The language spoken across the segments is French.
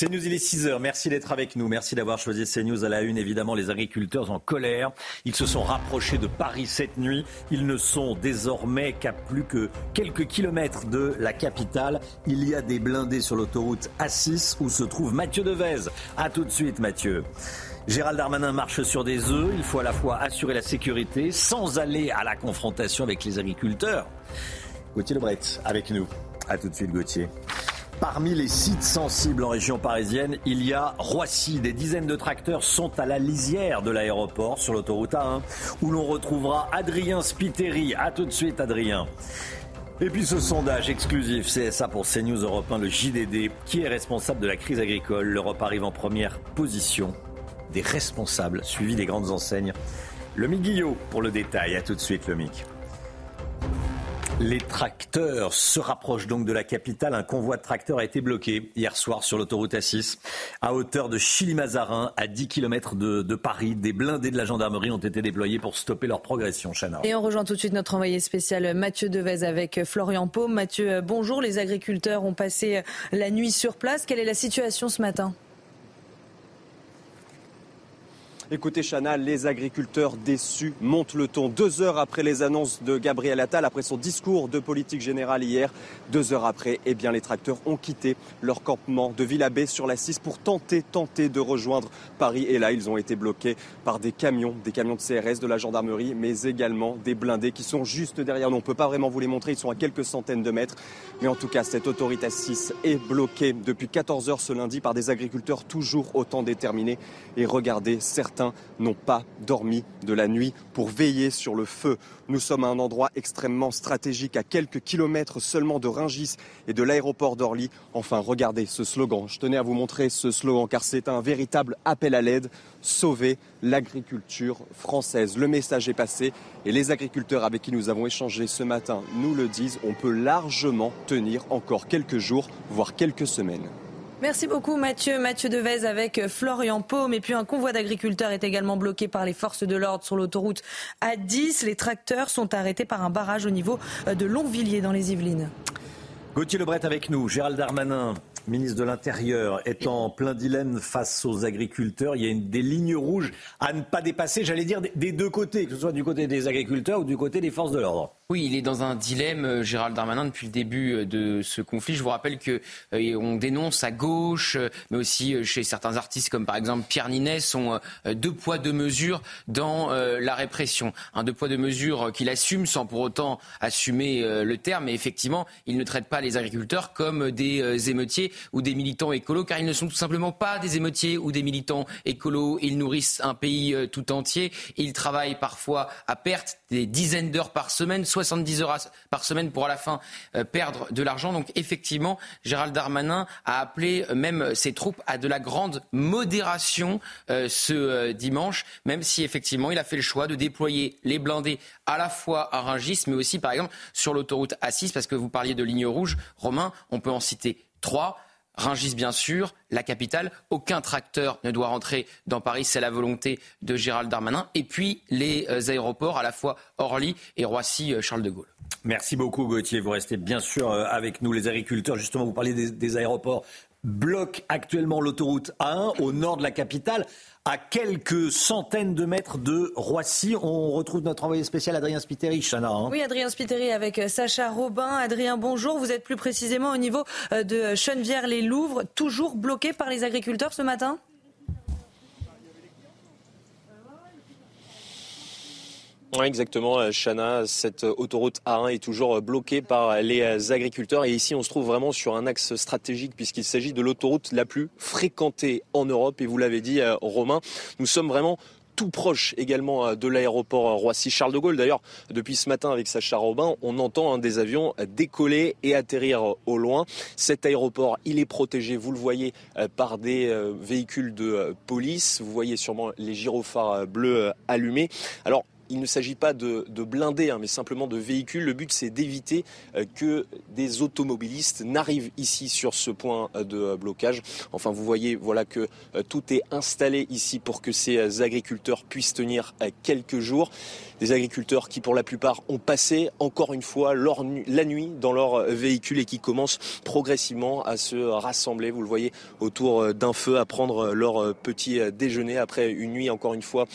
CNews, il est 6h. Merci d'être avec nous. Merci d'avoir choisi CNews à la une. Évidemment, les agriculteurs en colère. Ils se sont rapprochés de Paris cette nuit. Ils ne sont désormais qu'à plus que quelques kilomètres de la capitale. Il y a des blindés sur l'autoroute A6 où se trouve Mathieu Devez. A tout de suite, Mathieu. Gérald Darmanin marche sur des œufs. Il faut à la fois assurer la sécurité sans aller à la confrontation avec les agriculteurs. Gauthier Lebret avec nous. A tout de suite, Gauthier. Parmi les sites sensibles en région parisienne, il y a Roissy. Des dizaines de tracteurs sont à la lisière de l'aéroport sur l'autoroute A1 où l'on retrouvera Adrien Spiteri. A tout de suite, Adrien. Et puis ce sondage exclusif CSA pour CNews Europe 1, le JDD, qui est responsable de la crise agricole. L'Europe arrive en première position des responsables, suivi des grandes enseignes. Le Guillot pour le détail. À tout de suite, le Mic. Les tracteurs se rapprochent donc de la capitale. Un convoi de tracteurs a été bloqué hier soir sur l'autoroute A6 à hauteur de Chili-Mazarin, à 10 km de, Paris. Des blindés de la gendarmerie ont été déployés pour stopper leur progression. Chana. Et on rejoint tout de suite notre envoyé spécial Mathieu Devez avec Florian Paume. Mathieu, bonjour. Les agriculteurs ont passé la nuit sur place. Quelle est la situation ce matin? Écoutez, Chana, les agriculteurs déçus montent le ton. Deux heures après les annonces de Gabriel Attal, après son discours de politique générale hier, deux heures après, eh bien, les tracteurs ont quitté leur campement de Villabé sur la 6 pour tenter, tenter de rejoindre Paris. Et là, ils ont été bloqués par des camions, des camions de CRS, de la gendarmerie, mais également des blindés qui sont juste derrière nous. On ne peut pas vraiment vous les montrer, ils sont à quelques centaines de mètres. Mais en tout cas, cette autorité 6 est bloquée depuis 14 heures ce lundi par des agriculteurs toujours autant déterminés. Et regardez, certains n'ont pas dormi de la nuit pour veiller sur le feu. Nous sommes à un endroit extrêmement stratégique, à quelques kilomètres seulement de Ringis et de l'aéroport d'Orly. Enfin, regardez ce slogan. Je tenais à vous montrer ce slogan car c'est un véritable appel à l'aide. Sauver l'agriculture française. Le message est passé et les agriculteurs avec qui nous avons échangé ce matin nous le disent. On peut largement tenir encore quelques jours, voire quelques semaines. Merci beaucoup Mathieu. Mathieu Devez avec Florian Paume. Et puis un convoi d'agriculteurs est également bloqué par les forces de l'ordre sur l'autoroute A10. Les tracteurs sont arrêtés par un barrage au niveau de Longvilliers dans les Yvelines. Gauthier Lebret avec nous. Gérald Darmanin, ministre de l'Intérieur, est en plein dilemme face aux agriculteurs. Il y a des lignes rouges à ne pas dépasser, j'allais dire, des deux côtés, que ce soit du côté des agriculteurs ou du côté des forces de l'ordre. Oui, il est dans un dilemme, euh, Gérald Darmanin, depuis le début euh, de ce conflit. Je vous rappelle que euh, on dénonce à gauche, mais aussi chez certains artistes comme par exemple Pierre Ninet, sont deux poids deux mesures dans la répression. Un deux poids deux mesures qu'il assume sans pour autant assumer le terme. Et effectivement, il ne traite pas les agriculteurs comme des émeutiers ou des militants écolos, car ils ne sont tout simplement pas des émeutiers ou des militants écolos. Ils nourrissent un pays tout entier. Ils travaillent parfois à perte, des dizaines d'heures par semaine. 70 heures par semaine pour à la fin euh, perdre de l'argent. Donc effectivement, Gérald Darmanin a appelé euh, même ses troupes à de la grande modération euh, ce dimanche, même si effectivement il a fait le choix de déployer les blindés à la fois à Rungis, mais aussi par exemple sur l'autoroute A6, parce que vous parliez de ligne rouge. Romain, on peut en citer trois. Rungis, bien sûr, la capitale. Aucun tracteur ne doit rentrer dans Paris. C'est la volonté de Gérald Darmanin. Et puis les euh, aéroports, à la fois Orly et Roissy-Charles de Gaulle. Merci beaucoup, Gauthier. Vous restez bien sûr euh, avec nous, les agriculteurs. Justement, vous parliez des, des aéroports. Bloquent actuellement l'autoroute A1 au nord de la capitale à quelques centaines de mètres de Roissy. On retrouve notre envoyé spécial Adrien Spiteri, Chana. Hein. Oui, Adrien Spiteri avec euh, Sacha Robin. Adrien, bonjour. Vous êtes plus précisément au niveau euh, de Chenevière-les-Louvres, toujours bloqué par les agriculteurs ce matin? Oui, exactement, Chana. Cette autoroute A1 est toujours bloquée par les agriculteurs. Et ici, on se trouve vraiment sur un axe stratégique puisqu'il s'agit de l'autoroute la plus fréquentée en Europe. Et vous l'avez dit, Romain, nous sommes vraiment tout proche également de l'aéroport Roissy-Charles de Gaulle. D'ailleurs, depuis ce matin avec Sacha Robin, on entend des avions décoller et atterrir au loin. Cet aéroport, il est protégé, vous le voyez, par des véhicules de police. Vous voyez sûrement les gyrophares bleus allumés. Alors, il ne s'agit pas de, blindés, hein, mais simplement de véhicules. Le but, c'est d'éviter euh, que des automobilistes n'arrivent ici sur ce point euh, de blocage. Enfin, vous voyez, voilà que euh, tout est installé ici pour que ces agriculteurs puissent tenir quelques jours. Des agriculteurs qui, pour la plupart, ont passé encore une fois la nuit dans leur véhicule et qui commencent progressivement à se rassembler. Vous le voyez autour d'un feu, à prendre leur petit déjeuner après une nuit encore une fois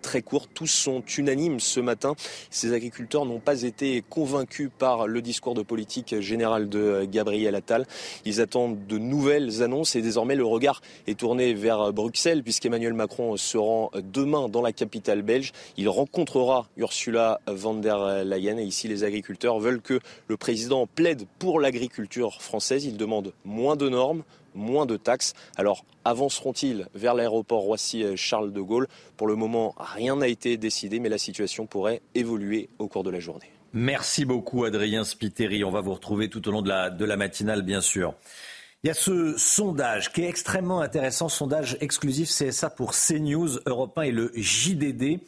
très courte. Tous sont unanimes ce matin. Ces agriculteurs n'ont pas été convaincus par le discours de politique générale de Gabriel Attal. Ils attendent de nouvelles annonces et désormais le regard est tourné vers Bruxelles puisqu'Emmanuel Macron se rend demain dans la capitale belge. Il rencontrera Ursula von der Leyen et ici les agriculteurs veulent que le président plaide pour l'agriculture française. Il demande moins de normes, moins de taxes. Alors avanceront-ils vers l'aéroport Roissy-Charles de Gaulle? Pour le moment, rien n'a été décidé, mais la situation pourrait évoluer au cours de la journée. Merci beaucoup Adrien Spiteri. On va vous retrouver tout au long de la, de la matinale, bien sûr. Il y a ce sondage qui est extrêmement intéressant, sondage exclusif CSA pour CNews, Europe 1 et le JDD.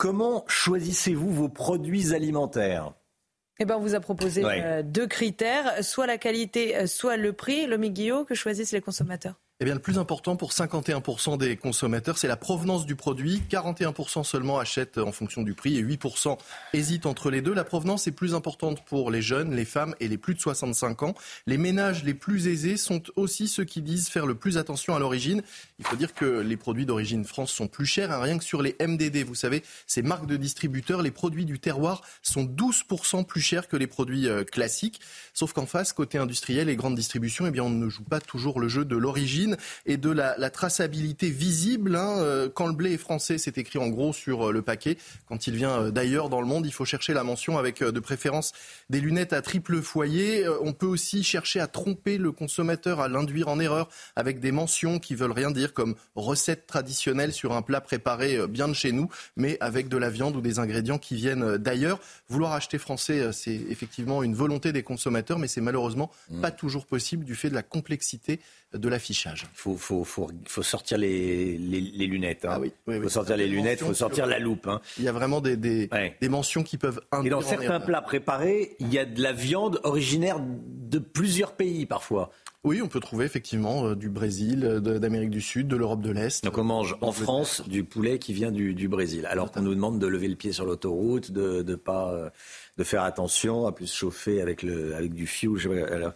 Comment choisissez-vous vos produits alimentaires? Eh ben, on vous a proposé euh, deux critères, soit la qualité, euh, soit le prix. Guillaume, que choisissent les consommateurs? Eh bien, le plus important pour 51% des consommateurs, c'est la provenance du produit. 41% seulement achètent en fonction du prix et 8% hésitent entre les deux. La provenance est plus importante pour les jeunes, les femmes et les plus de 65 ans. Les ménages les plus aisés sont aussi ceux qui disent faire le plus attention à l'origine. Il faut dire que les produits d'origine France sont plus chers, hein, rien que sur les MDD. Vous savez, ces marques de distributeurs, les produits du terroir sont 12% plus chers que les produits euh, classiques. Sauf qu'en face, côté industriel et grande distribution, eh bien, on ne joue pas toujours le jeu de l'origine et de la, traçabilité visible. Hein. Euh, quand le blé est français, c'est écrit en gros sur euh, le paquet. Quand il vient euh, d'ailleurs dans le monde, il faut chercher la mention avec de préférence des lunettes à triple foyer. On peut aussi chercher à tromper le consommateur, à l'induire en erreur avec des mentions qui veulent rien dire comme recette traditionnelle sur un plat préparé bien de chez nous, mais avec de la viande ou des ingrédients qui viennent d'ailleurs. Vouloir acheter français, c'est effectivement une volonté des consommateurs, mais c'est malheureusement mmh. pas toujours possible du fait de la complexité de l'affichage. Il faut, faut, sortir les, lunettes. Hein. Ah oui, faut sortir les lunettes, il faut sortir la loupe. Hein. Il y a vraiment des, des, mentions qui peuvent Et dans certains plats préparés, il y a de la viande originaire de plusieurs pays parfois. Oui, on peut trouver effectivement euh, du Brésil, d'Amérique du Sud, de l'Europe de l'Est. Donc on mange en France du poulet qui vient du, Brésil, alors qu'on nous demande de lever le pied sur l'autoroute, de, de pas euh, de faire attention, à plus chauffer avec le avec du fioul. Alors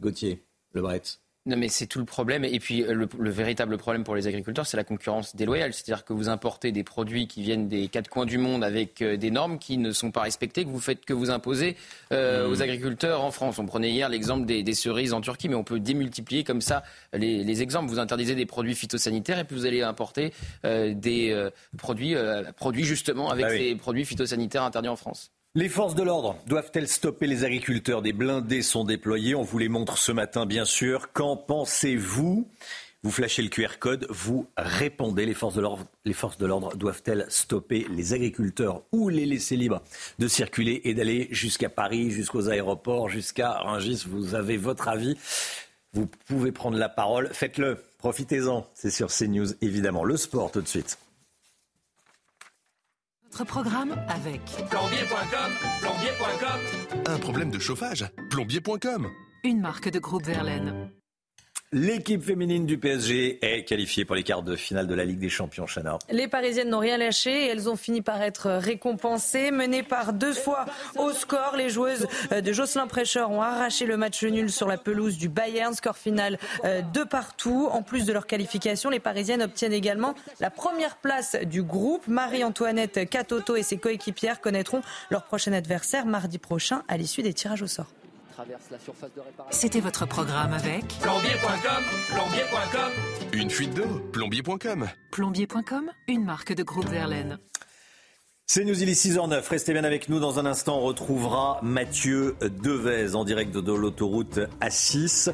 Gauthier, le Bretz. Non, mais c'est tout le problème. Et puis, euh, le, véritable problème pour les agriculteurs, c'est la concurrence déloyale. C'est-à-dire que vous importez des produits qui viennent des quatre coins du monde avec euh, des normes qui ne sont pas respectées, que vous faites que vous imposez euh, mmh. aux agriculteurs en France. On prenait hier l'exemple des, cerises en Turquie, mais on peut démultiplier comme ça les, exemples. Vous interdisez des produits phytosanitaires et puis vous allez importer des produits, produits justement avec bah ces produits phytosanitaires interdits en France. Les forces de l'ordre doivent-elles stopper les agriculteurs? Des blindés sont déployés. On vous les montre ce matin, bien sûr. Qu'en pensez-vous? Vous flashez le QR code, vous répondez. Les forces de l'ordre, doivent-elles stopper les agriculteurs ou les laisser libres de circuler et d'aller jusqu'à Paris, jusqu'aux aéroports, jusqu'à Rungis? Vous avez votre avis. Vous pouvez prendre la parole. Faites-le. Profitez-en. C'est sur CNews, évidemment. Le sport tout de suite. Notre programme avec plombier.com, plombier.com. Un problème de chauffage, plombier.com. Une marque de groupe Verlaine. L'équipe féminine du PSG est qualifiée pour les quarts de finale de la Ligue des Champions, Chana. Les Parisiennes n'ont rien lâché et elles ont fini par être récompensées. Menées par deux fois au score, les joueuses de Jocelyn Prêcheur ont arraché le match nul sur la pelouse du Bayern. Score final euh, de partout. En plus de leur qualification, les Parisiennes obtiennent également la première place du groupe. Marie-Antoinette Catoto et ses coéquipières connaîtront leur prochain adversaire mardi prochain à l'issue des tirages au sort. C'était votre programme avec plombier.com, plombier.com. Une fuite d'eau, plombier.com. Plombier.com, une marque de groupe Verlaine. C'est News, il est 6h09. Restez bien avec nous. Dans un instant, on retrouvera Mathieu Devez en direct de l'autoroute A6.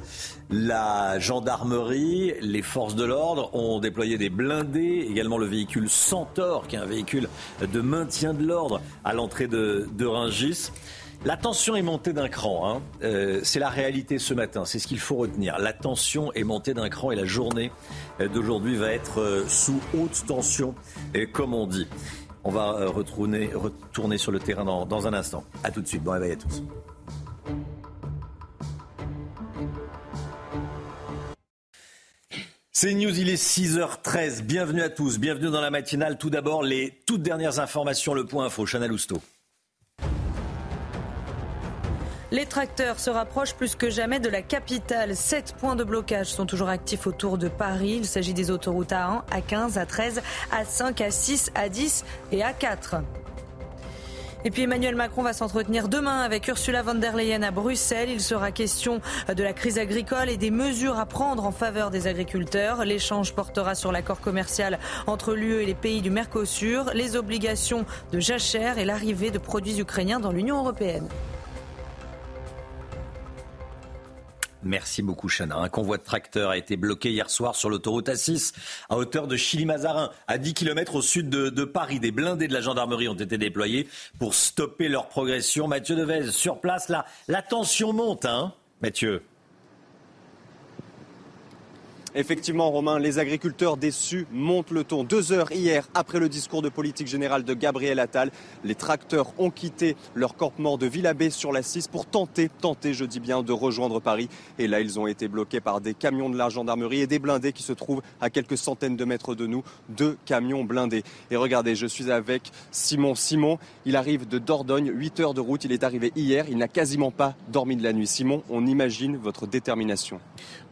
La gendarmerie, les forces de l'ordre ont déployé des blindés, également le véhicule Centaure, qui est un véhicule de maintien de l'ordre à l'entrée de, de Ringis. La tension est montée d'un cran. Hein. Euh, c'est la réalité ce matin. C'est ce qu'il faut retenir. La tension est montée d'un cran et la journée d'aujourd'hui va être euh, sous haute tension, comme on dit. On va euh, retourner, retourner sur le terrain dans, un instant. A tout de suite. Bon réveil à tous. C'est News, il est 6h13. Bienvenue à tous. Bienvenue dans la matinale. Tout d'abord, les toutes dernières informations, le point info. Chanel Housteau. Les tracteurs se rapprochent plus que jamais de la capitale. Sept points de blocage sont toujours actifs autour de Paris. Il s'agit des autoroutes A1, A15, A13, A5, A6, A10 et A4. Et puis Emmanuel Macron va s'entretenir demain avec Ursula von der Leyen à Bruxelles. Il sera question de la crise agricole et des mesures à prendre en faveur des agriculteurs. L'échange portera sur l'accord commercial entre l'UE et les pays du Mercosur, les obligations de jachère et l'arrivée de produits ukrainiens dans l'Union européenne. Merci beaucoup, Chana. Un convoi de tracteurs a été bloqué hier soir sur l'autoroute A6 à hauteur de Chili-Mazarin, à 10 km au sud de, Paris. Des blindés de la gendarmerie ont été déployés pour stopper leur progression. Mathieu Devez, sur place, là, la tension monte, hein, Mathieu Effectivement, Romain, les agriculteurs déçus montent le ton. Deux heures hier, après le discours de politique générale de Gabriel Attal, les tracteurs ont quitté leur campement de Villabé sur la 6 pour tenter, tenter, je dis bien, de rejoindre Paris. Et là, ils ont été bloqués par des camions de la gendarmerie et des blindés qui se trouvent à quelques centaines de mètres de nous. Deux camions blindés. Et regardez, je suis avec Simon. Simon, il arrive de Dordogne, 8 heures de route. Il est arrivé hier. Il n'a quasiment pas dormi de la nuit. Simon, on imagine votre détermination.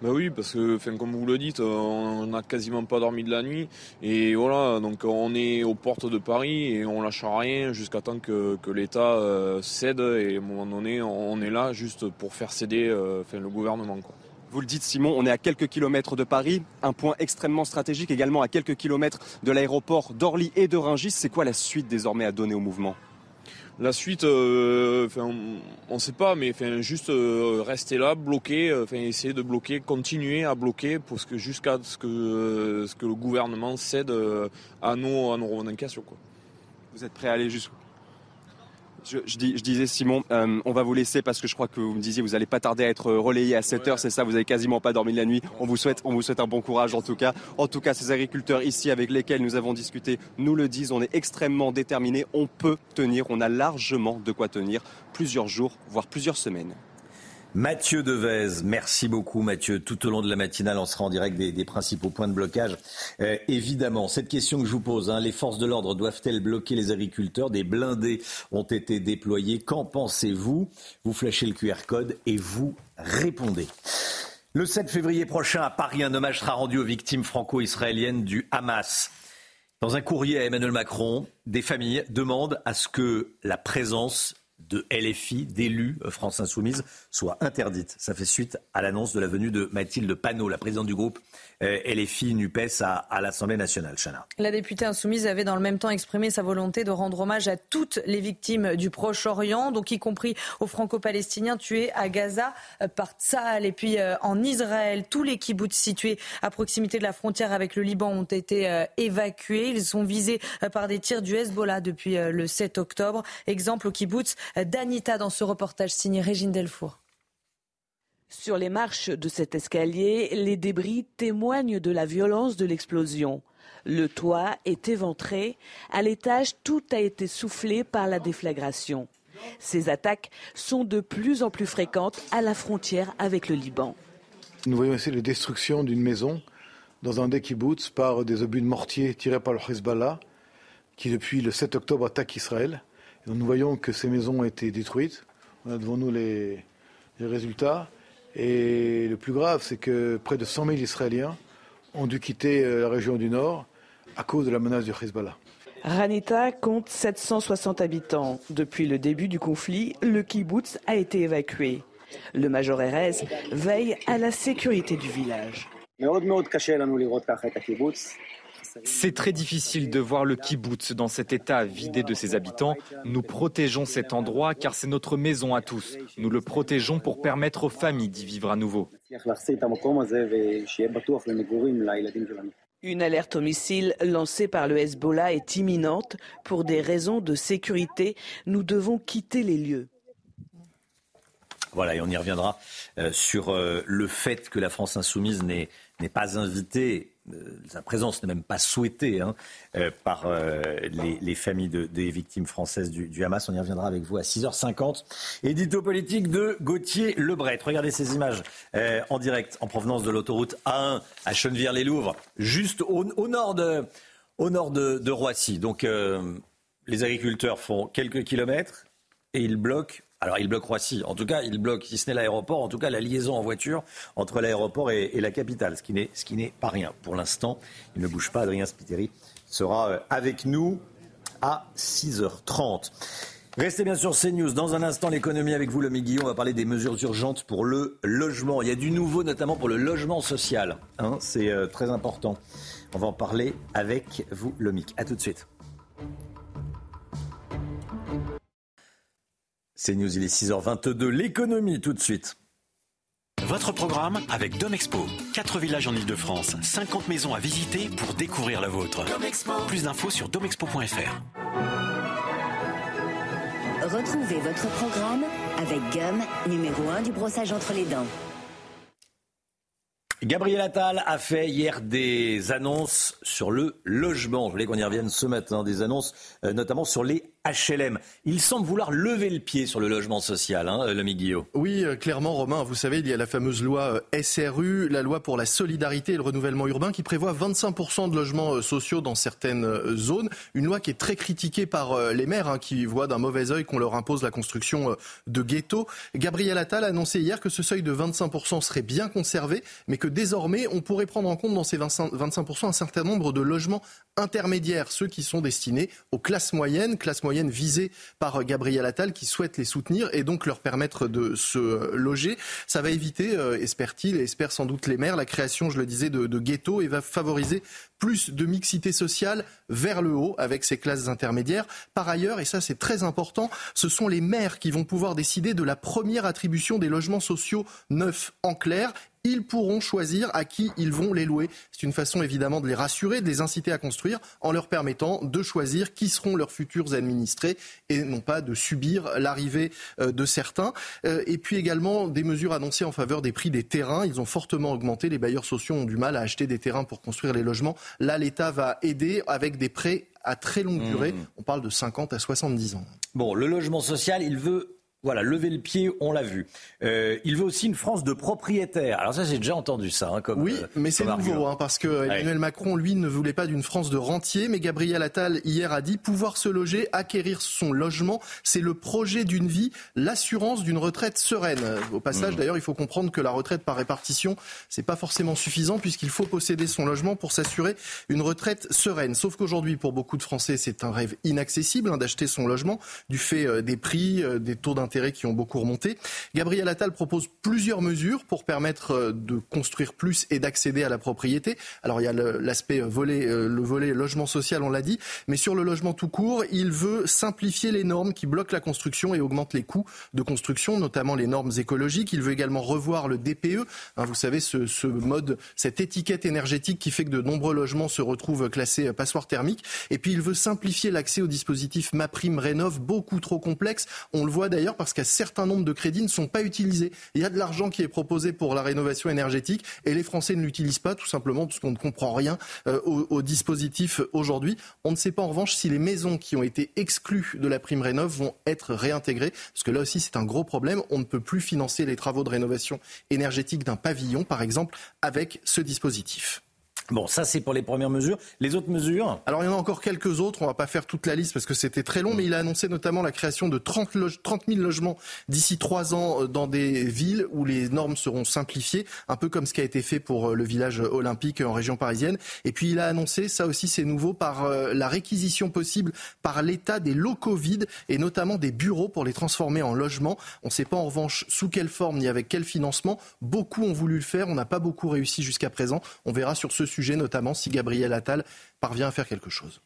Ben oui, parce que, comme vous le dites, on n'a quasiment pas dormi de la nuit. Et voilà, donc on est aux portes de Paris et on lâche rien jusqu'à temps que, l'État euh, cède. Et à un moment donné, on est là juste pour faire céder euh, le gouvernement. Vous le dites Simon, on est à quelques kilomètres de Paris, un point extrêmement stratégique également à quelques kilomètres de l'aéroport d'Orly et de Rungis. C'est quoi la suite désormais à donner au mouvement? La suite, euh, on ne sait pas, mais juste euh, rester là, bloquer, euh, essayer de bloquer, continuer à bloquer jusqu'à ce que, le gouvernement cède à nos, à revendications. Vous êtes prêt à aller jusqu'où je, disais Simon, euh, on va vous laisser parce que je crois que vous me disiez vous n'allez pas tarder à être relayé à 7 heures, c'est ça, vous avez quasiment pas dormi la nuit. On vous souhaite, on vous souhaite un bon courage en tout cas. En tout cas, ces agriculteurs ici avec lesquels nous avons discuté nous le disent, on est extrêmement déterminés, on peut tenir, on a largement de quoi tenir plusieurs jours, voire plusieurs semaines. Mathieu Devez, merci beaucoup Mathieu. Tout au long de la matinale, on sera en direct des, principaux points de blocage. Euh, évidemment, cette question que je vous pose, hein, les forces de l'ordre doivent-elles bloquer les agriculteurs? Des blindés ont été déployés. Qu'en pensez-vous? Vous flashez le QR code et vous répondez. Le 7 février prochain, à Paris, un hommage sera rendu aux victimes franco-israéliennes du Hamas. Dans un courrier à Emmanuel Macron, des familles demandent à ce que la présence de LFI, d'élus euh, France Insoumise, soit interdite. Ça fait suite à l'annonce de la venue de Mathilde Panot, la présidente du groupe euh, LFI NUPES à, à l'Assemblée nationale. Chana. La députée insoumise avait dans le même temps exprimé sa volonté de rendre hommage à toutes les victimes du Proche-Orient, donc y compris aux Franco-Palestiniens tués à Gaza euh, par Tzal et puis en Israël. Tous les kibbutz situés à proximité de la frontière avec le Liban ont été évacués. Ils sont visés par des tirs du Hezbollah depuis le 7 octobre. Exemple au kibbutz d'Anita dans ce reportage signé Régine Delfour. Sur les marches de cet escalier, les débris témoignent de la violence de l'explosion. Le toit est éventré. À l'étage, tout a été soufflé par la déflagration. Ces attaques sont de plus en plus fréquentes à la frontière avec le Liban. Nous voyons ici la destruction d'une maison dans un des kibbutz par des obus de mortier tirés par le Hezbollah, qui depuis le 7 octobre attaque Israël nous voyons que ces maisons ont été détruites. On a devant nous les, résultats. Et le plus grave, c'est que près de 100 000 Israéliens ont dû quitter euh, la région du Nord à cause de la menace du Hezbollah. Ranita compte 760 habitants. Depuis le début du conflit, le kibbutz a été évacué. Le major Erez veille à la sécurité du village. C'est très difficile de voir le kibbutz dans cet état vidé de ses habitants. Nous protégeons cet endroit car c'est notre maison à tous. Nous le protégeons pour permettre aux familles d'y vivre à nouveau. Une alerte au missile lancée par le Hezbollah est imminente. Pour des raisons de sécurité, nous devons quitter les lieux. Voilà, et on y reviendra euh, sur euh, le fait que la France insoumise n'est pas invitée, sa présence n'est même pas souhaitée hein, par les, familles des victimes françaises du, Hamas. On y reviendra avec vous à 6h50. Édito politique de Gauthier Lebret. Regardez ces images en direct en provenance de l'autoroute A1 à Chennevières-les-Louvres, juste au, nord de, au nord de Roissy. Donc les agriculteurs font quelques kilomètres et ils bloquent alors il bloque Roissy. En tout cas, il bloque, si ce n'est l'aéroport, en tout cas la liaison en voiture entre l'aéroport et, la capitale, ce qui n'est pas rien. Pour l'instant, il ne bouge pas. Adrien Spiteri sera euh, avec nous à 6h30. Restez bien sur CNews. Dans un instant, l'économie avec vous, le Guillaume. On va parler des mesures urgentes pour le logement. Il y a du nouveau, notamment pour le logement social. Hein. C'est euh, très important. On va en parler avec vous, Lomic. A tout de suite. C'est News, il est 6h22. L'économie tout de suite. Votre programme avec Domexpo. 4 villages en Ile-de-France, 50 maisons à visiter pour découvrir la vôtre. Plus d'infos sur domexpo.fr. Retrouvez votre programme avec Gum, numéro 1 du brossage entre les dents. Gabriel Attal a fait hier des annonces sur le logement. Je voulais qu'on y revienne ce matin, des annonces euh, notamment sur les HLM. Il semble vouloir lever le pied sur le logement social, hein, le Guillaume. Oui, euh, clairement, Romain, vous savez, il y a la fameuse loi euh, SRU, la loi pour la solidarité et le renouvellement urbain, qui prévoit 25% de logements euh, sociaux dans certaines zones. Une loi qui est très critiquée par les maires, hein, qui voient d'un mauvais œil qu'on leur impose la construction de ghettos. Gabriel Attal a annoncé hier que ce seuil de 25% serait bien conservé, mais que désormais, on pourrait prendre en compte dans ces 25% un certain nombre de logements intermédiaires, ceux qui sont destinés aux classes moyennes, classes moyennes visées par Gabriel Attal, qui souhaite les soutenir et donc leur permettre de se loger. Ça va éviter, euh, espère-t-il, et espère sans doute les maires, la création, je le disais, de, de ghettos et va favoriser plus de mixité sociale vers le haut avec ces classes intermédiaires. Par ailleurs, et ça c'est très important, ce sont les maires qui vont pouvoir décider de la première attribution des logements sociaux neufs en clair ils pourront choisir à qui ils vont les louer. C'est une façon évidemment de les rassurer, de les inciter à construire en leur permettant de choisir qui seront leurs futurs administrés et non pas de subir l'arrivée euh, de certains. Euh, et puis également des mesures annoncées en faveur des prix des terrains. Ils ont fortement augmenté. Les bailleurs sociaux ont du mal à acheter des terrains pour construire les logements. Là, l'État va aider avec des prêts à très longue mmh. durée. On parle de 50 à 70 ans. Bon, le logement social, il veut voilà, lever le pied, on l'a vu. Euh, il veut aussi une France de propriétaires. Alors ça, j'ai déjà entendu ça. Hein, comme, oui, euh, mais c'est nouveau, hein, parce que Emmanuel Macron, lui, ne voulait pas d'une France de rentiers. Mais Gabriel Attal, hier, a dit pouvoir se loger, acquérir son logement, c'est le projet d'une vie, l'assurance d'une retraite sereine. Au passage, mmh. d'ailleurs, il faut comprendre que la retraite par répartition, c'est pas forcément suffisant, puisqu'il faut posséder son logement pour s'assurer une retraite sereine. Sauf qu'aujourd'hui, pour beaucoup de Français, c'est un rêve inaccessible hein, d'acheter son logement, du fait euh, des prix, des taux d'intérêt qui ont beaucoup remonté. Gabriel Attal propose plusieurs mesures pour permettre euh, de construire plus et d'accéder à la propriété. Alors il y a l'aspect volet, euh, le volet logement social, on l'a dit, mais sur le logement tout court, il veut simplifier les normes qui bloquent la construction et augmentent les coûts de construction, notamment les normes écologiques. Il veut également revoir le DPE. Hein, vous savez, ce, mode, cette étiquette énergétique qui fait que de nombreux logements se retrouvent classés passoires thermiques. Et puis il veut simplifier l'accès au dispositif MaPrime Rénov, beaucoup trop complexe. On le voit d'ailleurs parce qu'un certain nombre de crédits ne sont pas utilisés. Il y a de l'argent qui est proposé pour la rénovation énergétique et les Français ne l'utilisent pas tout simplement parce qu'on ne comprend rien euh, au, dispositif aujourd'hui. On ne sait pas en revanche si les maisons qui ont été exclues de la prime rénov vont être réintégrées parce que là aussi c'est un gros problème. On ne peut plus financer les travaux de rénovation énergétique d'un pavillon par exemple avec ce dispositif. Bon, ça c'est pour les premières mesures. Les autres mesures Alors il y en a encore quelques autres. On va pas faire toute la liste parce que c'était très long, mais il a annoncé notamment la création de 30, 30 000 logements d'ici trois ans euh, dans des villes où les normes seront simplifiées, un peu comme ce qui a été fait pour euh, le village olympique en région parisienne. Et puis il a annoncé, ça aussi c'est nouveau, par euh, la réquisition possible par l'État des locaux vides et notamment des bureaux pour les transformer en logements. On ne sait pas en revanche sous quelle forme ni avec quel financement. Beaucoup ont voulu le faire, on n'a pas beaucoup réussi jusqu'à présent. On verra sur ce sujet sujet, notamment si Gabriel Attal parvient à faire quelque chose.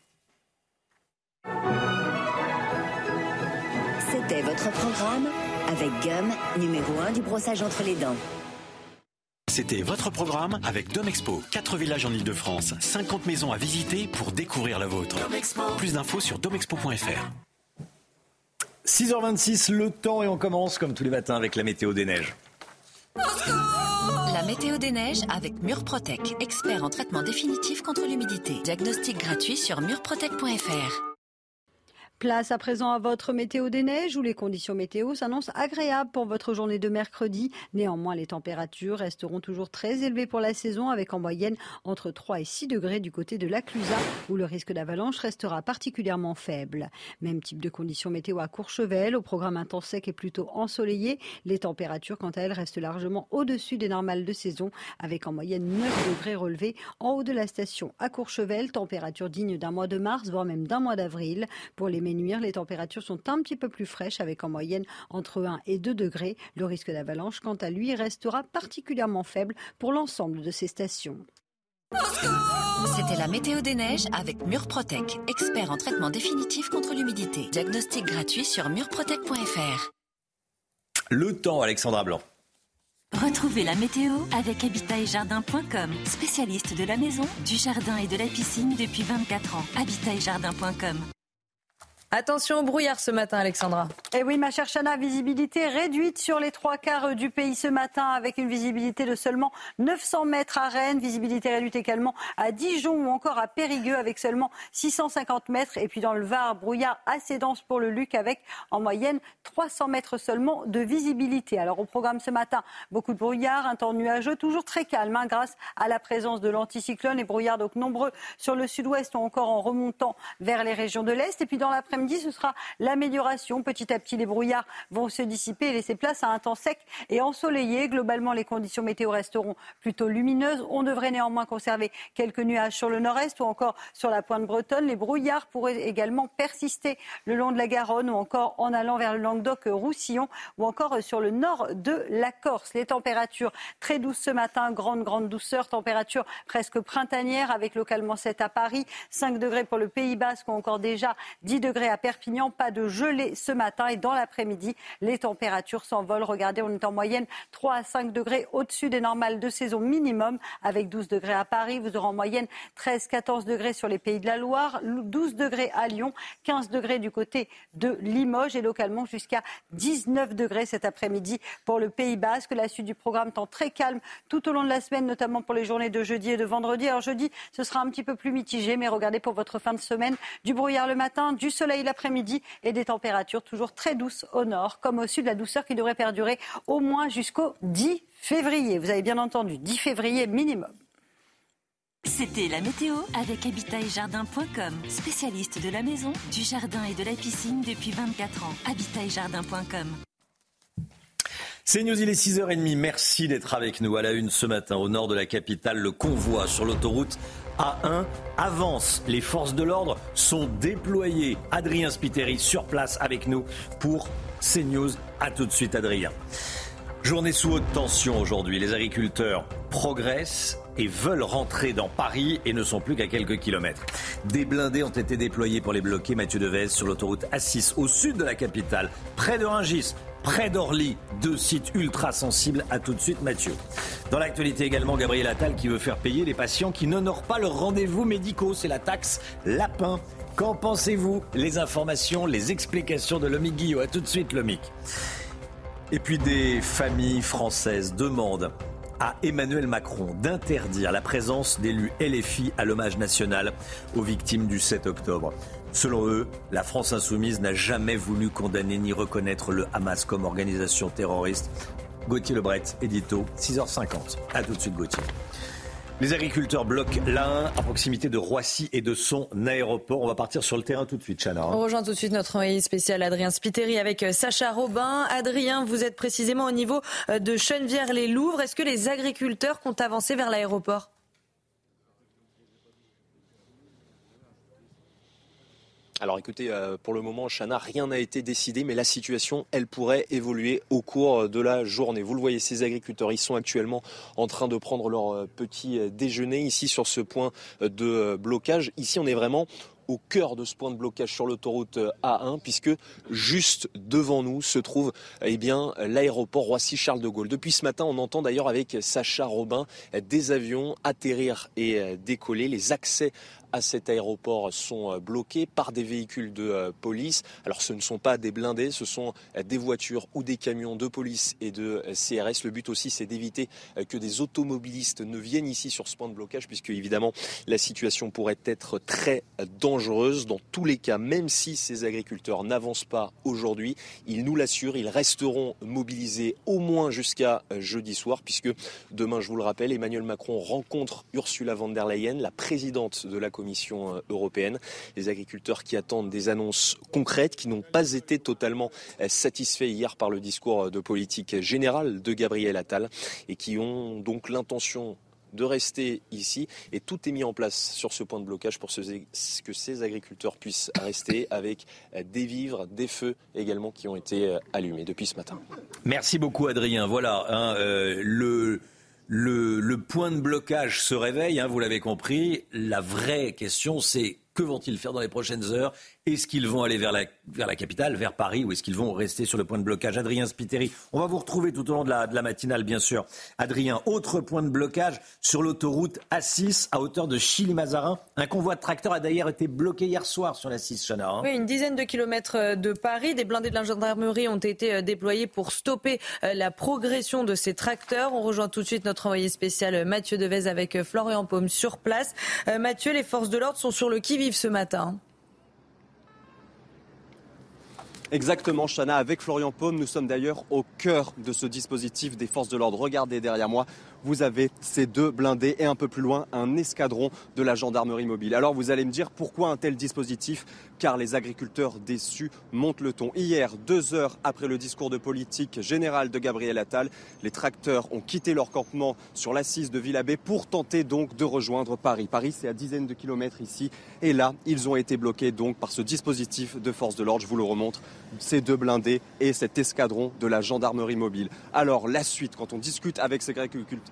C'était votre programme avec Gum, numéro 1 du brossage entre les dents. C'était votre programme avec Domexpo. 4 villages en Ile-de-France, 50 maisons à visiter pour découvrir la vôtre. Plus d'infos sur domexpo.fr. 6h26, le temps et on commence comme tous les matins avec la météo des neiges. La météo des neiges avec Murprotec, expert en traitement définitif contre l'humidité. Diagnostic gratuit sur murprotec.fr. Place à présent à votre météo des neiges où les conditions météo s'annoncent agréables pour votre journée de mercredi. Néanmoins, les températures resteront toujours très élevées pour la saison avec en moyenne entre 3 et 6 degrés du côté de la Clusa où le risque d'avalanche restera particulièrement faible. Même type de conditions météo à Courchevel, au programme intense sec et plutôt ensoleillé. Les températures, quant à elles, restent largement au-dessus des normales de saison avec en moyenne 9 degrés relevés en haut de la station à Courchevel, température digne d'un mois de mars, voire même d'un mois d'avril. Pour les nuire. Les températures sont un petit peu plus fraîches avec en moyenne entre 1 et 2 degrés. Le risque d'avalanche, quant à lui, restera particulièrement faible pour l'ensemble de ces stations. C'était la météo des neiges avec Murprotec, expert en traitement définitif contre l'humidité. Diagnostic gratuit sur murprotec.fr. Le temps, Alexandra Blanc. Retrouvez la météo avec habitatjardin.com, spécialiste de la maison, du jardin et de la piscine depuis 24 ans. Habitatjardin.com. Attention au brouillard ce matin, Alexandra. Eh oui, ma chère Chana, visibilité réduite sur les trois quarts du pays ce matin avec une visibilité de seulement 900 mètres à Rennes, visibilité réduite également à Dijon ou encore à Périgueux avec seulement 650 mètres. Et puis dans le Var, brouillard assez dense pour le Luc avec en moyenne 300 mètres seulement de visibilité. Alors au programme ce matin, beaucoup de brouillard, un temps nuageux, toujours très calme hein, grâce à la présence de l'anticyclone et brouillard donc nombreux sur le sud-ouest ou encore en remontant vers les régions de l'Est. Et puis dans l'après ce sera l'amélioration. Petit à petit, les brouillards vont se dissiper et laisser place à un temps sec et ensoleillé. Globalement, les conditions météo resteront plutôt lumineuses. On devrait néanmoins conserver quelques nuages sur le nord-est ou encore sur la pointe bretonne. Les brouillards pourraient également persister le long de la Garonne ou encore en allant vers le Languedoc-Roussillon ou encore sur le nord de la Corse. Les températures très douces ce matin, grande, grande douceur, température presque printanière avec localement 7 à Paris, 5 degrés pour le Pays Basque ou encore déjà 10 degrés à Perpignan. Pas de gelée ce matin et dans l'après-midi, les températures s'envolent. Regardez, on est en moyenne 3 à 5 degrés au-dessus des normales de saison minimum avec 12 degrés à Paris. Vous aurez en moyenne 13-14 degrés sur les pays de la Loire, 12 degrés à Lyon, 15 degrés du côté de Limoges et localement jusqu'à 19 degrés cet après-midi pour le Pays Basque. La suite du programme tend très calme tout au long de la semaine, notamment pour les journées de jeudi et de vendredi. Alors jeudi, ce sera un petit peu plus mitigé, mais regardez pour votre fin de semaine, du brouillard le matin, du soleil l'après-midi et des températures toujours très douces au nord comme au sud. La douceur qui devrait perdurer au moins jusqu'au 10 février. Vous avez bien entendu, 10 février minimum. C'était la météo avec habitatjardin.com, spécialiste de la maison, du jardin et de la piscine depuis 24 ans. Habitatjardin.com. C'est News, il est 6h30. Merci d'être avec nous à la une ce matin au nord de la capitale. Le convoi sur l'autoroute A1 avance. Les forces de l'ordre sont déployées. Adrien Spiteri sur place avec nous pour CNews. A tout de suite, Adrien. Journée sous haute tension aujourd'hui. Les agriculteurs progressent et veulent rentrer dans Paris et ne sont plus qu'à quelques kilomètres. Des blindés ont été déployés pour les bloquer, Mathieu Devez, sur l'autoroute A6 au sud de la capitale, près de Rungis près d'Orly. Deux sites ultra sensibles. À tout de suite, Mathieu. Dans l'actualité également, Gabriel Attal qui veut faire payer les patients qui n'honorent pas leurs rendez-vous médicaux. C'est la taxe lapin. Qu'en pensez-vous? Les informations, les explications de Lomic Guillot. À tout de suite, Lomic. Et puis des familles françaises demandent à Emmanuel Macron d'interdire la présence d'élus LFI à l'hommage national aux victimes du 7 octobre. Selon eux, la France insoumise n'a jamais voulu condamner ni reconnaître le Hamas comme organisation terroriste. Gauthier Lebret, édito, 6h50. A tout de suite, Gauthier. Les agriculteurs bloquent l'A1 à proximité de Roissy et de son aéroport. On va partir sur le terrain tout de suite, Chana. On rejoint tout de suite notre envoyé spécial Adrien Spiteri avec euh, Sacha Robin. Adrien, vous êtes précisément au niveau euh, de Chenevière-les-Louvres. Est-ce que les agriculteurs comptent avancer vers l'aéroport? Alors écoutez, euh, pour le moment, Chana, rien n'a été décidé, mais la situation, elle pourrait évoluer au cours de la journée. Vous le voyez, ces agriculteurs, ils sont actuellement en train de prendre leur euh, petit euh, déjeuner ici sur ce point de blocage. Ici, on est vraiment au cœur de ce point de blocage sur l'autoroute A1, puisque juste devant nous se trouve eh bien l'aéroport Roissy-Charles de Gaulle. Depuis ce matin, on entend d'ailleurs avec Sacha Robin des avions atterrir et décoller. Les accès à cet aéroport sont euh, bloqués par des véhicules de euh, police. Alors ce ne sont pas des blindés, ce sont euh, des voitures ou des camions de police et de CRS. Le but aussi c'est d'éviter que des automobilistes ne viennent ici sur ce point de blocage puisque évidemment la situation pourrait être très dangereuse. Dans tous les cas, même si ces agriculteurs n'avancent pas aujourd'hui, ils nous l'assurent, ils resteront mobilisés au moins jusqu'à jeudi soir puisque demain, je vous le rappelle, Emmanuel Macron rencontre Ursula von der Leyen, la présidente de la Commission euh, européenne. Les agriculteurs qui attendent des annonces concrètes, qui n'ont pas été totalement euh, satisfaits hier par le discours euh, de politique générale de Gabriel Attal et qui ont donc l'intention de rester ici et tout est mis en place sur ce point de blocage pour que ces agriculteurs puissent rester avec des vivres, des feux également qui ont été allumés depuis ce matin. Merci beaucoup Adrien. Voilà hein, le le, point de blocage se réveille, hein, vous l'avez compris. La vraie question, c'est que vont-ils faire dans les prochaines heures? Est-ce qu'ils vont aller vers la, capitale, vers Paris, ou est-ce qu'ils vont rester sur le point de blocage? Adrien Spiteri, on va vous retrouver tout au long de la, de la matinale, bien sûr. Adrien, autre point de blocage sur l'autoroute A6 à hauteur de Chili-Mazarin. Un convoi de tracteurs a d'ailleurs été bloqué hier soir sur la 6, Chana. Hein. Oui, une dizaine de kilomètres euh, de Paris. Des blindés de la gendarmerie ont été euh, déployés pour stopper euh, la progression de ces tracteurs. On rejoint tout de suite notre envoyé spécial Mathieu Devez avec Florian Paume sur place. Mathieu, les forces de l'ordre sont sur le qui-vive ce matin. Exactement, Chana. Avec Florian Paume, nous sommes d'ailleurs au cœur de ce dispositif des forces de l'ordre. Regardez derrière moi, vous avez ces deux blindés et un peu plus loin, un escadron de la gendarmerie mobile. Alors vous allez me dire pourquoi un tel dispositif? Car les agriculteurs déçus montent le ton. Hier, deux heures après le discours de politique générale de Gabriel Attal, les tracteurs ont quitté leur campement sur l'assise de Villabé pour tenter donc de rejoindre Paris. Paris, c'est à dizaines de kilomètres ici. Et là, ils ont été bloqués donc par ce dispositif de force de l'ordre. Je vous le remontre ces deux blindés et cet escadron de la gendarmerie mobile. Alors la suite, quand on discute avec ces agriculteurs,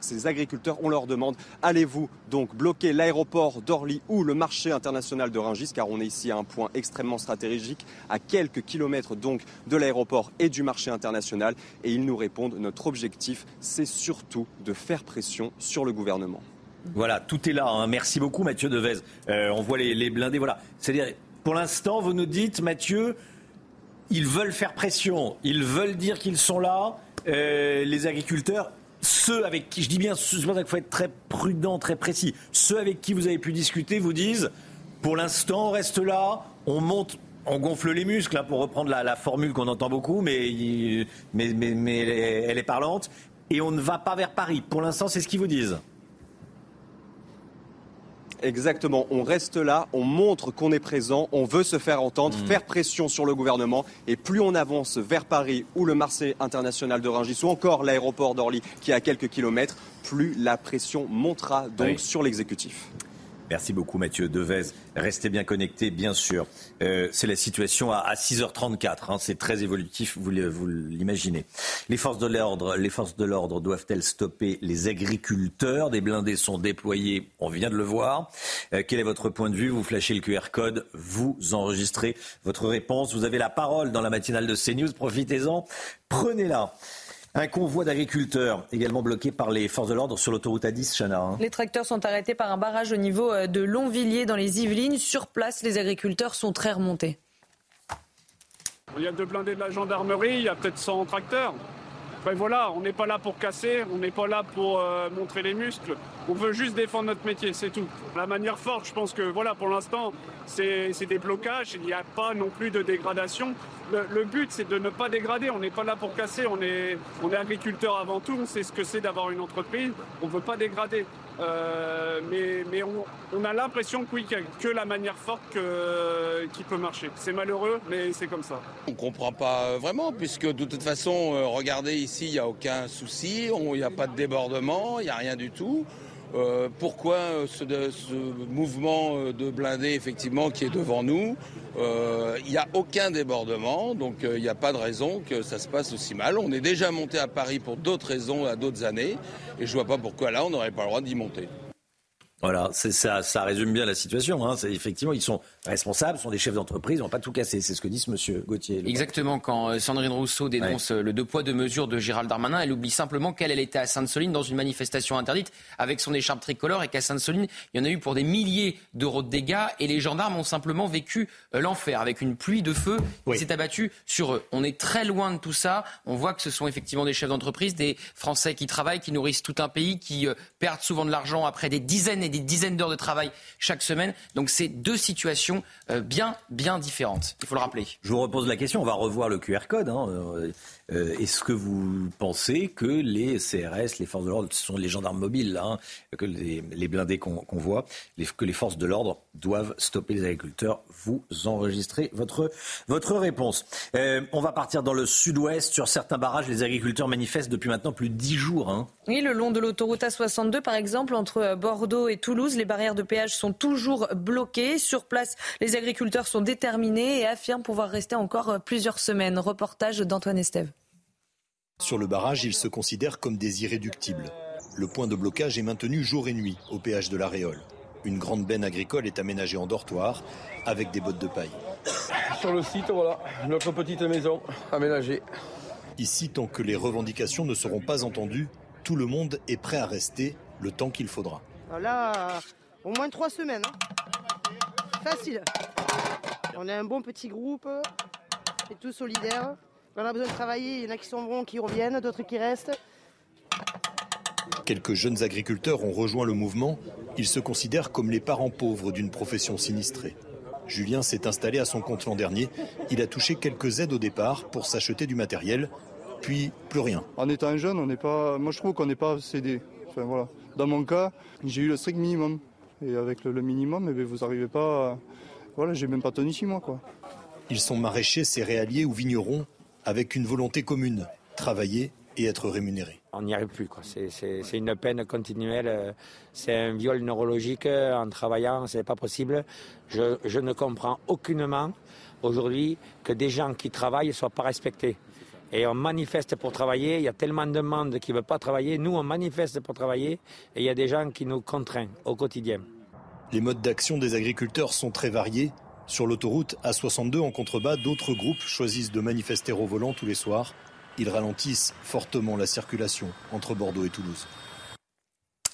on leur demande allez-vous donc bloquer l'aéroport d'Orly ou le marché international de Rungis, car on est ici à un point extrêmement stratégique, à quelques kilomètres donc de l'aéroport et du marché international. Et ils nous répondent notre objectif, c'est surtout de faire pression sur le gouvernement. Voilà, tout est là. Hein. Merci beaucoup, Mathieu Devez. Euh, on voit les, les blindés. Voilà. C'est-à-dire, pour l'instant, vous nous dites, Mathieu, ils veulent faire pression, ils veulent dire qu'ils sont là. Euh, les agriculteurs, ceux avec qui, je dis bien, c'est pour ça qu'il faut être très prudent, très précis, ceux avec qui vous avez pu discuter vous disent, pour l'instant, on reste là, on monte on gonfle les muscles, hein, pour reprendre la, formule qu'on entend beaucoup, mais, elle est parlante. Et on ne va pas vers Paris. Pour l'instant, c'est ce qu'ils vous disent. Exactement, on reste là, on montre qu'on est présent, on veut se faire entendre, mm. faire pression sur le gouvernement. Et plus on avance vers Paris ou le marché international de Rungis ou encore l'aéroport d'Orly qui est à quelques kilomètres, plus la pression montera donc sur l'exécutif. Merci beaucoup Mathieu Devez. Restez bien connectés, bien sûr. Euh, c'est la situation à, 6h34. Hein. c'est très évolutif, vous l'imaginez. Les forces de l'ordre, les forces de l'ordre doivent-elles stopper les agriculteurs? Des blindés sont déployés. On vient de le voir. Euh, quel est votre point de vue? Vous flashez le QR code, vous enregistrez votre réponse. Vous avez la parole dans la matinale de CNews. Profitez-en. Prenez-la. Un convoi d'agriculteurs également bloqué par les forces de l'ordre sur l'autoroute A10, Chana. Hein. Les tracteurs sont arrêtés par un barrage au niveau euh, de Longvilliers dans les Yvelines. Sur place, les agriculteurs sont très remontés. Il y a deux blindés de la gendarmerie, il y a peut-être 100 tracteurs. Ben voilà, on n'est pas là pour casser, on n'est pas là pour euh, montrer les muscles. On veut juste défendre notre métier, c'est tout. La manière forte, je pense que voilà, pour l'instant, c'est des blocages, il n'y a pas non plus de dégradation le, but, c'est de ne pas dégrader. On n'est pas là pour casser. On est, on est agriculteur avant tout. On sait ce que c'est d'avoir une entreprise. On ne veut pas dégrader. Euh, mais, mais on, a l'impression que oui, que la manière forte qui peut marcher. C'est malheureux, mais c'est comme ça. On ne comprend pas vraiment, puisque de toute façon, euh, regardez ici, il n'y a aucun souci, il n'y a pas de débordement, il n'y a rien du tout. Euh, pourquoi ce, ce, mouvement de blindés effectivement qui est devant nous Il n'y a aucun débordement, donc il n'y a pas de raison que ça se passe aussi mal. On est déjà monté à Paris pour d'autres raisons à d'autres années, et je vois pas pourquoi là on n'aurait pas le droit d'y monter. Voilà, ça, ça résume bien la situation. Hein. Effectivement, ils sont responsables, sont des chefs d'entreprise, ils n'ont pas tout cassé. C'est ce que dit ce monsieur Gauthier. Exactement. Quand euh, Sandrine Rousseau dénonce euh, le deux poids, deux mesures de Gérald Darmanin, elle oublie simplement qu'elle elle était à Sainte-Soline dans une manifestation interdite avec son écharpe tricolore et qu'à Sainte-Soline, il y en a eu pour des milliers d'euros de dégâts et les gendarmes ont simplement vécu euh, l'enfer avec une pluie de feu qui s'est abattue sur eux. On est très loin de tout ça. On voit que ce sont effectivement des chefs d'entreprise, des Français qui travaillent, qui nourrissent tout un pays, qui perdent souvent de l'argent après des dizaines et des dizaines d'heures de travail chaque semaine. Donc c'est deux situations euh, bien, bien différentes. Il faut le rappeler. Je vous repose la question. On va revoir le QR code. Hein. Euh, est-ce que vous pensez que les CRS, les forces de l'ordre, ce sont les gendarmes mobiles, hein, que les, blindés qu'on voit, que les forces de l'ordre doivent stopper les agriculteurs? Vous enregistrez votre, votre réponse. Euh, on va partir dans le sud-ouest. Sur certains barrages, les agriculteurs manifestent depuis maintenant plus de 10 jours. Hein. Oui, le long de l'autoroute A62, par exemple, entre euh, Bordeaux et Toulouse, les barrières de péage sont toujours bloquées. Sur place, les agriculteurs sont déterminés et affirment pouvoir rester encore plusieurs semaines. Reportage d'Antoine Estève. Sur le barrage, ils se considèrent comme des irréductibles. Le point de blocage est maintenu jour et nuit au péage de la Réole. Une grande benne agricole est aménagée en dortoir avec des bottes de paille. Sur le site, voilà, notre petite maison aménagée. Ici, tant que les revendications ne seront pas entendues, tout le monde est prêt à rester le temps qu'il faudra. Là, au moins trois semaines. Hein. Facile. On est un bon petit groupe, et tout solidaire. On a besoin de travailler, il y en a qui s'en vont, qui reviennent, d'autres qui restent. Quelques jeunes agriculteurs ont rejoint le mouvement. Ils se considèrent comme les parents pauvres d'une profession sinistrée. Julien s'est installé à son compte l'an dernier. Il a touché quelques aides au départ pour s'acheter du matériel, puis plus rien. En étant jeune, on n'est pas. Moi, je trouve qu'on n'est pas cédé. Enfin, voilà. Dans mon cas, j'ai eu le strict minimum. Et avec le, minimum, eh bien, vous n'arrivez pas. À... Voilà, j'ai même pas tenu six mois, quoi. Ils sont maraîchers, céréaliers ou vignerons avec une volonté commune, travailler et être rémunéré. On n'y arrive plus. C'est une peine continuelle. C'est un viol neurologique. Euh, en travaillant, ce n'est pas possible. Je, je, ne comprends aucunement aujourd'hui que des gens qui travaillent ne soient pas respectés. Et on manifeste pour travailler. Il y a tellement de monde qui ne veut pas travailler. Nous, on manifeste pour travailler. Et il y a des gens qui nous contraignent au quotidien. Les modes d'action des agriculteurs sont très variés. Sur l'autoroute A62 en contrebas, d'autres groupes choisissent de manifester au volant tous les soirs. Ils ralentissent fortement la circulation entre Bordeaux et Toulouse.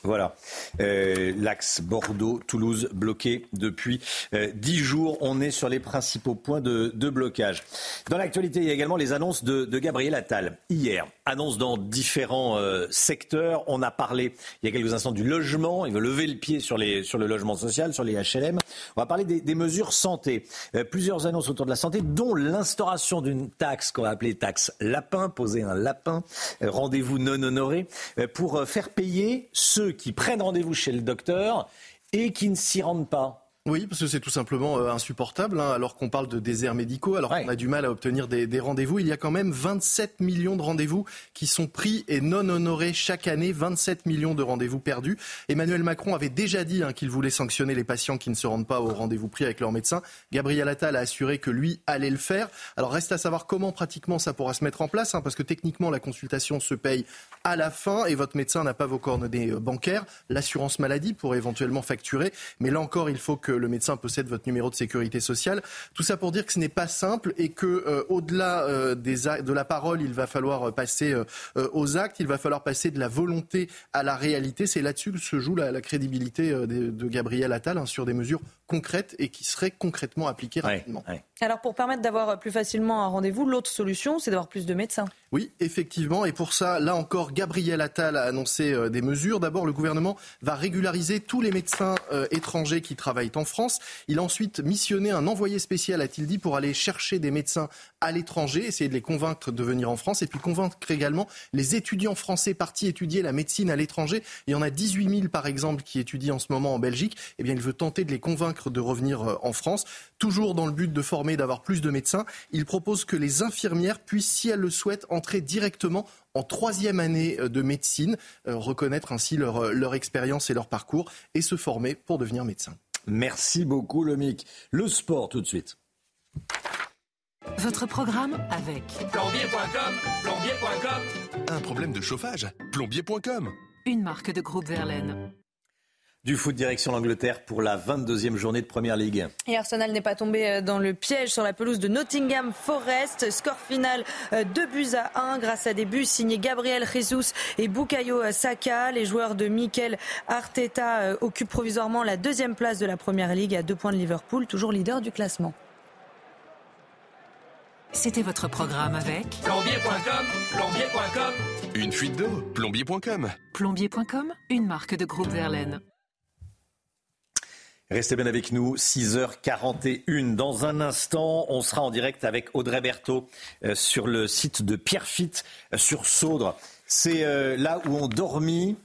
Voilà, euh, l'axe Bordeaux-Toulouse bloqué depuis euh, dix jours. On est sur les principaux points de, blocage. Dans l'actualité, il y a également les annonces de, Gabriel Attal. Hier, annonce dans différents euh, secteurs. On a parlé il y a quelques instants du logement. Il veut lever le pied sur le logement social, sur les HLM. On va parler des, des mesures santé. plusieurs annonces autour de la santé, dont l'instauration d'une taxe qu'on va appeler taxe lapin, poser un lapin, rendez-vous non honoré, pour faire payer ceux qui prennent rendez-vous chez le docteur et qui ne s'y rendent pas. Oui, parce que c'est tout simplement euh, insupportable, hein, alors qu'on parle de déserts médicaux, alors qu'on a du mal à obtenir des, rendez-vous. Il y a quand même 27 millions de rendez-vous qui sont pris et non honorés chaque année, 27 millions de rendez-vous perdus. Emmanuel Macron avait déjà dit hein, qu'il voulait sanctionner les patients qui ne se rendent pas au rendez-vous pris avec leur médecin. Gabriel Attal a assuré que lui allait le faire. Alors reste à savoir comment pratiquement ça pourra se mettre en place, hein, parce que techniquement la consultation se paye à la fin et votre médecin n'a pas vos coordonnées euh, bancaires. L'assurance maladie pourrait éventuellement facturer, mais là encore il faut que le médecin possède votre numéro de sécurité sociale. Tout ça pour dire que ce n'est pas simple et que euh, au-delà euh, de la parole, il va falloir passer euh, aux actes, il va falloir passer de la volonté à la réalité. C'est là-dessus que se joue la, crédibilité de, Gabriel Attal hein, sur des mesures concrètes et qui seraient concrètement appliquées rapidement. Alors pour permettre d'avoir plus facilement un rendez-vous, l'autre solution, c'est d'avoir plus de médecins. Oui, effectivement. Et pour ça, là encore, Gabriel Attal a annoncé euh, des mesures. D'abord, le gouvernement va régulariser tous les médecins euh, étrangers qui travaillent en France. Il a ensuite missionné un envoyé spécial, a-t-il dit, pour aller chercher des médecins à l'étranger, essayer de les convaincre de venir en France et puis convaincre également les étudiants français partis étudier la médecine à l'étranger. Il y en a 18 000 par exemple qui étudient en ce moment en Belgique. Eh bien, il veut tenter de les convaincre de revenir euh, en France, toujours dans le but de former et d'avoir plus de médecins. Il propose que les infirmières puissent, si elles le souhaitent, entrer directement en troisième année de médecine, reconnaître ainsi leur, leur expérience et leur parcours et se former pour devenir médecin. Merci beaucoup, Lomic. Le sport, tout de suite. Votre programme avec plombier.com, plombier.com. Un problème de chauffage, plombier.com. Une marque de groupe Verlaine. Du foot direction l'Angleterre pour la 22e journée de Première Ligue. Et Arsenal n'est pas tombé euh, dans le piège sur la pelouse de Nottingham Forest. Score final 2 euh, buts à 1 grâce à des buts signés Gabriel Jesus et Bukayo Saka. Les joueurs de Mikel Arteta euh, occupent provisoirement la deuxième place de la Première Ligue à deux points de Liverpool, toujours leader du classement. C'était votre programme avec plombier.com, plombier.com. Une fuite d'eau, plombier.com. Plombier.com, une marque de groupe Verlaine. Restez bien avec nous, 6h41. Dans un instant, on sera en direct avec Audrey Berthaud euh, sur le site de Pierrefitte euh, sur Saudre. C'est euh, là où ont dormi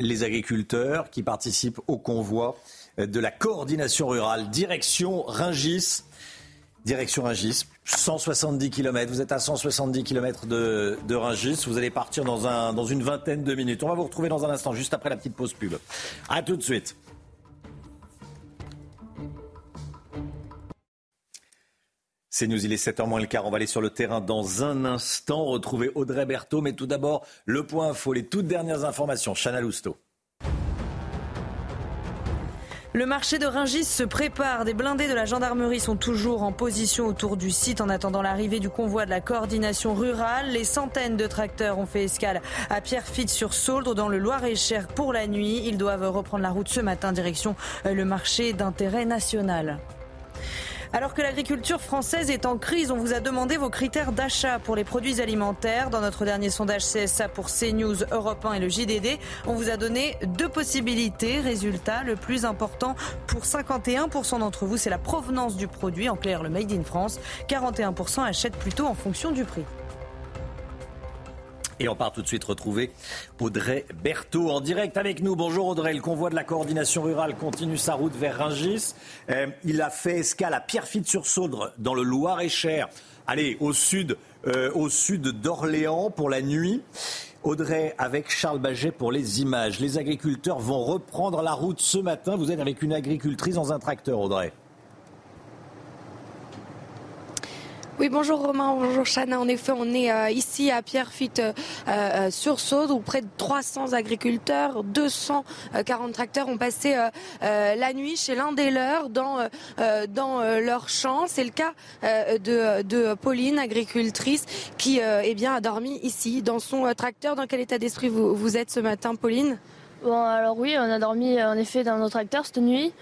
les agriculteurs qui participent au convoi de la coordination rurale. Direction Ringis. Direction Ringis, 170 km. Vous êtes à 170 km de, de Ringis. Vous allez partir dans une vingtaine de minutes. On va vous retrouver dans un instant, juste après la petite pause pub. A tout de suite. C'est nous, il est 7h moins le quart. On va aller sur le terrain dans un instant, retrouver Audrey Berthaud. Mais tout d'abord, le point info, les toutes dernières informations. Chana Lousteau. Le marché de Ringis se prépare. Des blindés de la gendarmerie sont toujours en position autour du site en attendant l'arrivée du convoi de la coordination rurale. Les centaines de tracteurs ont fait escale à Pierrefitte-sur-Sauldre dans le Loir-et-Cher pour la nuit. Ils doivent reprendre la route ce matin direction le marché d'intérêt national. Alors que l'agriculture française est en crise, on vous a demandé vos critères d'achat pour les produits alimentaires. Dans notre dernier sondage CSA pour CNews, Europe 1 et le JDD, on vous a donné deux possibilités. Résultat, le plus important pour 51% d'entre vous, c'est la provenance du produit, en clair le Made in France. 41% achètent plutôt en fonction du prix. Et on part tout de suite retrouver Audrey Berthaud en direct avec nous. Bonjour Audrey, le convoi de la coordination rurale continue sa route vers Ringis. Euh, il a fait escale à Pierrefitte-sur-Saudre dans le Loir-et-Cher. Allez, au sud, euh, au sud d'Orléans pour la nuit. Audrey avec Charles Baget pour les images. Les agriculteurs vont reprendre la route ce matin. Vous êtes avec une agricultrice dans un tracteur, Audrey. Oui, bonjour Romain, bonjour Chana. En effet, on est euh, ici à Pierrefitte euh, euh, sur Saude où près de 300 agriculteurs, 240 tracteurs ont passé la nuit chez l'un des leurs dans, dans leur champ. C'est le cas de, de Pauline, agricultrice, qui eh bien, a dormi ici dans son tracteur. Dans quel état d'esprit vous, vous êtes ce matin, Pauline? Bon, alors oui, on a dormi en effet dans nos tracteurs cette nuit.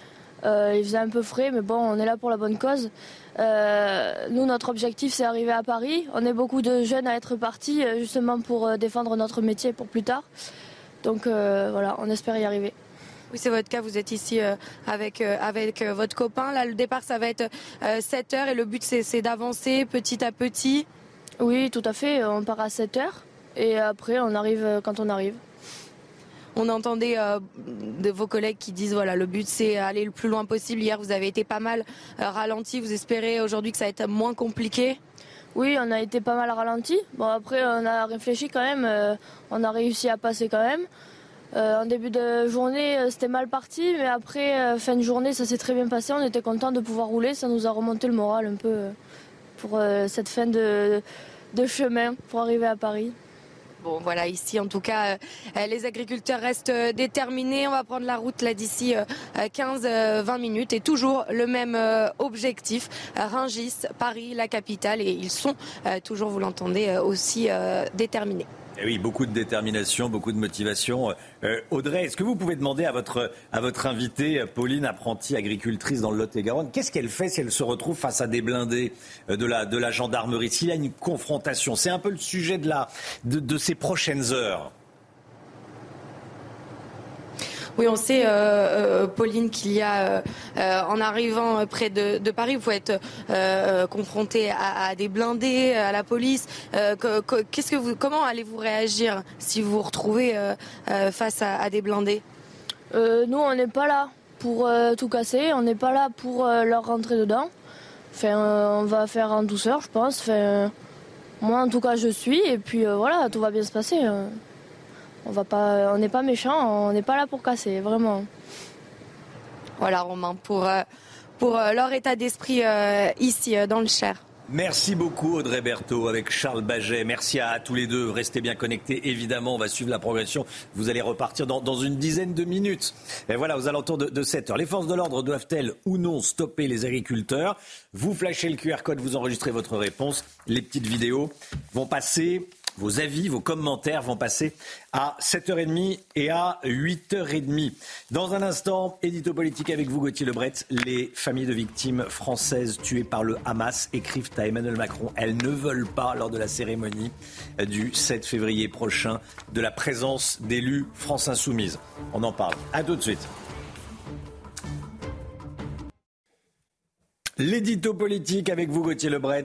il faisait un peu frais, mais bon, on est là pour la bonne cause. Euh, nous, notre objectif, c'est arriver à Paris. On est beaucoup de jeunes à être partis euh, justement pour euh, défendre notre métier pour plus tard. Donc voilà, on espère y arriver. Oui, c'est votre cas. Vous êtes ici avec, avec votre copain. Là, le départ, ça va être 7 heures et le but, c'est d'avancer petit à petit. Oui, tout à fait. On part à 7 heures et après, on arrive quand on arrive. On entendait euh, de vos collègues qui disent voilà le but c'est aller le plus loin possible. Hier vous avez été pas mal euh, ralenti. Vous espérez aujourd'hui que ça va être moins compliqué? Oui, on a été pas mal ralenti. Bon après on a réfléchi quand même. Euh, on a réussi à passer quand même. en début de journée, c'était mal parti, mais après, fin de journée, ça s'est très bien passé. On était content de pouvoir rouler. Ça nous a remonté le moral un peu pour cette fin de chemin pour arriver à Paris. Bon, voilà, ici, en tout cas, euh, les agriculteurs restent euh, déterminés. On va prendre la route là d'ici 15-20 euh, minutes et toujours le même objectif. Ringis, Paris, la capitale, et ils sont toujours, vous l'entendez, aussi déterminés. Eh oui, beaucoup de détermination, beaucoup de motivation. Euh, Audrey, est-ce que vous pouvez demander à votre, à votre invitée, Pauline, apprentie agricultrice dans le Lot-et-Garonne, qu'est-ce qu'elle fait si elle se retrouve face à des blindés euh, de la, de la gendarmerie? S'il y a une confrontation, c'est un peu le sujet de, la, de, de ces prochaines heures. Oui, on sait, euh, euh, Pauline, qu'il y a, euh, en arrivant près de, Paris, vous pouvez être confronté à, des blindés, à la police. qu'est-ce que vous, comment allez-vous réagir si vous vous retrouvez face à, des blindés? Nous, on n'est pas là pour tout casser. On n'est pas là pour leur rentrer dedans. On va faire en douceur, je pense. Moi, en tout cas, je suis. Et puis voilà, tout va bien se passer. On va pas, on n'est pas méchant, on n'est pas là pour casser, vraiment. Voilà, Romain, pour, pour leur état d'esprit ici, dans le Cher. Merci beaucoup Audrey Berthaud avec Charles Baget. Merci à, tous les deux. Restez bien connectés. Évidemment, on va suivre la progression. Vous allez repartir dans, une dizaine de minutes. Et voilà, aux alentours de, de 7 heures. Les forces de l'ordre doivent-elles ou non stopper les agriculteurs? Vous flashez le QR code, vous enregistrez votre réponse. Les petites vidéos vont passer vos avis, vos commentaires vont passer à 7h30 et à 8h30. Dans un instant, édito politique avec vous, Gauthier Lebret. Les familles de victimes françaises tuées par le Hamas écrivent à Emmanuel Macron. Elles ne veulent pas, lors de la cérémonie du 7 février prochain, de la présence d'élus France Insoumise. On en parle. À tout de suite. L'édito politique avec vous, Gauthier Lebret.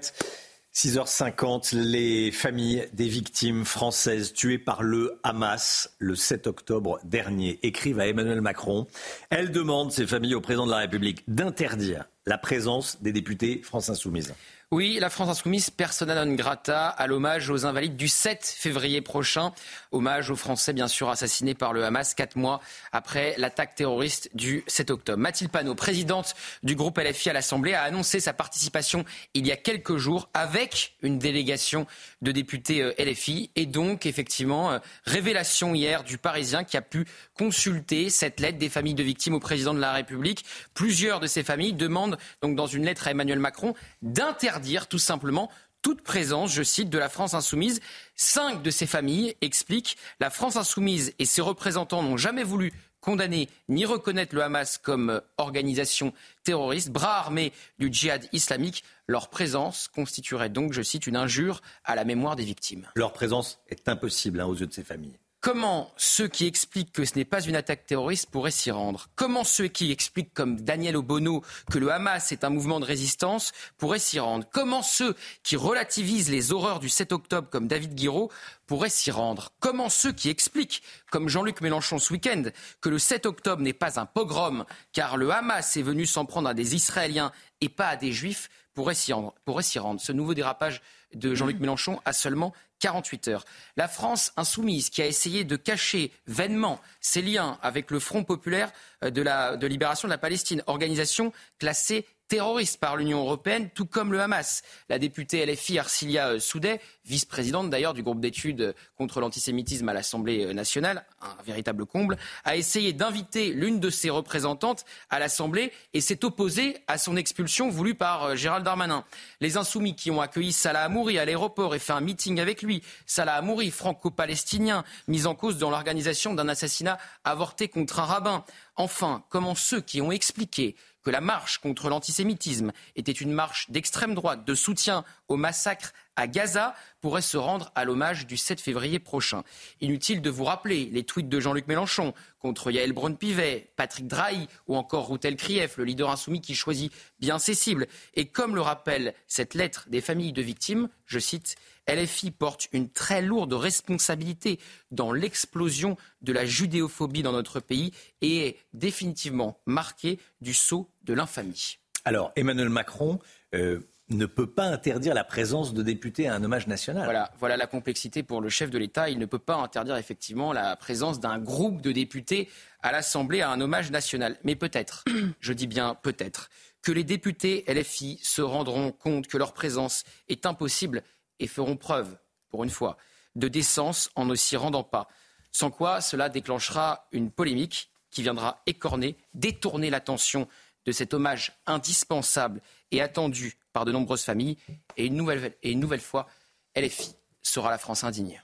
6h50, les familles des victimes françaises tuées par le Hamas le 7 octobre dernier écrivent à Emmanuel Macron. Elles demandent, ces familles, au président de la République d'interdire la présence des députés France Insoumise. Oui, la France insoumise, persona non grata, à l'hommage aux invalides du 7 février prochain. Hommage aux Français, bien sûr, assassinés par le Hamas quatre mois après l'attaque terroriste du 7 octobre. Mathilde Panot, présidente du groupe LFI à l'Assemblée, a annoncé sa participation il y a quelques jours avec une délégation de députés euh, LFI. Et donc, effectivement, euh, révélation hier du Parisien qui a pu consulter cette lettre des familles de victimes au président de la République. Plusieurs de ces familles demandent donc dans une lettre à Emmanuel Macron d'interdire dire tout simplement toute présence, je cite, de la France insoumise. Cinq de ces familles expliquent la France insoumise et ses représentants n'ont jamais voulu condamner ni reconnaître le Hamas comme organisation terroriste, bras armé du djihad islamique. Leur présence constituerait donc, je cite, une injure à la mémoire des victimes. Leur présence est impossible hein, aux yeux de ces familles. Comment ceux qui expliquent que ce n'est pas une attaque terroriste pourraient s'y rendre? Comment ceux qui expliquent, comme Daniel Obono, que le Hamas est un mouvement de résistance pourraient s'y rendre? Comment ceux qui relativisent les horreurs du 7 octobre, comme David Guiraud, pourraient s'y rendre? Comment ceux qui expliquent, comme Jean-Luc Mélenchon ce week-end, que le 7 octobre n'est pas un pogrom, car le Hamas est venu s'en prendre à des Israéliens et pas à des Juifs, pourraient s'y rendre, rendre? Ce nouveau dérapage de Jean-Luc Mélenchon a seulement 48 heures. La France insoumise, qui a essayé de cacher vainement ses liens avec le Front populaire euh, de, la, de libération de la Palestine, organisation classée terroriste par l'Union européenne, tout comme le Hamas. La députée LFI Arcilia euh, Soudet, vice-présidente d'ailleurs du groupe d'études contre l'antisémitisme à l'Assemblée euh, nationale, un véritable comble, a essayé d'inviter l'une de ses représentantes à l'Assemblée et s'est opposée à son expulsion voulue par euh, Gérald Darmanin. Les insoumis qui ont accueilli Salah Amouri à l'aéroport et fait un meeting avec lui, Salah Amouri, franco-palestinien, mis en cause dans l'organisation d'un assassinat avorté contre un rabbin. Enfin, comment ceux qui ont expliqué que la marche contre l'antisémitisme était une marche d'extrême droite de soutien au massacre à Gaza pourrait se rendre à l'hommage du 7 février prochain. Inutile de vous rappeler les tweets de Jean-Luc Mélenchon contre Yael Braun-Pivet, Patrick Drahi ou encore Routel Krief, le leader insoumis qui choisit bien ses cibles. Et comme le rappelle cette lettre des familles de victimes, je cite, LFI porte une très lourde responsabilité dans l'explosion de la judéophobie dans notre pays et est définitivement marquée du sceau de l'infamie. Alors, Emmanuel Macron euh, ne peut pas interdire la présence de députés à un hommage national. Voilà, voilà la complexité pour le chef de l'État. Il ne peut pas interdire effectivement la présence d'un groupe de députés à l'Assemblée à un hommage national. Mais peut-être, je dis bien peut-être, que les députés LFI se rendront compte que leur présence est impossible et feront preuve, pour une fois, de décence en ne s'y rendant pas. Sans quoi, cela déclenchera une polémique qui viendra écorner, détourner l'attention de cet hommage indispensable et attendu par de nombreuses familles. Et une nouvelle, et fois, LFI sera la France indigne.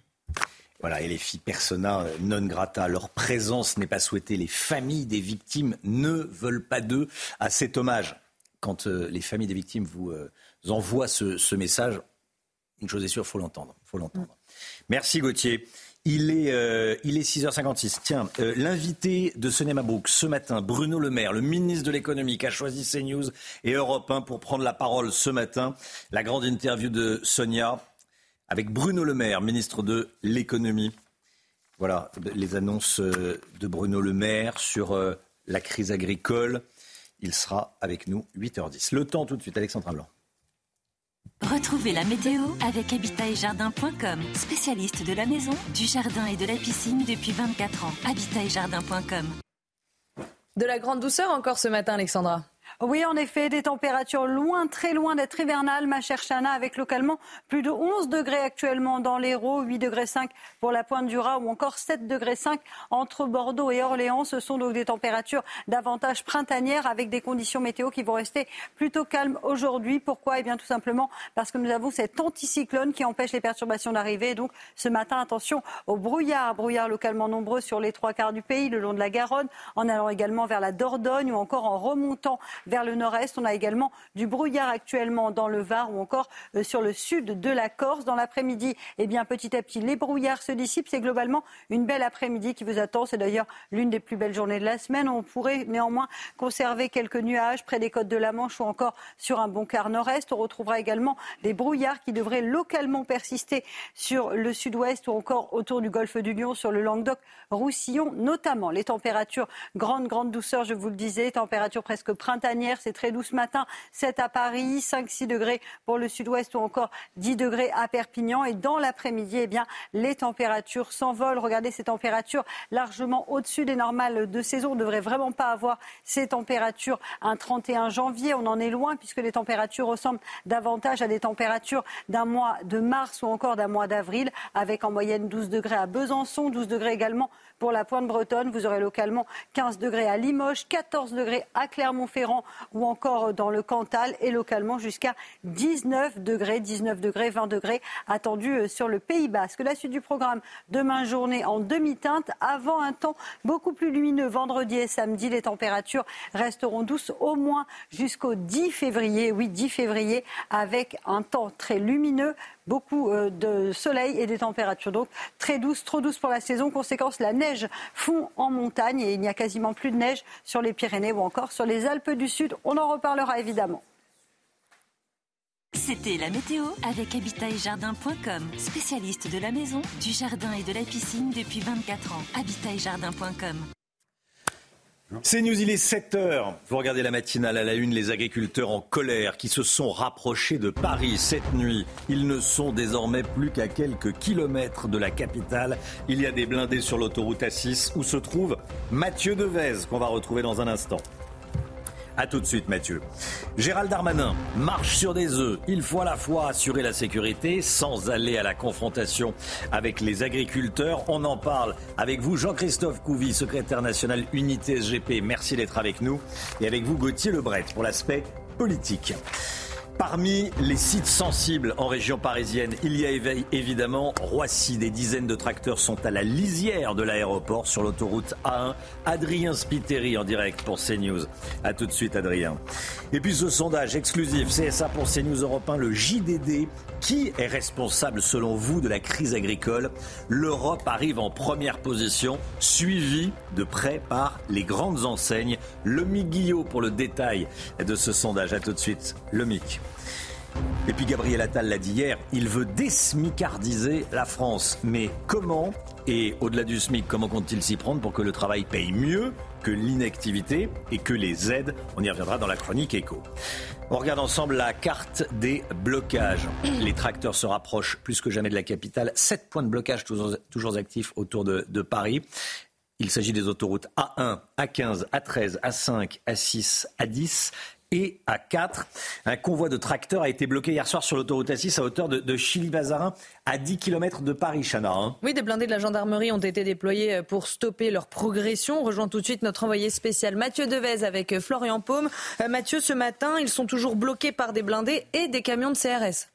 Voilà, LFI persona non grata. Leur présence n'est pas souhaitée. Les familles des victimes ne veulent pas d'eux à cet hommage. Quand euh, les familles des victimes vous euh, envoient ce message, une chose est sûre, il faut l'entendre. Faut l'entendre. Merci Gauthier. Il est, euh, il est 6h56. Tiens, euh, l'invité de Sonia Mabrouk ce matin, Bruno Le Maire, le ministre de l'économie, qui a choisi CNews et Europe 1 pour prendre la parole ce matin. La grande interview de Sonia avec Bruno Le Maire, ministre de l'économie. Voilà les annonces euh, de Bruno Le Maire sur la crise agricole. Il sera avec nous 8h10. Le temps tout de suite, Alexandre Blanc. Retrouvez la météo avec habitat-et-jardin.com, spécialiste de la maison, du jardin et de la piscine depuis 24 ans. Habitat-et-jardin.com. De la grande douceur encore ce matin, Alexandra. Oui, en effet, des températures loin, très loin d'être hivernales, ma chère Chana, avec localement plus de 11 degrés actuellement dans l'Hérault, 8 degrés 5 pour la pointe du Raz ou encore 7 degrés 5 entre Bordeaux et Orléans. Ce sont donc des températures davantage printanières avec des conditions météo qui vont rester plutôt calmes aujourd'hui. Pourquoi? Eh bien, tout simplement parce que nous avons cet anticyclone qui empêche les perturbations d'arriver. Donc, ce matin, attention au brouillard. Brouillard localement nombreux sur les trois quarts du pays, le long de la Garonne, en allant également vers la Dordogne ou encore en remontant vers le nord-est. On a également du brouillard actuellement dans le Var ou encore euh, sur le sud de la Corse. Dans l'après-midi, eh bien, petit à petit, les brouillards se dissipent. C'est globalement une belle après-midi qui vous attend. C'est d'ailleurs l'une des plus belles journées de la semaine. On pourrait néanmoins conserver quelques nuages près des côtes de la Manche ou encore sur un bon quart nord-est. On retrouvera également des brouillards qui devraient localement persister sur le sud-ouest ou encore autour du golfe du Lion, sur le Languedoc-Roussillon, notamment. Les températures, grande, grande douceur, je vous le disais, températures presque printanières c'est très doux ce matin. 7 à Paris, 5-6 degrés pour le sud-ouest ou encore 10 degrés à Perpignan. Et dans l'après-midi, eh les températures s'envolent. Regardez ces températures largement au-dessus des normales de saison. On ne devrait vraiment pas avoir ces températures un 31 janvier. On en est loin puisque les températures ressemblent davantage à des températures d'un mois de mars ou encore d'un mois d'avril avec en moyenne 12 degrés à Besançon, 12 degrés également pour la pointe bretonne. Vous aurez localement 15 degrés à Limoges, 14 degrés à Clermont-Ferrand ou encore dans le Cantal et localement jusqu'à 19 degrés, 19 degrés, 20 degrés attendus euh, sur le Pays Basque. La suite du programme, demain journée en demi-teinte avant un temps beaucoup plus lumineux. Vendredi et samedi, les températures resteront douces au moins jusqu'au 10 février. Oui, 10 février avec un temps très lumineux beaucoup euh, de soleil et des températures donc très douces, trop douces pour la saison. Conséquence, la neige fond en montagne et il n'y a quasiment plus de neige sur les Pyrénées ou encore sur les Alpes du Sud. On en reparlera évidemment. C'était la météo avec habitat-et-jardin.com, spécialiste de la maison, du jardin et de la piscine depuis 24 ans. Habitat-et-jardin.com. C'est News, il est 7 heures. Vous regardez la matinale à la une, les agriculteurs en colère qui se sont rapprochés de Paris cette nuit. Ils ne sont désormais plus qu'à quelques kilomètres de la capitale. Il y a des blindés sur l'autoroute A6 où se trouve Mathieu Devez qu'on va retrouver dans un instant. A tout de suite, Mathieu. Gérald Darmanin marche sur des œufs. Il faut à la fois assurer la sécurité sans aller à la confrontation avec les agriculteurs. On en parle avec vous, Jean-Christophe Couvi, secrétaire national Unité SGP. Merci d'être avec nous. Et avec vous, Gauthier Lebret, pour l'aspect politique. Parmi les sites sensibles en région parisienne, il y a évidemment Roissy. Des dizaines de tracteurs sont à la lisière de l'aéroport sur l'autoroute A1. Adrien Spiteri en direct pour CNews. A tout de suite, Adrien. Et puis ce sondage exclusif CSA pour CNews Europe 1, le JDD. Qui est responsable selon vous de la crise agricole? L'Europe arrive en première position, suivie de près par les grandes enseignes. Le Guillot pour le détail de ce sondage. A tout de suite, le MIC. Et puis Gabriel Attal l'a dit hier, il veut désmicardiser la France. Mais comment Et au-delà du SMIC, comment compte-t-il s'y prendre pour que le travail paye mieux que l'inactivité et que les aides On y reviendra dans la chronique écho. On regarde ensemble la carte des blocages. Les tracteurs se rapprochent plus que jamais de la capitale. Sept points de blocage toujours, actifs autour de, de Paris. Il s'agit des autoroutes A1, A15, A13, A5, A6, A10 et à 4. Un convoi de tracteurs a été bloqué hier soir sur l'autoroute A6 à hauteur de, Chili-Bazarin, à 10 km de Paris, Chana. Hein. Oui, des blindés de la gendarmerie ont été déployés pour stopper leur progression. On rejoint tout de suite notre envoyé spécial Mathieu Devez avec Florian Paume. Euh, Mathieu, ce matin, ils sont toujours bloqués par des blindés et des camions de CRS.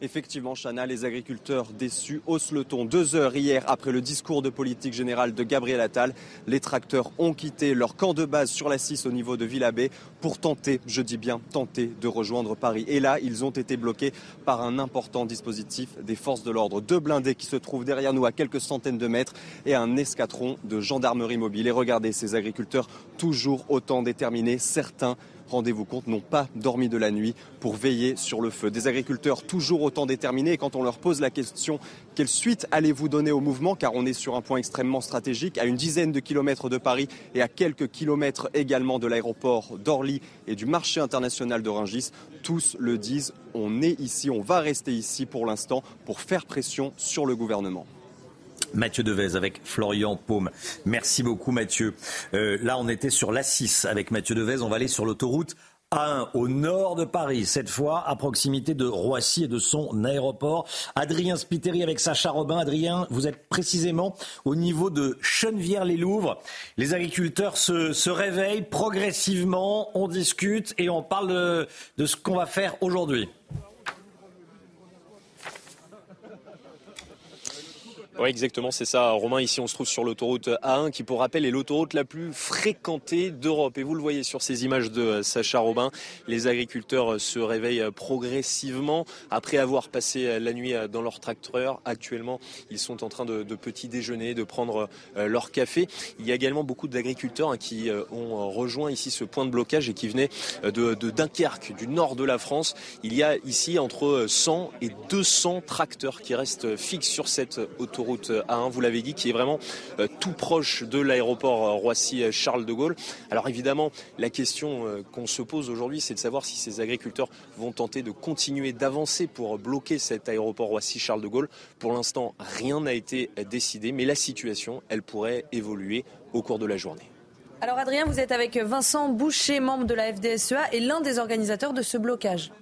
Effectivement, Chana, les agriculteurs déçus haussent le ton. Deux heures hier après le discours de politique générale de Gabriel Attal, les tracteurs ont quitté leur camp de base sur la 6 au niveau de Villabé pour tenter, je dis bien tenter, de rejoindre Paris. Et là, ils ont été bloqués par un important dispositif des forces de l'ordre. Deux blindés qui se trouvent derrière nous à quelques centaines de mètres et un escadron de gendarmerie mobile. Et regardez ces agriculteurs toujours autant déterminés, certains rendez-vous compte, n'ont pas dormi de la nuit pour veiller sur le feu. Des agriculteurs toujours autant déterminés quand on leur pose la question quelle suite allez-vous donner au mouvement? Car on est sur un point extrêmement stratégique à une dizaine de kilomètres de Paris et à quelques kilomètres également de l'aéroport d'Orly et du marché international de Rungis, tous le disent, on est ici, on va rester ici pour l'instant pour faire pression sur le gouvernement. Mathieu Devez avec Florian Paume. Merci beaucoup Mathieu. Euh, là, on était sur l'A6 avec Mathieu Devez. On va aller sur l'autoroute A1 au nord de Paris, cette fois à proximité de Roissy et de son aéroport. Adrien Spiteri avec Sacha Robin. Adrien, vous êtes précisément au niveau de Chenevière-les-Louvres. Les agriculteurs se, réveillent progressivement, on discute et on parle de ce qu'on va faire aujourd'hui. Oui, exactement, c'est ça. Romain, ici, on se trouve sur l'autoroute A1, qui, pour rappel, est l'autoroute la plus fréquentée d'Europe. Et vous le voyez sur ces images de Sacha Robin, les agriculteurs se réveillent progressivement après avoir passé la nuit dans leur tracteur. Actuellement, ils sont en train de, petit déjeuner, de prendre leur café. Il y a également beaucoup d'agriculteurs qui ont rejoint ici ce point de blocage et qui venaient de, de Dunkerque, du nord de la France. Il y a ici entre 100 et 200 tracteurs qui restent fixes sur cette autoroute route A1, vous l'avez dit, qui est vraiment tout proche de l'aéroport Roissy-Charles de Gaulle. Alors évidemment, la question qu'on se pose aujourd'hui, c'est de savoir si ces agriculteurs vont tenter de continuer d'avancer pour bloquer cet aéroport Roissy-Charles de Gaulle. Pour l'instant, rien n'a été décidé, mais la situation, elle pourrait évoluer au cours de la journée. Alors Adrien, vous êtes avec Vincent Boucher, membre de la FDSEA et l'un des organisateurs de ce blocage.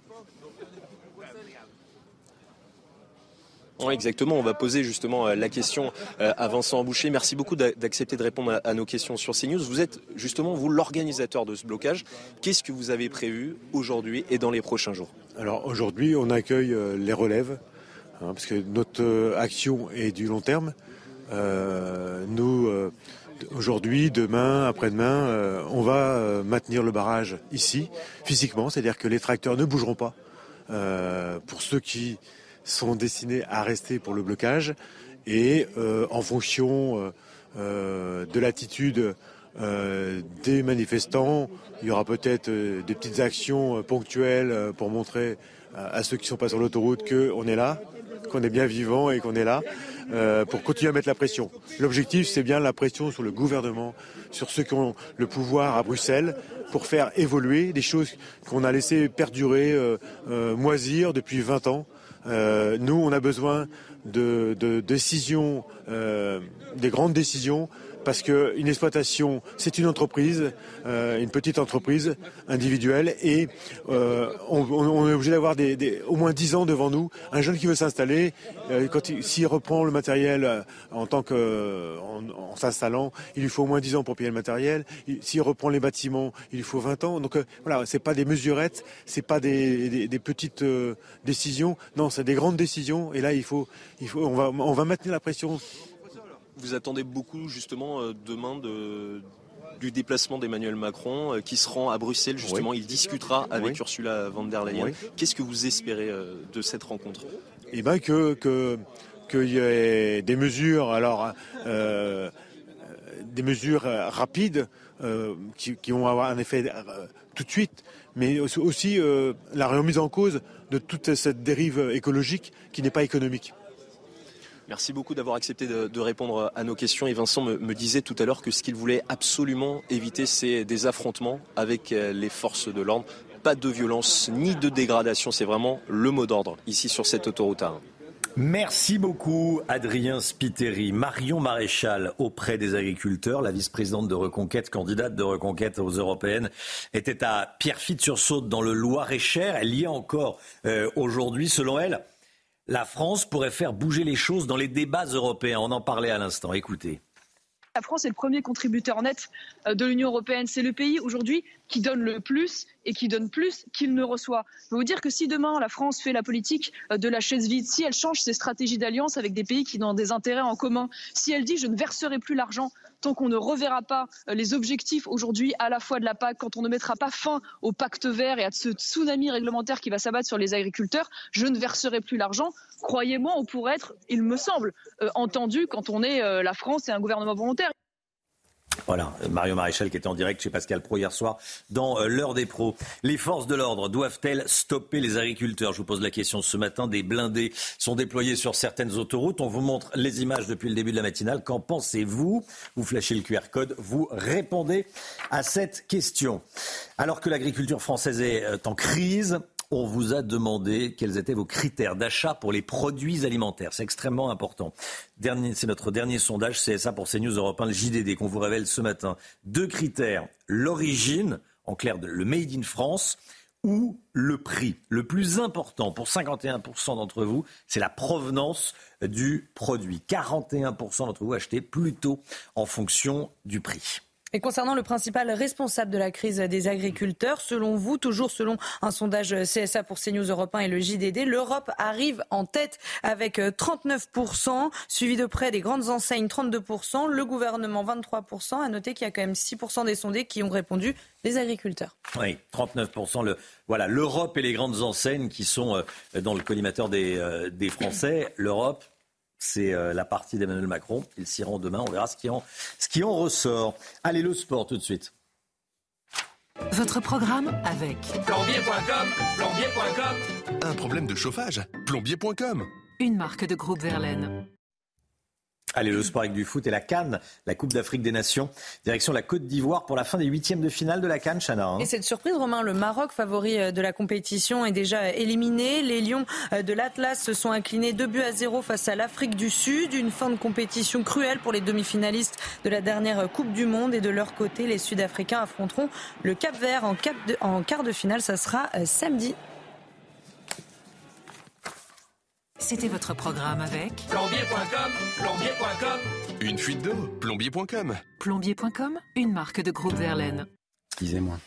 Exactement. On va poser justement la question à Vincent Boucher. Merci beaucoup d'accepter de répondre à nos questions sur CNews. Vous êtes justement, vous, l'organisateur de ce blocage. Qu'est-ce que vous avez prévu aujourd'hui et dans les prochains jours? Alors aujourd'hui, on accueille les relèves, hein, parce que notre action est du long terme. Euh, nous, euh, aujourd'hui, demain, après-demain, euh, on va maintenir le barrage ici, physiquement, c'est-à-dire que les tracteurs ne bougeront pas. pour ceux qui sont destinés à rester pour le blocage et euh, en fonction euh, de l'attitude euh, des manifestants, il y aura peut-être des petites actions ponctuelles pour montrer à ceux qui sont pas sur l'autoroute qu'on est là, qu'on est bien vivant et qu'on est là pour continuer à mettre la pression. L'objectif, c'est bien la pression sur le gouvernement, sur ceux qui ont le pouvoir à Bruxelles, pour faire évoluer des choses qu'on a laissé perdurer, moisir depuis 20 ans. Euh, nous, on a besoin de, décisions, euh, des grandes décisions, parce qu'une exploitation, c'est une entreprise, euh, une petite entreprise individuelle, et euh, on, on, est obligé d'avoir des, des, au moins 10 ans devant nous. Un jeune qui veut s'installer, euh, s'il reprend le matériel en tant que en, s'installant, il lui faut au moins 10 ans pour payer le matériel. S'il reprend les bâtiments, il lui faut 20 ans. Donc voilà, c'est pas des mesurettes, c'est pas des, des, des petites décisions. Non, c'est des grandes décisions. Et là, il faut, il faut, on va, on va maintenir la pression vous attendez beaucoup justement demain de, du déplacement d'Emmanuel Macron qui se rend à Bruxelles justement. Oui. Il discutera avec oui. Ursula von der Leyen. Oui. Qu'est-ce que vous espérez de cette rencontre? Eh bien que qu'il y ait des mesures alors euh, des mesures rapides euh, qui, qui, vont avoir un effet euh, tout de suite, mais aussi euh, la remise en cause de toute cette dérive écologique qui n'est pas économique. Merci beaucoup d'avoir accepté de, répondre à nos questions. Et Vincent me, disait tout à l'heure que ce qu'il voulait absolument éviter, c'est des affrontements avec les forces de l'ordre. Pas de violence ni de dégradation. C'est vraiment le mot d'ordre ici sur cette autoroute A1. Merci beaucoup Adrien Spiteri. Marion Maréchal auprès des agriculteurs, la vice-présidente de Reconquête, candidate de Reconquête aux européennes, était à Pierrefitte-sur-Saône dans le Loir-et-Cher. Elle y est encore euh, aujourd'hui. Selon elle, la France pourrait faire bouger les choses dans les débats européens. On en parlait à l'instant. Écoutez. La France est le premier contributeur net de l'Union européenne. C'est le pays aujourd'hui qui donne le plus et qui donne plus qu'il ne reçoit. Je peux vous dire que si demain la France fait la politique de la chaise vide, si elle change ses stratégies d'alliance avec des pays qui ont des intérêts en commun, si elle dit je ne verserai plus l'argent tant qu'on ne reverra pas les objectifs aujourd'hui à la fois de la PAC, quand on ne mettra pas fin au pacte vert et à ce tsunami réglementaire qui va s'abattre sur les agriculteurs, je ne verserai plus l'argent. Croyez-moi, on pourrait être, il me semble, euh, entendu quand on est euh, la France et un gouvernement volontaire. Voilà, Mario Maréchal qui était en direct chez Pascal Pro hier soir dans euh, l'heure des pros. Les forces de l'ordre doivent-elles stopper les agriculteurs? Je vous pose la question ce matin. Des blindés sont déployés sur certaines autoroutes. On vous montre les images depuis le début de la matinale. Qu'en pensez-vous? Vous flashez le QR code, vous répondez à cette question. Alors que l'agriculture française est euh, en crise, on vous a demandé quels étaient vos critères d'achat pour les produits alimentaires. C'est extrêmement important. C'est notre dernier sondage CSA pour CNews Europe 1, le JDD, qu'on vous révèle ce matin. Deux critères, l'origine, en clair, le Made in France, ou le prix. Le plus important pour 51% d'entre vous, c'est la provenance du produit. 41% d'entre vous achetaient plutôt en fonction du prix. Et concernant le principal responsable de la crise des agriculteurs, selon vous, toujours selon un sondage CSA pour CNews Europe 1 et le JDD, l'Europe arrive en tête avec 39%, suivi de près des grandes enseignes 32%, le gouvernement 23%. À noter qu'il y a quand même 6% des sondés qui ont répondu les agriculteurs. Oui, 39%. Le, voilà, l'Europe et les grandes enseignes qui sont euh, dans le collimateur des, euh, des Français. L'Europe, c'est euh, la partie d'Emmanuel Macron. Il s'y rend demain. On verra ce qui, en, ce qui en ressort. Allez, le sport tout de suite. Votre programme avec Plombier.com, plombier.com. Un problème de chauffage? Plombier.com. Une marque de groupe Verlaine. Allez, le sport avec du foot et la Cannes, la Coupe d'Afrique des Nations. Direction la Côte d'Ivoire pour la fin des huitièmes de finale de la Cannes, Chana. Hein. Et cette surprise, Romain, le Maroc, favori euh, de la compétition, est déjà éliminé. Les Lions euh, de l'Atlas se sont inclinés 2 buts à 0 face à l'Afrique du Sud. Une fin de compétition cruelle pour les demi-finalistes de la dernière Coupe du Monde. Et de leur côté, les Sud-Africains affronteront le Cap Vert en, en quart de finale. Ça sera euh, samedi. C'était votre programme avec Plombier.com, plombier.com. Une fuite d'eau Plombier.com. Plombier.com, une marque de groupe Verlaine.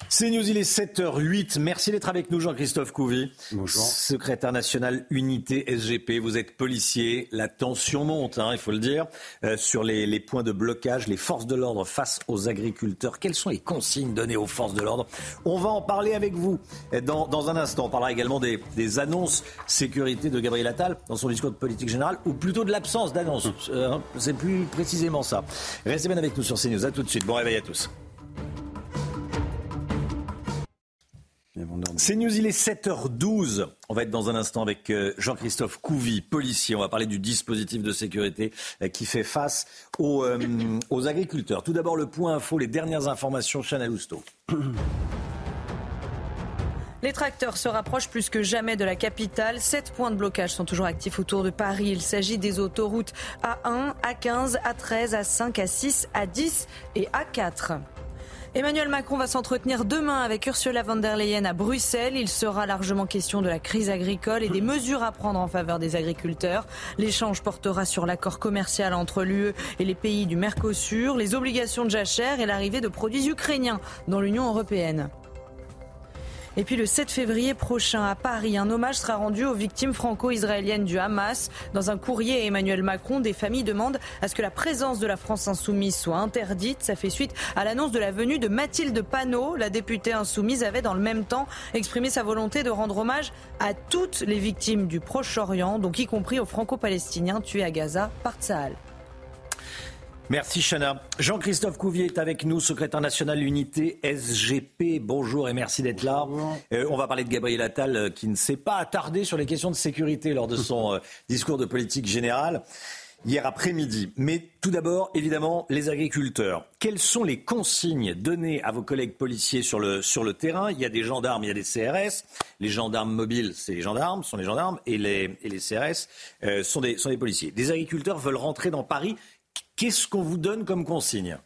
C'est News, il est 7h08. Merci d'être avec nous, Jean-Christophe Couvi. Bonjour. Secrétaire national unité SGP. Vous êtes policier. La tension monte, hein, il faut le dire, euh, sur les, les, points de blocage, les forces de l'ordre face aux agriculteurs. Quelles sont les consignes données aux forces de l'ordre? On va en parler avec vous dans, dans, un instant. On parlera également des, des, annonces sécurité de Gabriel Attal dans son discours de politique générale, ou plutôt de l'absence d'annonces. Euh, C'est plus précisément ça. Restez bien avec nous sur CNews. À tout de suite. Bon réveil à tous. C'est News, il est 7h12. On va être dans un instant avec euh, Jean-Christophe Couvi, policier. On va parler du dispositif de sécurité euh, qui fait face aux, euh, aux agriculteurs. Tout d'abord, le point info, les dernières informations, Chanel Housteau. Les tracteurs se rapprochent plus que jamais de la capitale. Sept points de blocage sont toujours actifs autour de Paris. Il s'agit des autoroutes A1, A15, A13, A5, A6, A10 et A4. Emmanuel Macron va s'entretenir demain avec Ursula von der Leyen à Bruxelles. Il sera largement question de la crise agricole et des mesures à prendre en faveur des agriculteurs. L'échange portera sur l'accord commercial entre l'UE et les pays du Mercosur, les obligations de jachère et l'arrivée de produits ukrainiens dans l'Union européenne. Et puis le 7 février prochain à Paris, un hommage sera rendu aux victimes franco-israéliennes du Hamas. Dans un courrier Emmanuel Macron, des familles demandent à ce que la présence de la France insoumise soit interdite. Ça fait suite à l'annonce de la venue de Mathilde Panot. La députée insoumise avait dans le même temps exprimé sa volonté de rendre hommage à toutes les victimes du Proche-Orient, donc y compris aux franco-palestiniens tués à Gaza par Tsahal. Merci Chana. Jean-Christophe Couvier est avec nous, secrétaire national unité SGP. Bonjour et merci d'être là. Euh, on va parler de Gabriel Attal euh, qui ne s'est pas attardé sur les questions de sécurité lors de son euh, discours de politique générale hier après-midi. Mais tout d'abord, évidemment, les agriculteurs. Quelles sont les consignes données à vos collègues policiers sur le, sur le terrain? Il y a des gendarmes, il y a des CRS. Les gendarmes mobiles, c'est les gendarmes, sont les gendarmes, et les, et les CRS euh, sont, des, sont des policiers. Des agriculteurs veulent rentrer dans Paris. Qu'est-ce qu'on vous donne comme consigne?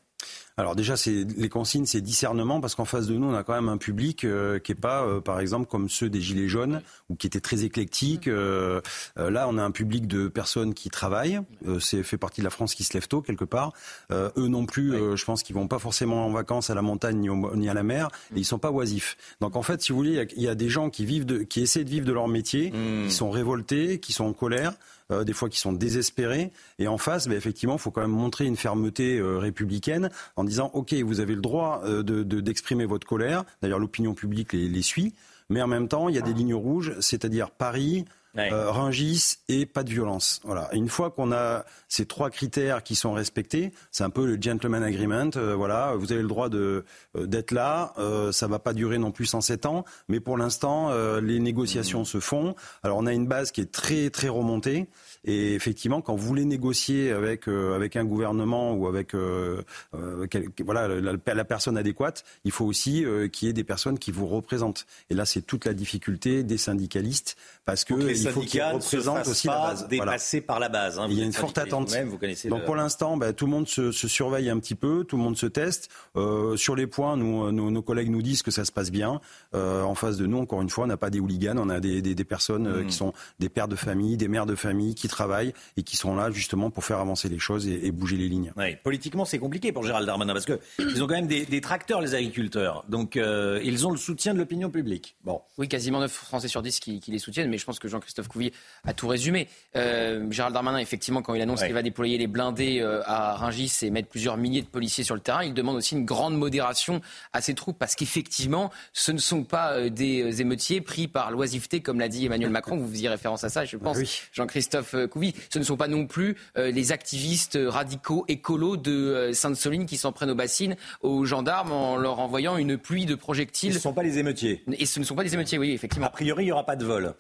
Alors déjà, les consignes, c'est discernement parce qu'en face de nous, on a quand même un public euh, qui est pas, euh, par exemple, comme ceux des gilets jaunes ou qui était très éclectique. Euh, là, on a un public de personnes qui travaillent. c'est fait partie de la France qui se lève tôt quelque part. eux non plus, je pense qu'ils vont pas forcément en vacances à la montagne ni, au, ni à la mer et ils sont pas oisifs. Donc en fait, si vous voulez, il y, y, a des gens qui vivent, de, qui essaient de vivre de leur métier, mmh. qui sont révoltés, qui sont en colère. Euh, des fois qui sont désespérés. Et en face, bah, effectivement, il faut quand même montrer une fermeté euh, républicaine en disant, OK, vous avez le droit euh, d'exprimer de, votre colère. D'ailleurs, l'opinion publique les, les, suit. Mais en même temps, il y a des lignes rouges, c'est-à-dire Paris, euh, Rungis et pas de violence. Voilà. Et une fois qu'on a ces trois critères qui sont respectés, c'est un peu le gentleman agreement. euh, voilà, vous avez le droit de euh, d'être là. Euh, ça va pas durer non plus 107 ans, mais pour l'instant, les négociations se font. Alors on a une base qui est très très remontée. Et effectivement, quand vous voulez négocier avec euh, avec un gouvernement ou avec euh, euh, quel- voilà la, la personne adéquate, il faut aussi qu'il y ait des personnes qui vous représentent. Et là, c'est toute la difficulté des syndicalistes parce que les il faut qu'ils représentent aussi la base. Voilà. dépasser par la base. hein. Il y a une forte attente. vous Donc le- pour l'instant, bah, tout le monde se, se surveille un petit peu, tout le monde se teste. Euh, sur les points, nous, nos, nos collègues nous disent que ça se passe bien. Euh, en face de nous, encore une fois, on n'a pas des hooligans, on a des, des- des personnes euh, Mm. qui sont des pères de famille, des mères de famille, qui travaillent et qui sont là justement pour faire avancer les choses et, et bouger les lignes. Ouais, politiquement, c'est compliqué pour Gérald Darmanin parce que ils ont quand même des, des tracteurs, les agriculteurs. Donc, euh, ils ont le soutien de l'opinion publique. Bon. Oui, quasiment 9 Français sur 10 qui, qui les soutiennent, mais je pense que Jean-Christophe Couvi a tout résumé. Euh, Gérald Darmanin, effectivement, quand il annonce Ouais. qu'il va déployer les blindés euh, à Rungis et mettre plusieurs milliers de policiers sur le terrain, il demande aussi une grande modération à ses troupes, parce qu'effectivement, ce ne sont pas des émeutiers pris par l'oisiveté, comme l'a dit Emmanuel Macron, vous faisiez référence à ça, je pense, Jean-Christophe euh. Ce ne sont pas non plus euh, les activistes radicaux écolos de euh, Sainte-Soline qui s'en prennent aux bassines aux gendarmes en leur envoyant une pluie de projectiles. Ce ne sont pas les émeutiers. Et ce ne sont pas des émeutiers, oui, effectivement. A priori, il n'y aura pas de vol.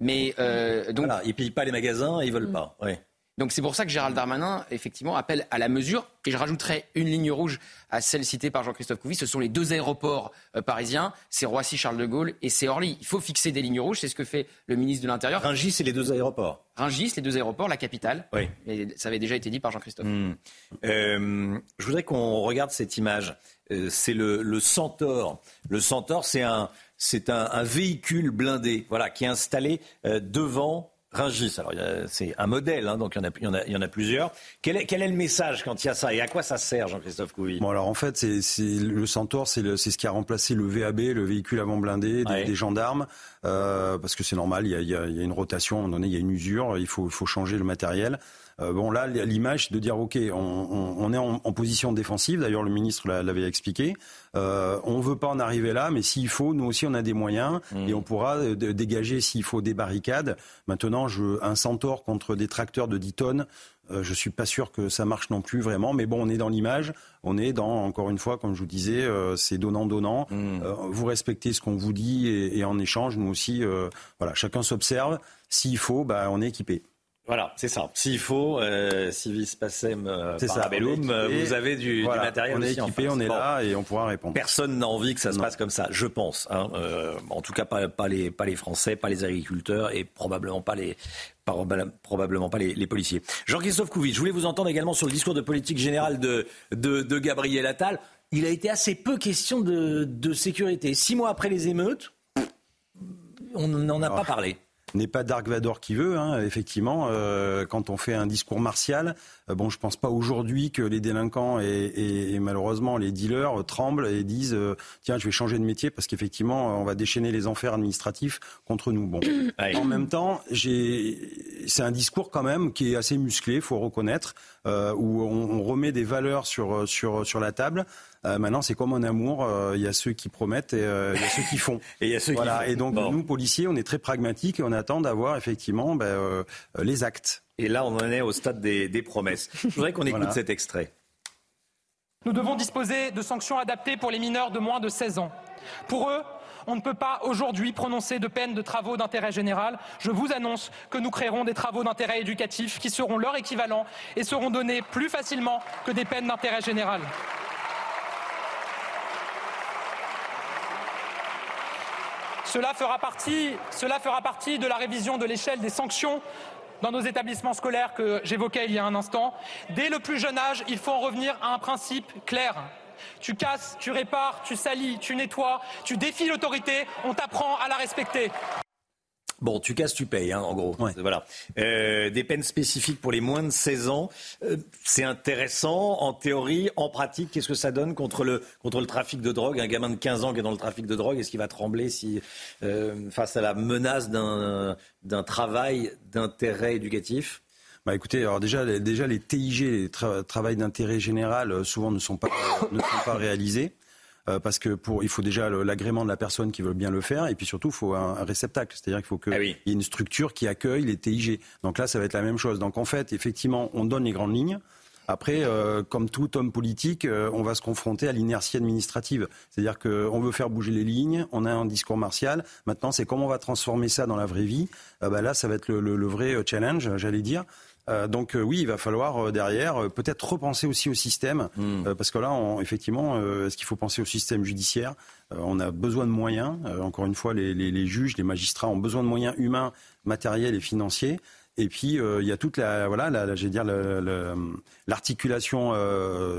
Mais euh, donc, Voilà, ils pillent pas les magasins, ils volent pas. Donc c'est pour ça que Gérald Darmanin, effectivement, appelle à la mesure. Et je rajouterai une ligne rouge à celle citée par Jean-Christophe Couvi. Ce sont les deux aéroports euh, parisiens. C'est Roissy-Charles de Gaulle et c'est Orly. Il faut fixer des lignes rouges. C'est ce que fait le ministre de l'Intérieur. Rungis, c'est les deux aéroports. Rungis, les deux aéroports, la capitale. Oui. Et ça avait déjà été dit par Jean-Christophe. Hmm. Euh, je voudrais qu'on regarde cette image. Euh, c'est le, le Centaure. Le Centaure, c'est un, c'est un, un véhicule blindé, voilà, qui est installé euh, devant Rungis. Alors, c'est un modèle, hein, donc il y, en a, il, y en a, il y en a plusieurs. Quel est, quel est le message quand il y a ça et à quoi ça sert, Jean-Christophe Couvi Bon alors en fait c'est le Centaure c'est ce qui a remplacé le VAB le véhicule avant blindé des, Ouais. des gendarmes euh, parce que c'est normal il y, a, il y a- une rotation à un moment donné il y a une usure il faut faut changer le matériel Euh, bon là l'image c'est de dire ok on, on- on est en, en position défensive d'ailleurs le ministre l'a- l'avait expliqué euh, on veut pas en arriver là mais s'il faut nous aussi on a des moyens et on pourra euh, dégager s'il faut des barricades maintenant un Centaure contre des tracteurs de 10 tonnes euh, je suis pas sûr que ça marche non plus vraiment, mais bon, on est dans l'image, on est dans, encore une fois, comme je vous disais, euh, c'est donnant-donnant. Euh, vous respectez ce qu'on vous dit et, et en échange, nous aussi, voilà, chacun s'observe. S'il faut, bah, on est équipé. Voilà, c'est ça. S'il faut, euh, civis pacem euh, ça, euh, équipé. vous avez du, matériel on est aussi équipé, on est là et on pourra répondre. Personne n'a envie que ça se passe comme ça, je pense. hein. Euh, en tout cas, pas, pas les, pas les Français, pas les agriculteurs et probablement pas les, pas- probablement pas les, les policiers. Jean-Christophe Couvi, je voulais vous entendre également sur le discours de politique générale de, de, de Gabriel Attal. Il a été assez peu question de, de sécurité. Six mois après les émeutes, on n'en a pas parlé. N'est pas Dark Vador qui veut, hein, effectivement. euh, quand on fait un discours martial, bon, je pense pas aujourd'hui que les délinquants et, et- et malheureusement les dealers euh, tremblent et disent euh, tiens, je vais changer de métier parce qu'effectivement, on va déchaîner les enfers administratifs contre nous. Bon, en même temps, c'est un discours quand même qui est assez musclé, faut reconnaître, euh, où on, on remet des valeurs sur sur sur la table. Euh, maintenant, c'est comme en amour, euh, il y a ceux qui promettent et euh, il y a ceux qui font. Et il y a ceux qui voilà. font. Et donc, Bon. nous, policiers, on est très pragmatiques et on attend d'avoir effectivement ben, euh, les actes. Et là, on en est au stade des, des promesses. Je voudrais qu'on écoute Voilà. cet extrait. Nous devons disposer de sanctions adaptées pour les mineurs de moins de 16 ans. Pour eux, on ne peut pas aujourd'hui prononcer de peine de travaux d'intérêt général. Je vous annonce que nous créerons des travaux d'intérêt éducatif qui seront leur équivalent et seront donnés plus facilement que des peines d'intérêt général. Cela fera, partie, cela fera partie de la révision de l'échelle des sanctions dans nos établissements scolaires que j'évoquais il y a un instant. Dès le plus jeune âge, il faut en revenir à un principe clair. Tu casses, tu répares, tu salis, tu nettoies, tu défies l'autorité, on t'apprend à la respecter. Bon, tu casses, tu payes, hein, en gros. Voilà. Euh, des peines spécifiques pour les moins de 16 ans. Euh, c'est intéressant en théorie, en pratique. Qu'est-ce que ça donne contre le, contre le trafic de drogue? Un gamin de 15 ans qui est dans le trafic de drogue, est-ce qu'il va trembler si, euh, face à la menace d'un d'un travail d'intérêt éducatif? Bah écoutez, alors déjà, les- déjà les TIG, les tra- travails d'intérêt général, souvent ne sont pas, ne sont pas réalisés. Euh, parce que pour, il faut déjà l'agrément de la personne qui veut bien le faire, et puis surtout, il faut un, réceptacle, c'est-à-dire qu'il faut qu'il ah y ait une structure qui accueille les TIG. Donc là, ça va être la même chose. Donc en fait, effectivement, on donne les grandes lignes. Après, euh, comme tout homme politique, euh, on va se confronter à l'inertie administrative. C'est-à-dire qu'on veut faire bouger les lignes, on a un discours martial. Maintenant, c'est comment on va transformer ça dans la vraie vie. bah là, ça va être le, le vrai challenge, j'allais dire. Euh, donc euh, oui, il va falloir euh, derrière peut-être repenser aussi au système, hmm. parce que là, effectivement, est-ce qu'il faut penser au système judiciaire? On a besoin de moyens. encore une fois, les, juges, les magistrats ont besoin de moyens humains, matériels et financiers. Et puis il y a toute la voilà, la, dire l'articulation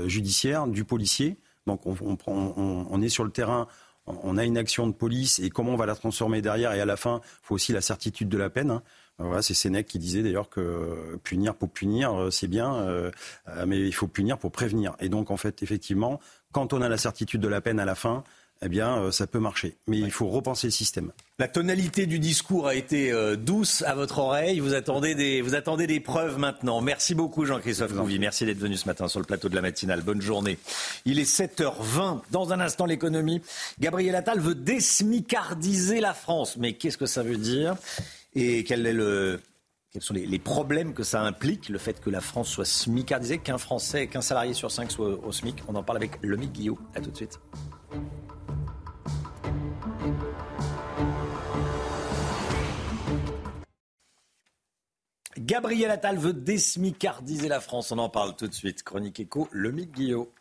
judiciaire du policier. Donc on, on, on, est sur le terrain on a une action de police et comment on va la transformer derrière? Et à la fin, il faut aussi la certitude de la peine. Voilà, c'est Sénèque qui disait d'ailleurs que punir pour punir, euh, c'est bien, euh, euh, mais il faut punir pour prévenir. Et donc, en fait, effectivement, quand on a la certitude de la peine à la fin, eh bien, ça peut marcher. Mais il faut repenser le système. La tonalité du discours a été douce à votre oreille. Vous attendez des, vous attendez des preuves maintenant. Merci beaucoup, Jean-Christophe Couvi. Merci d'être venu ce matin sur le plateau de la matinale. Bonne journée. Il est 7h20. Dans un instant, l'économie. Gabriel Attal veut désmicardiser la France. Mais qu'est-ce que ça veut dire? Et quels sont les, problèmes que ça implique, le fait que la France soit smicardisée, qu'un Français, qu'un salarié sur cinq soit au SMIC? On en parle avec Lomique Guillot. À tout de suite. Gabriel Attal veut désmicardiser la France. On en parle tout de suite. Chronique écho, Lomique Guillot.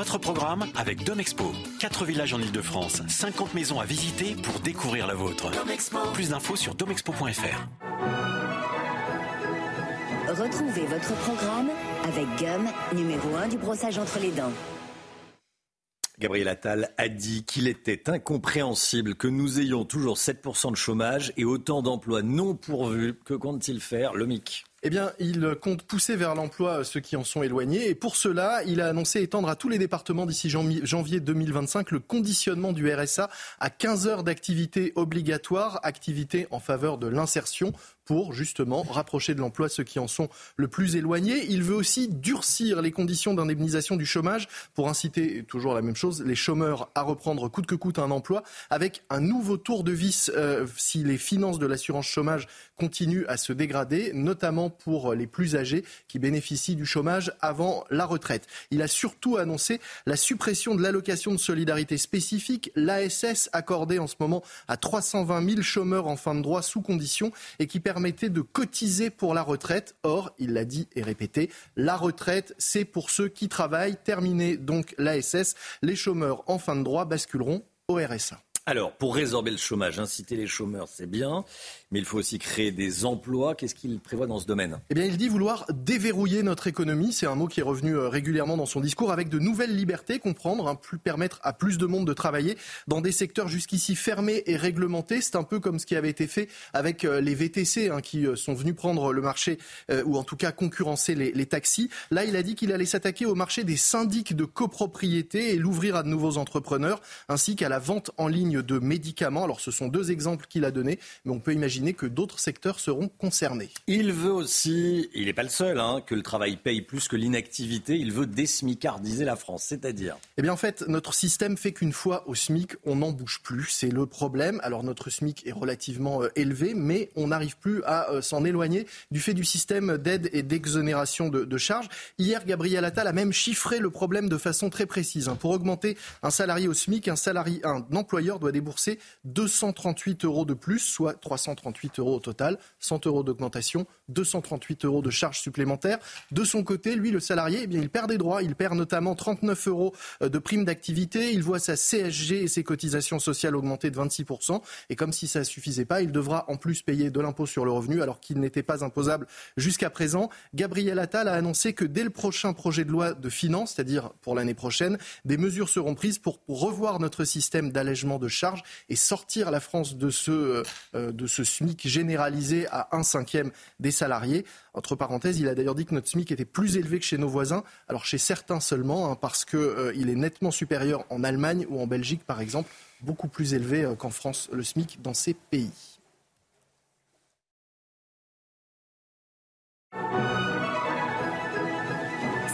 Votre programme avec Domexpo. 4 villages en Ile-de-France, 50 maisons à visiter pour découvrir la vôtre. Plus d'infos sur domexpo.fr. Retrouvez votre programme avec Gum, numéro 1 du brossage entre les dents. Gabriel Attal a dit qu'il était incompréhensible que nous ayons toujours 7% de chômage et autant d'emplois non pourvus. Que compte-t-il faire, le MIC eh bien, il compte pousser vers l'emploi ceux qui en sont éloignés. Et pour cela, il a annoncé étendre à tous les départements d'ici janvier 2025 le conditionnement du RSA à 15 heures d'activité obligatoire, activité en faveur de l'insertion pour justement rapprocher de l'emploi ceux qui en sont le plus éloignés. Il veut aussi durcir les conditions d'indemnisation du chômage pour inciter, toujours la même chose, les chômeurs à reprendre coûte que coûte un emploi avec un nouveau tour de vis euh, si les finances de l'assurance chômage continuent à se dégrader, notamment pour les plus âgés qui bénéficient du chômage avant la retraite. Il a surtout annoncé la suppression de l'allocation de solidarité spécifique, l'ASS accordée en ce moment à 320 000 chômeurs en fin de droit sous condition et qui permet permettait de cotiser pour la retraite. Or, il l'a dit et répété, la retraite, c'est pour ceux qui travaillent. Terminé donc l'ASS, les chômeurs en fin de droit basculeront au RSA. Alors, pour résorber le chômage, inciter les chômeurs, c'est bien mais il faut aussi créer des emplois. Qu'est-ce qu'il prévoit dans ce domaine? Eh bien, il dit vouloir déverrouiller notre économie. C'est un mot qui est revenu euh, régulièrement dans son discours, avec de nouvelles libertés, comprendre, hein, permettre à plus de monde de travailler dans des secteurs jusqu'ici fermés et réglementés. C'est un peu comme ce qui avait été fait avec euh, les VTC, hein, qui euh, sont venus prendre le marché, ou en tout cas concurrencer les, les taxis. Là, il a dit qu'il allait s'attaquer au marché des syndics de copropriété et l'ouvrir à de nouveaux entrepreneurs, ainsi qu'à la vente en ligne de médicaments. Alors, ce sont deux exemples qu'il a donnés, mais on peut imaginer que d'autres secteurs seront concernés. Il veut aussi, il n'est pas le seul, hein, que le travail paye plus que l'inactivité. Il veut désmicardiser la France, c'est-à-dire Eh bien, en fait, notre système fait qu'une fois au SMIC, on n'en bouge plus. C'est le problème. Alors, notre SMIC est relativement euh, élevé, mais on n'arrive plus à euh, s'en éloigner du fait du système d'aide et d'exonération de, charges. Hier, Gabriel Attal a même chiffré le problème de façon très précise. Hein. Pour augmenter un salarié au SMIC, un, salarié, un employeur doit débourser 238 euros de plus, soit 330 euros au total, 100 euros d'augmentation, 238 euros de charges supplémentaires. De son côté, lui, le salarié, eh il perd des droits. Il perd notamment 39 euros euh, de prime d'activité. Il voit sa CSG et ses cotisations sociales augmenter de 26%. Et comme si ça ne suffisait pas, il devra en plus payer de l'impôt sur le revenu alors qu'il n'était pas imposable jusqu'à présent. Gabriel Attal a annoncé que dès le prochain projet de loi de finances, c'est-à-dire pour l'année prochaine, des mesures seront prises pour revoir notre système d'allègement de charges et sortir la France de ce, euh, de ce SMIC généralisé à un cinquième des salariés. Entre parenthèses, il a d'ailleurs dit que notre SMIC était plus élevé que chez nos voisins. Alors chez certains seulement, hein, parce qu'il euh, est nettement supérieur en Allemagne ou en Belgique, par exemple, beaucoup plus élevé euh, qu'en France, le SMIC dans ces pays.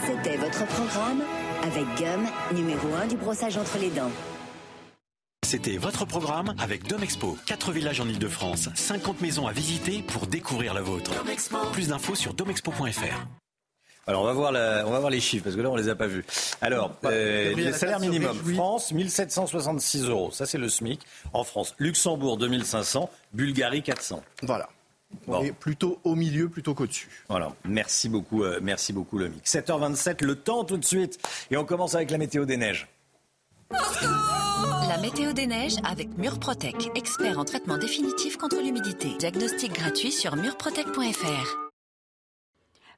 C'était votre programme avec Gum, numéro 1 du brossage entre les dents. C'était votre programme avec Domexpo. 4 villages en Ile-de-France, 50 maisons à visiter pour découvrir la vôtre. Plus d'infos sur domexpo.fr. Alors on va voir la- on va voir les chiffres parce que là on les a pas vus. Alors euh, salaires Attal se minimum. France 1766 euros, ça c'est le SMIC en France. Luxembourg 2500, Bulgarie 400. Voilà. Bon. On est plutôt au milieu plutôt qu'au-dessus. Voilà, merci beaucoup, euh, merci beaucoup le mix. 7h27, le temps tout de suite et on commence avec la météo des neiges. La météo des neiges avec Murprotec, expert en traitement définitif contre l'humidité. Diagnostic gratuit sur murprotec.fr.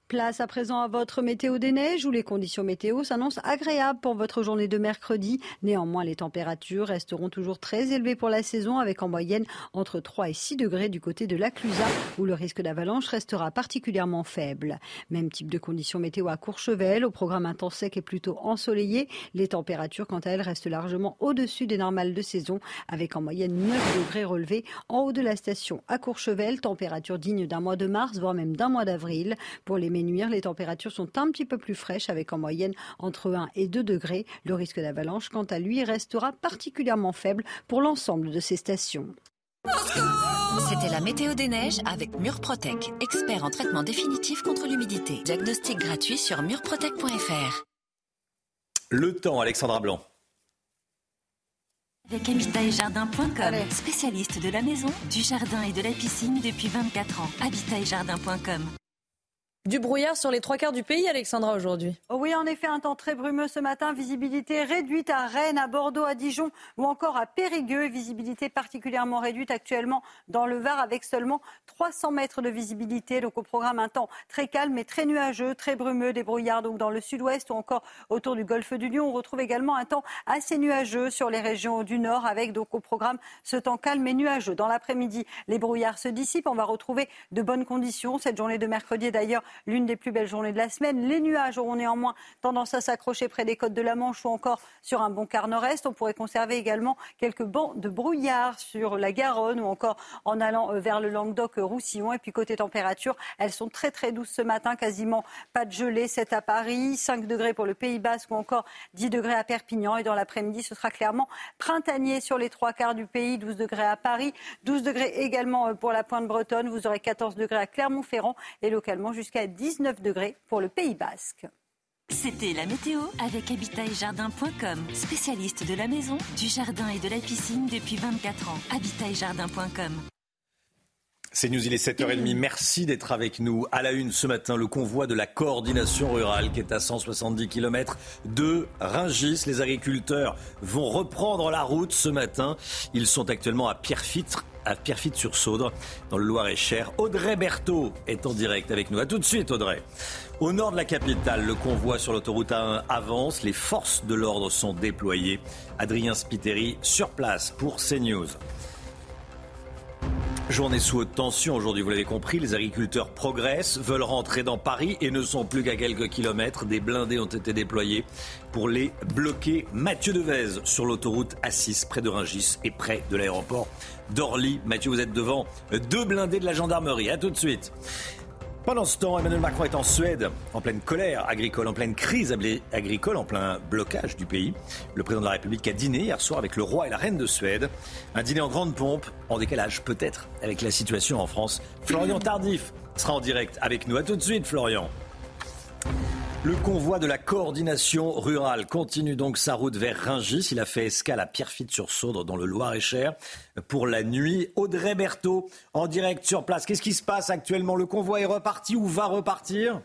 Place à présent à votre météo des neiges où les conditions météo s'annoncent agréables pour votre journée de mercredi. Néanmoins, les températures resteront toujours très élevées pour la saison avec en moyenne entre 3 et 6 degrés du côté de la Clusaz où le risque d'avalanche restera particulièrement faible. Même type de conditions météo à Courchevel, au programme temps sec et plutôt ensoleillé. Les températures, quant à elles, restent largement au-dessus des normales de saison avec en moyenne 9 degrés relevés en haut de la station à Courchevel, température digne d'un mois de mars, voire même d'un mois d'avril. Pour les Les températures sont un petit peu plus fraîches avec en moyenne entre 1 et 2 degrés. Le risque d'avalanche, quant à lui, restera particulièrement faible pour l'ensemble de ces stations. C'était la météo des neiges avec Murprotec, expert en traitement définitif contre l'humidité. Diagnostic gratuit sur murprotec.fr. Le temps, Alexandra Blanc. Avec habitaetjardin.com, spécialiste de la maison, du jardin et de la piscine depuis 24 ans. Habitaetjardin.com. Du brouillard sur les trois quarts du pays, Alexandra, aujourd'hui. Oh oui, en effet, un temps très brumeux ce matin. Visibilité réduite à Rennes, à Bordeaux, à Dijon ou encore à Périgueux. Visibilité particulièrement réduite actuellement dans le Var avec seulement 300 mètres de visibilité. Donc au programme, un temps très calme et très nuageux, très brumeux. Des brouillards donc dans le sud-ouest ou encore autour du golfe du Lion. On retrouve également un temps assez nuageux sur les régions du nord avec donc au programme ce temps calme et nuageux. Dans l'après-midi, les brouillards se dissipent. On va retrouver de bonnes conditions. Cette journée de mercredi d'ailleurs l'une des plus belles journées de la semaine. Les nuages auront néanmoins tendance à s'accrocher près des côtes de la Manche ou encore sur un bon quart nord-est. On pourrait conserver également quelques bancs de brouillard sur la Garonne ou encore en allant euh, vers le Languedoc-Roussillon. Et puis côté température, elles sont très très douces ce matin, quasiment pas de gelée. 7 à Paris, 5 degrés pour le Pays Basque ou encore 10 degrés à Perpignan. Et dans l'après-midi, ce sera clairement printanier sur les trois quarts du pays, 12 degrés à Paris, 12 degrés également euh, pour la pointe bretonne. Vous aurez 14 degrés à Clermont-Ferrand et localement jusqu'à 19 degrés pour le Pays Basque. C'était la météo avec habitaetjardin.com, spécialiste de la maison, du jardin et de la piscine depuis 24 ans. Habitaetjardin.com. C'est News, il est 7h30. Merci d'être avec nous. À la une ce matin, le convoi de la coordination rurale qui est à 170 km de Ringis. Les agriculteurs vont reprendre la route ce matin. Ils sont actuellement à Pierrefitte à Pierrefitte-sur-Saudre, dans le Loir-et-Cher. Audrey Berthaud est en direct avec nous. À tout de suite, Audrey. Au nord de la capitale, le convoi sur l'autoroute A1 avance. Les forces de l'ordre sont déployées. Adrien Spiteri sur place pour CNews. Journée sous haute tension aujourd'hui, vous l'avez compris, les agriculteurs progressent, veulent rentrer dans Paris et ne sont plus qu'à quelques kilomètres. Des blindés ont été déployés pour les bloquer. Mathieu Devez sur l'autoroute A6 près de Ringis et près de l'aéroport d'Orly. Mathieu, vous êtes devant deux blindés de la gendarmerie. À tout de suite. Pendant ce temps, Emmanuel Macron est en Suède, en pleine colère agricole, en pleine crise agricole, en plein blocage du pays. Le président de la République a dîné hier soir avec le roi et la reine de Suède. Un dîner en grande pompe, en décalage peut-être avec la situation en France. Florian Tardif sera en direct avec nous. À tout de suite, Florian. Le convoi de la coordination rurale continue donc sa route vers Ringis. Il a fait escale à Pierrefitte-sur-Saudre dans le Loir-et-Cher pour la nuit. Audrey Berthaud en direct sur place. Qu'est-ce qui se passe actuellement? Le convoi est reparti ou va repartir?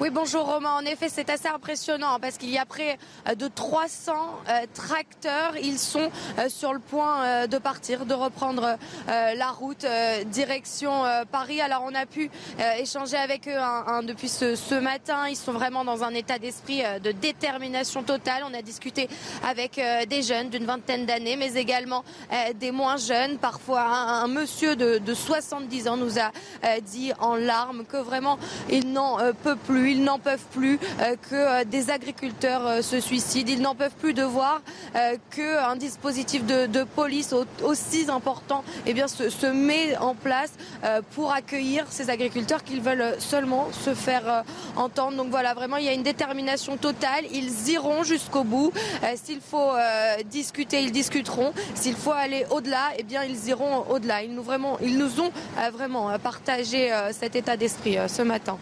Oui, bonjour Romain. En effet, c'est assez impressionnant hein, parce qu'il y a près de 300 euh, tracteurs. Ils sont euh, sur le point euh, de partir, de reprendre la route direction Paris. Alors, on a pu échanger avec eux hein, hein, depuis ce, matin. Ils sont vraiment dans un état d'esprit de détermination totale. On a discuté avec des jeunes d'une vingtaine d'années, mais également des moins jeunes. Parfois, un, monsieur de, 70 ans nous a dit en larmes que vraiment il n'en peut plus ils n'en peuvent plus que des agriculteurs se suicident. Ils n'en peuvent plus de voir qu'un dispositif de, police aussi important eh se, met en place pour accueillir ces agriculteurs qu'ils veulent seulement se faire entendre. Donc voilà, vraiment, il y a une détermination totale. Ils iront jusqu'au bout. S'il faut discuter, ils discuteront. S'il faut aller au-delà, eh bien, ils iront au-delà. Ils nous, vraiment, ils nous ont vraiment partagé cet état d'esprit ce matin.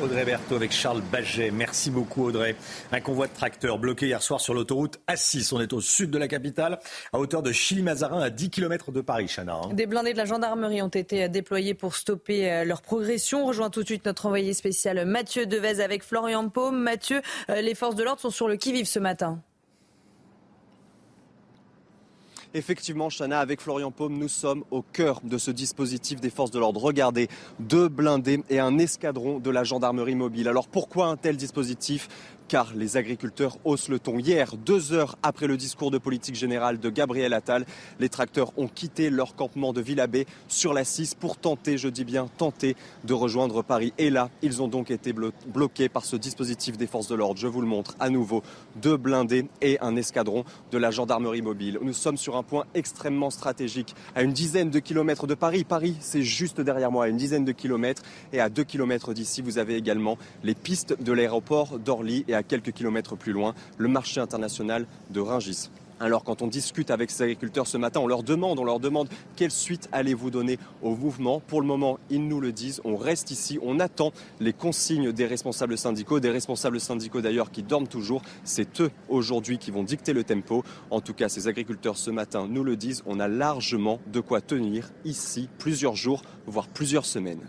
Audrey Berthaud avec Charles Baget. Merci beaucoup Audrey. Un convoi de tracteurs bloqué hier soir sur l'autoroute A6. On est au sud de la capitale, à hauteur de Chili-Mazarin, à 10 km de Paris, Chana. Hein. Des blindés de la gendarmerie ont été déployés pour stopper euh, leur progression. On rejoint tout de suite notre envoyé spécial Mathieu Devez avec Florian Paume. Mathieu, euh, les forces de l'ordre sont sur le qui-vive ce matin. Effectivement, Chana, avec Florian Paume, nous sommes au cœur de ce dispositif des forces de l'ordre. Regardez, deux blindés et un escadron de la gendarmerie mobile. Alors pourquoi un tel dispositif? Car les agriculteurs haussent le ton. Hier, deux heures après le discours de politique générale de Gabriel Attal, les tracteurs ont quitté leur campement de Villabé sur la 6 pour tenter, je dis bien tenter, de rejoindre Paris. Et là, ils ont donc été bloqués par ce dispositif des forces de l'ordre. Je vous le montre à nouveau. Deux blindés et un escadron de la gendarmerie mobile. Nous sommes sur un point extrêmement stratégique, à une dizaine de kilomètres de Paris. Paris, c'est juste derrière moi, à une dizaine de kilomètres. Et à deux kilomètres d'ici, vous avez également les pistes de l'aéroport d'Orly quelques kilomètres plus loin, le marché international de Ringis. Alors quand on discute avec ces agriculteurs ce matin, on leur demande, on leur demande quelle suite allez-vous donner au mouvement. Pour le moment, ils nous le disent, on reste ici, on attend les consignes des responsables syndicaux, des responsables syndicaux d'ailleurs qui dorment toujours. C'est eux aujourd'hui qui vont dicter le tempo. En tout cas, ces agriculteurs ce matin nous le disent, on a largement de quoi tenir ici plusieurs jours, voire plusieurs semaines.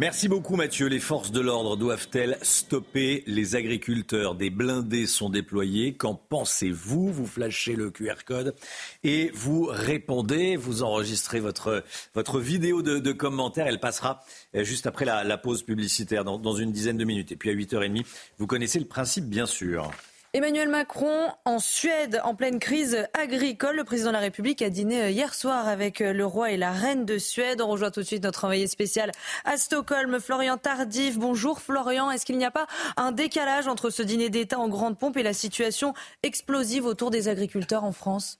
Merci beaucoup Mathieu. Les forces de l'ordre doivent-elles stopper les agriculteurs? Des blindés sont déployés. Qu'en pensez-vous? Vous flashez le QR code et vous répondez. Vous enregistrez votre, votre vidéo de, de commentaire. Elle passera euh, juste après la, pause publicitaire dans, dans une dizaine de minutes. Et puis à 8h30, vous connaissez le principe bien sûr. Emmanuel Macron en Suède, en pleine crise agricole. Le président de la République a dîné euh, hier soir avec euh, le roi et la reine de Suède. On rejoint tout de suite notre envoyé spécial à Stockholm, Florian Tardif. Bonjour Florian. Est-ce qu'il n'y a pas un décalage entre ce dîner d'État en grande pompe et la situation explosive autour des agriculteurs en France?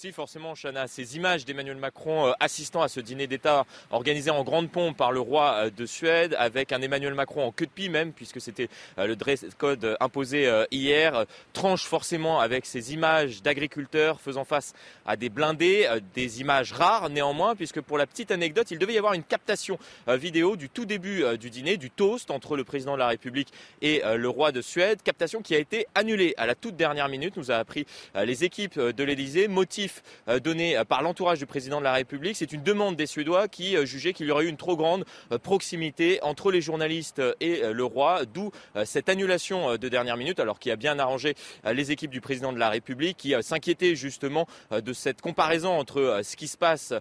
Si, forcément, Chana, ces images d'Emmanuel Macron euh, assistant à ce dîner d'État organisé en grande pompe par le roi euh, de Suède, avec un Emmanuel Macron en queue de pie même, puisque c'était euh, le dress code imposé hier, tranche forcément avec ces images d'agriculteurs faisant face à des blindés, des images rares néanmoins, puisque pour la petite anecdote, il devait y avoir une captation vidéo du tout début du dîner, du toast entre le président de la République et le roi de Suède, captation qui a été annulée à la toute dernière minute, nous a appris les équipes de l'Élysée, motif euh, donné euh, par l'entourage du président de la République. C'est une demande des Suédois qui euh, jugeaient qu'il y aurait eu une trop grande proximité entre les journalistes et le roi, d'où cette annulation de dernière minute, alors qui a bien arrangé les équipes du président de la République, qui s'inquiétaient justement de cette comparaison entre ce qui se passe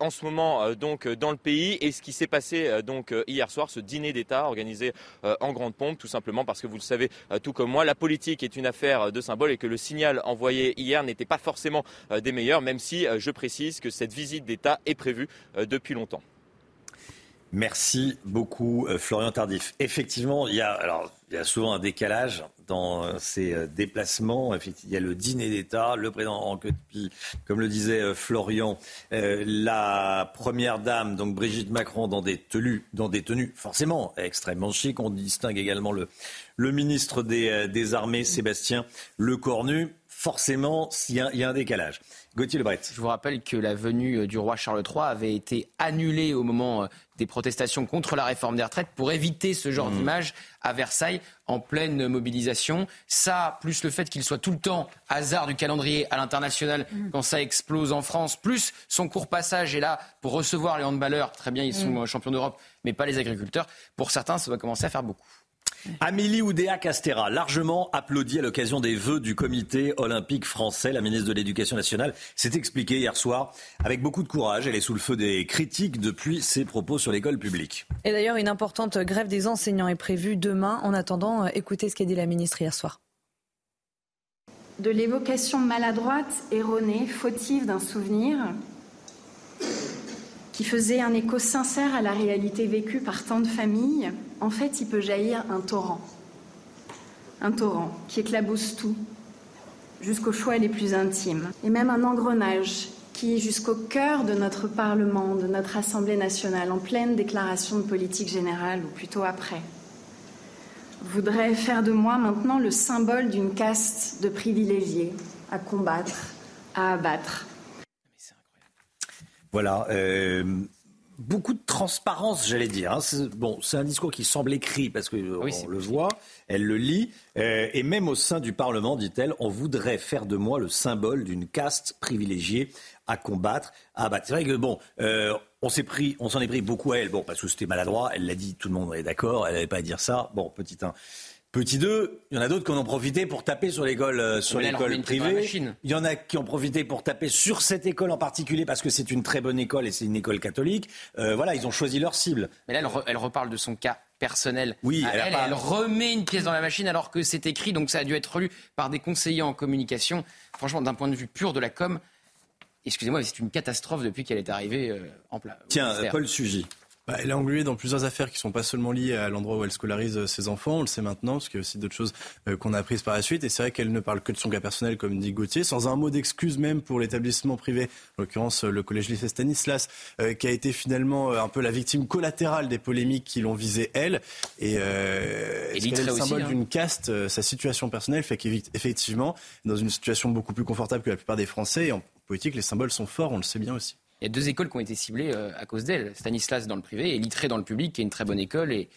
en ce moment donc dans le pays et ce qui s'est passé donc hier soir, ce dîner d'État organisé en grande pompe, tout simplement parce que vous le savez tout comme moi, la politique est une affaire de symbole et que le signal envoyé hier n'était pas forcément des meilleurs, même si euh, je précise que cette visite d'État est prévue euh, depuis longtemps. Merci beaucoup, euh, Florian Tardif. Effectivement, il y a, souvent un décalage dans ces déplacements. Il y a le dîner d'État, le président en queue comme le disait Florian, la première dame, donc Brigitte Macron, dans des tenues, dans des tenues forcément extrêmement chic. On distingue également le, le ministre des, des Armées, Sébastien Lecornu. Forcément, il y, a un décalage. Gauthier Lebret. Je vous rappelle que la venue euh, du roi Charles III avait été annulée au moment euh, des protestations contre la réforme des retraites pour éviter ce genre mmh. d'image à Versailles en pleine mobilisation. Ça, plus le fait qu'il soit tout le temps hasard du calendrier à l'international mmh. quand ça explose en France, plus son court passage est là pour recevoir les handballeurs. Très bien, ils sont mmh. champions d'Europe, mais pas les agriculteurs. Pour certains, ça va commencer à faire beaucoup. Amélie Oudéa Castera, largement applaudie à l'occasion des vœux du comité olympique français. La ministre de l'Éducation nationale s'est expliquée hier soir avec beaucoup de courage. Elle est sous le feu des critiques depuis ses propos sur l'école publique. Et d'ailleurs, une importante grève des enseignants est prévue demain. En attendant, écoutez ce qu'a dit la ministre hier soir. De l'évocation maladroite, erronée, fautive d'un souvenir, qui faisait un écho sincère à la réalité vécue par tant de familles, en fait, il peut jaillir un torrent. Un torrent qui éclabousse tout, jusqu'aux choix les plus intimes. Et même un engrenage qui, jusqu'au cœur de notre Parlement, de notre Assemblée nationale, en pleine déclaration de politique générale, ou plutôt après, voudrait faire de moi maintenant le symbole d'une caste de privilégiés à combattre, à abattre. Voilà. euh, beaucoup de transparence, j'allais dire. hein. C'est- Bon, c'est un discours qui semble écrit parce que euh, on le voit, elle le lit, euh, et même au sein du Parlement, dit-elle, on voudrait faire de moi le symbole d'une caste privilégiée à combattre, à abattre. C'est vrai que bon, euh, on s'est pris, on s'en est pris beaucoup à elle, bon, parce que c'était maladroit. Elle l'a dit, tout le monde est d'accord. Elle n'avait pas à dire ça. Bon, petit 1. Petit 2, il y en a d'autres qui en ont profité pour taper sur l'école euh, sur l'école privée. Il y en a qui ont profité pour taper sur cette école en particulier parce que c'est une très bonne école et c'est une école catholique. Euh, voilà, ils ont choisi leur cible. Mais là, elle, re- elle reparle de son cas personnel. Oui, à elle a elle, pas- elle remet une pièce dans la machine alors que c'est écrit, donc ça a dû être lu par des conseillers en communication. Franchement, d'un point de vue pur de la com, excusez-moi, c'est une catastrophe depuis qu'elle est arrivée euh, en place. Tiens, Paul Sugy. Bah, elle est engluée dans plusieurs affaires qui ne sont pas seulement liées à l'endroit où elle scolarise euh, ses enfants, on le sait maintenant, parce qu'il y a aussi d'autres choses euh, qu'on a apprises par la suite. Et c'est vrai qu'elle ne parle que de son cas personnel, comme dit Gauthier, sans un mot d'excuse même pour l'établissement privé, en l'occurrence euh, le collège lycée Stanislas, euh, qui a été finalement un peu la victime collatérale des polémiques qui l'ont visée elle. Et, euh, Et est le symbole hein. d'une caste, euh, sa situation personnelle fait qu'effectivement, dans une situation beaucoup plus confortable que la plupart des Français, et en politique, les symboles sont forts, on le sait bien aussi. Il y a deux écoles qui ont été ciblées euh, à cause d'elle. Stanislas dans le privé et Littré dans le public, qui est une très bonne école. Et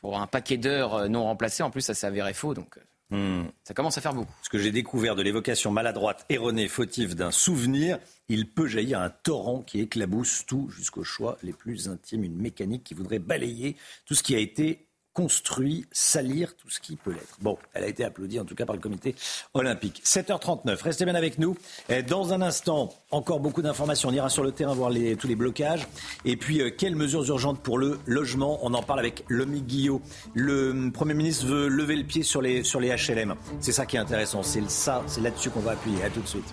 pour un paquet d'heures euh, non remplacées, en plus, ça s'est avéré faux. Donc, euh, ça commence à faire beaucoup. Ce que j'ai découvert de l'évocation maladroite, erronée, fautive d'un souvenir, il peut jaillir un torrent qui éclabousse tout jusqu'aux choix les plus intimes, une mécanique qui voudrait balayer tout ce qui a été construit, salir tout ce qui peut l'être. Bon, elle a été applaudie en tout cas par le comité olympique. 7h39, restez bien avec nous. Dans un instant, encore beaucoup d'informations. On ira sur le terrain voir tous les blocages. Et puis, euh, quelles mesures urgentes pour le logement? On en parle avec Lomi Guillot. Le Premier ministre veut lever le pied sur les, sur les HLM. C'est ça qui est intéressant. C'est c'est là-dessus qu'on va appuyer. À tout de suite.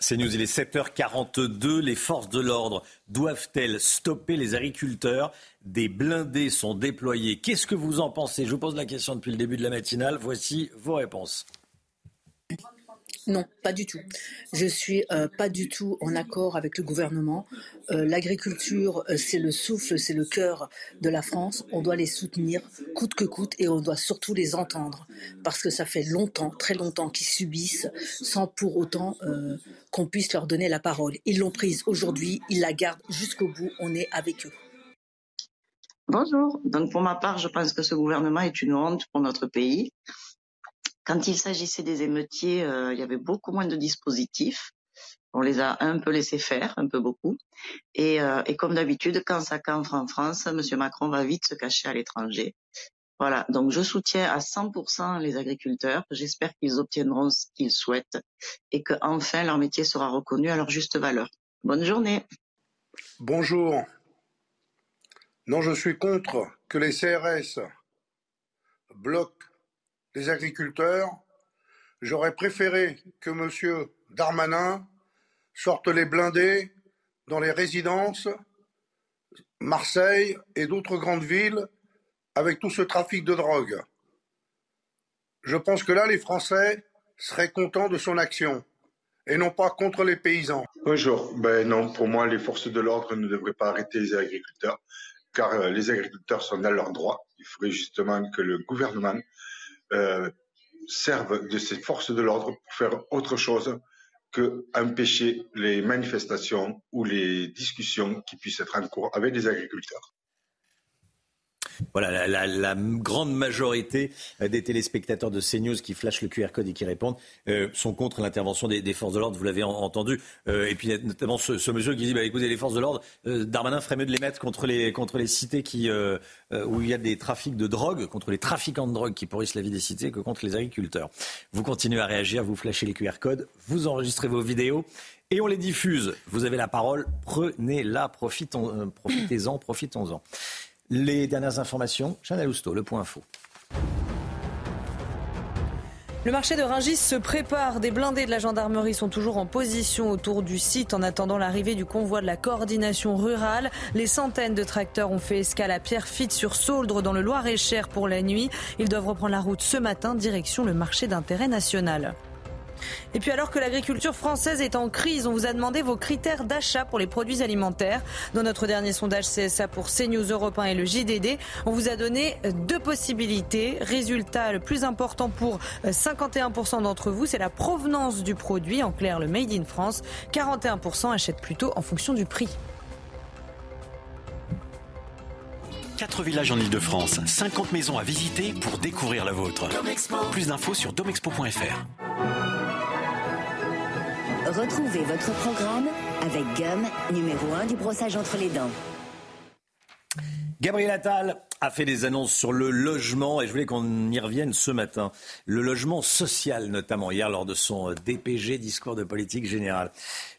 C'est News, il est 7h42. Les forces de l'ordre doivent-elles stopper les agriculteurs? Des blindés sont déployés. Qu'est-ce que vous en pensez? Je vous pose la question depuis le début de la matinale. Voici vos réponses. Non, pas du tout. Je suis euh, pas du tout en accord avec le gouvernement. Euh, L'agriculture, euh, c'est le souffle, c'est le cœur de la France. On doit les soutenir coûte que coûte et on doit surtout les entendre parce que ça fait longtemps, très longtemps qu'ils subissent sans pour autant qu'on puisse leur donner la parole. Ils l'ont prise aujourd'hui, ils la gardent jusqu'au bout. On est avec eux. Bonjour. Donc pour ma part, je pense que ce gouvernement est une honte pour notre pays. Quand il s'agissait des émeutiers, euh, il y avait beaucoup moins de dispositifs. On les a un peu laissés faire, un peu beaucoup. Et, euh, et comme d'habitude, quand ça cancre en France, M. Macron va vite se cacher à l'étranger. Voilà, donc je soutiens à 100% les agriculteurs. J'espère qu'ils obtiendront ce qu'ils souhaitent et que enfin leur métier sera reconnu à leur juste valeur. Bonne journée. Bonjour. Non, je suis contre que les CRS bloquent les agriculteurs. J'aurais préféré que M. Darmanin sorte les blindés dans les résidences, Marseille et d'autres grandes villes avec tout ce trafic de drogue. Je pense que là, les Français seraient contents de son action et non pas contre les paysans. Bonjour. Ben non, pour moi, les forces de l'ordre ne devraient pas arrêter les agriculteurs, car euh, les agriculteurs sont dans leurs droits. Il faudrait justement que le gouvernement euh, serve de ces forces de l'ordre pour faire autre chose que empêcher les manifestations ou les discussions qui puissent être en cours avec les agriculteurs. Voilà, la, grande majorité euh, des téléspectateurs de CNews qui flashent le QR code et qui répondent euh, sont contre l'intervention des, forces de l'ordre, vous l'avez en- entendu. Euh, et puis notamment ce, monsieur qui dit, bah, écoutez, les forces de l'ordre, euh, Darmanin ferait mieux de les mettre contre les, contre cités où il y a des trafics de drogue, contre les trafiquants de drogue qui pourrissent la vie des cités, que contre les agriculteurs. Vous continuez à réagir, vous flashez les QR codes, vous enregistrez vos vidéos. Et on les diffuse. Vous avez la parole, prenez-la, profitons- euh, profitez-en, profitons-en. Les dernières informations, Chanel Housteau, le point info. Le marché de Ringis se prépare. Des blindés de la gendarmerie sont toujours en position autour du site en attendant l'arrivée du convoi de la coordination rurale. Les centaines de tracteurs ont fait escale à Pierrefitte sur Sauldre dans le Loir-et-Cher pour la nuit. Ils doivent reprendre la route ce matin direction le marché d'intérêt national. Et puis alors que l'agriculture française est en crise, on vous a demandé vos critères d'achat pour les produits alimentaires. Dans notre dernier sondage CSA pour CNews Europe 1 et le JDD, on vous a donné deux possibilités. Résultat le plus important pour 51% d'entre vous, c'est la provenance du produit, en clair le Made in France. 41% achètent plutôt en fonction du prix. 4 villages en Ile-de-France, 50 maisons à visiter pour découvrir la vôtre. Plus d'infos sur domexpo.fr. Retrouvez votre programme avec Gum, numéro 1 du brossage entre les dents. Gabriel Attal a fait des annonces sur le logement et je voulais qu'on y revienne ce matin. Le logement social notamment, hier lors de son DPG, discours de politique générale.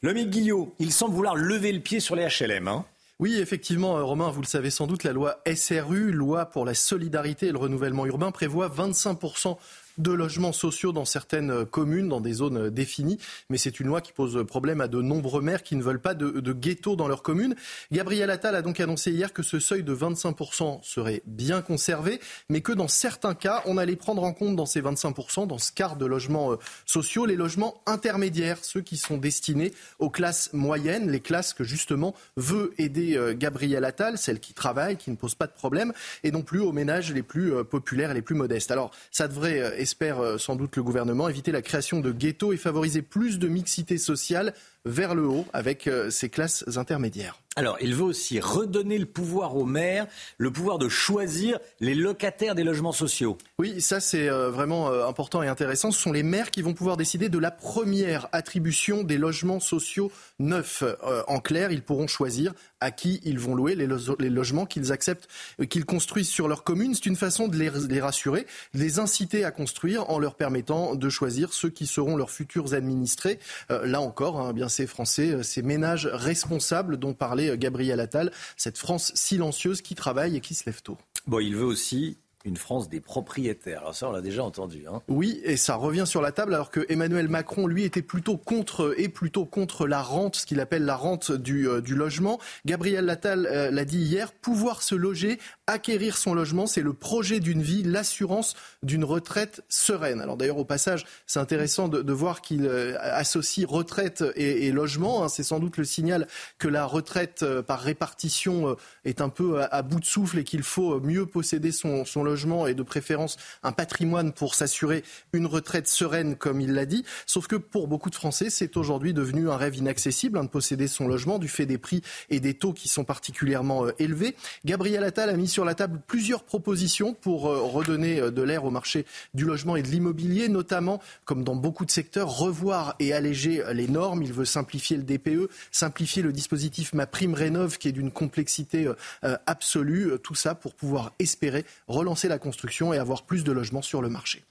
Lomique Guillot, il semble vouloir lever le pied sur les HLM. Hein oui, effectivement, euh, Romain, vous le savez sans doute, la loi SRU, loi pour la solidarité et le renouvellement urbain, prévoit 25% de logements sociaux dans certaines communes, dans des zones définies. Mais c'est une loi qui pose problème à de nombreux maires qui ne veulent pas de, de ghetto dans leur commune. Gabriel Attal a donc annoncé hier que ce seuil de 25% serait bien conservé, mais que dans certains cas, on allait prendre en compte dans ces 25%, dans ce quart de logements euh, sociaux, les logements intermédiaires, ceux qui sont destinés aux classes moyennes, les classes que justement veut aider euh, Gabriel Attal, celles qui travaillent, qui ne posent pas de problème, et non plus aux ménages les plus euh, populaires et les plus modestes. Alors, ça devrait espère euh, sans doute le gouvernement, éviter la création de ghettos et favoriser plus de mixité sociale vers le haut avec euh, ces classes intermédiaires. Alors, il veut aussi redonner le pouvoir aux maires, le pouvoir de choisir les locataires des logements sociaux. Oui, ça c'est euh, vraiment important et intéressant. Ce sont les maires qui vont pouvoir décider de la première attribution des logements sociaux neufs. en clair, ils pourront choisir à qui ils vont louer les, logements qu'ils acceptent, qu'ils construisent sur leur commune. C'est une façon de les, les rassurer, de les inciter à construire en leur permettant de choisir ceux qui seront leurs futurs administrés. là encore, hein, bien ces Français, euh, ces ménages responsables dont parlait euh, Gabriel Attal, cette France silencieuse qui travaille et qui se lève tôt. Bon, il veut aussi une France des propriétaires. Alors ça, on l'a déjà entendu. Hein. Oui, et ça revient sur la table alors que Emmanuel Macron, lui, était plutôt contre et plutôt contre la rente, ce qu'il appelle la rente du, euh, du logement. Gabriel Attal l'a dit hier, pouvoir se loger acquérir son logement, c'est le projet d'une vie, l'assurance d'une retraite sereine. Alors d'ailleurs, au passage, c'est intéressant de, voir qu'il euh, associe retraite et, logement. Hein. C'est sans doute le signal que la retraite euh, par répartition euh, est un peu à, bout de souffle et qu'il faut mieux posséder son, son, logement et de préférence un patrimoine pour s'assurer une retraite sereine, comme il l'a dit. Sauf que pour beaucoup de Français, c'est aujourd'hui devenu un rêve inaccessible hein, de posséder son logement du fait des prix et des taux qui sont particulièrement élevés. Gabriel Attal a mis sur sur la table plusieurs propositions pour euh, redonner euh, de l'air au marché du logement et de l'immobilier, notamment, comme dans beaucoup de secteurs, revoir et alléger euh, les normes. Il veut simplifier le DPE, simplifier le dispositif Ma Prime Rénov, qui est d'une complexité absolue. Tout ça pour pouvoir espérer relancer la construction et avoir plus de logements sur le marché.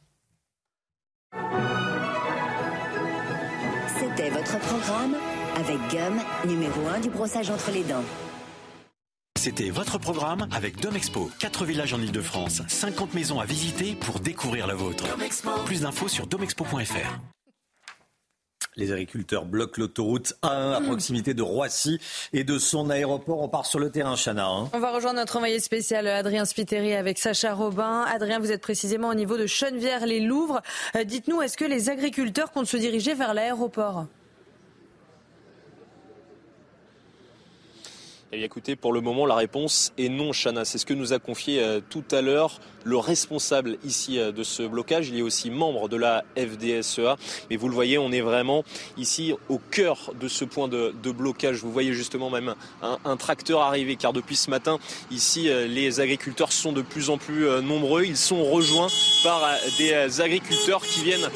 C'était votre programme avec Gum, numéro 1 du brossage entre les dents. C'était votre programme avec Domexpo. 4 villages en Ile-de-France, 50 maisons à visiter pour découvrir la vôtre. Plus d'infos sur domexpo.fr. Les agriculteurs bloquent l'autoroute A1 à proximité de Roissy et de son aéroport. On part sur le terrain, Chana. Hein. On va rejoindre notre envoyé spécial Adrien Spiteri avec Sacha Robin. Adrien, vous êtes précisément au niveau de Chenevière-les-Louvres. Euh, dites-nous, est-ce que les agriculteurs comptent se diriger vers l'aéroport? Eh bien, écoutez, pour le moment, la réponse est non, Chana. C'est ce que nous a confié euh, tout à l'heure le responsable ici euh, de ce blocage. Il est aussi membre de la FDSEA. Mais vous le voyez, on est vraiment ici au cœur de ce point de, blocage. Vous voyez justement même un, tracteur arriver, car depuis ce matin, ici, euh, les agriculteurs sont de plus en plus nombreux. Ils sont rejoints par des agriculteurs qui viennent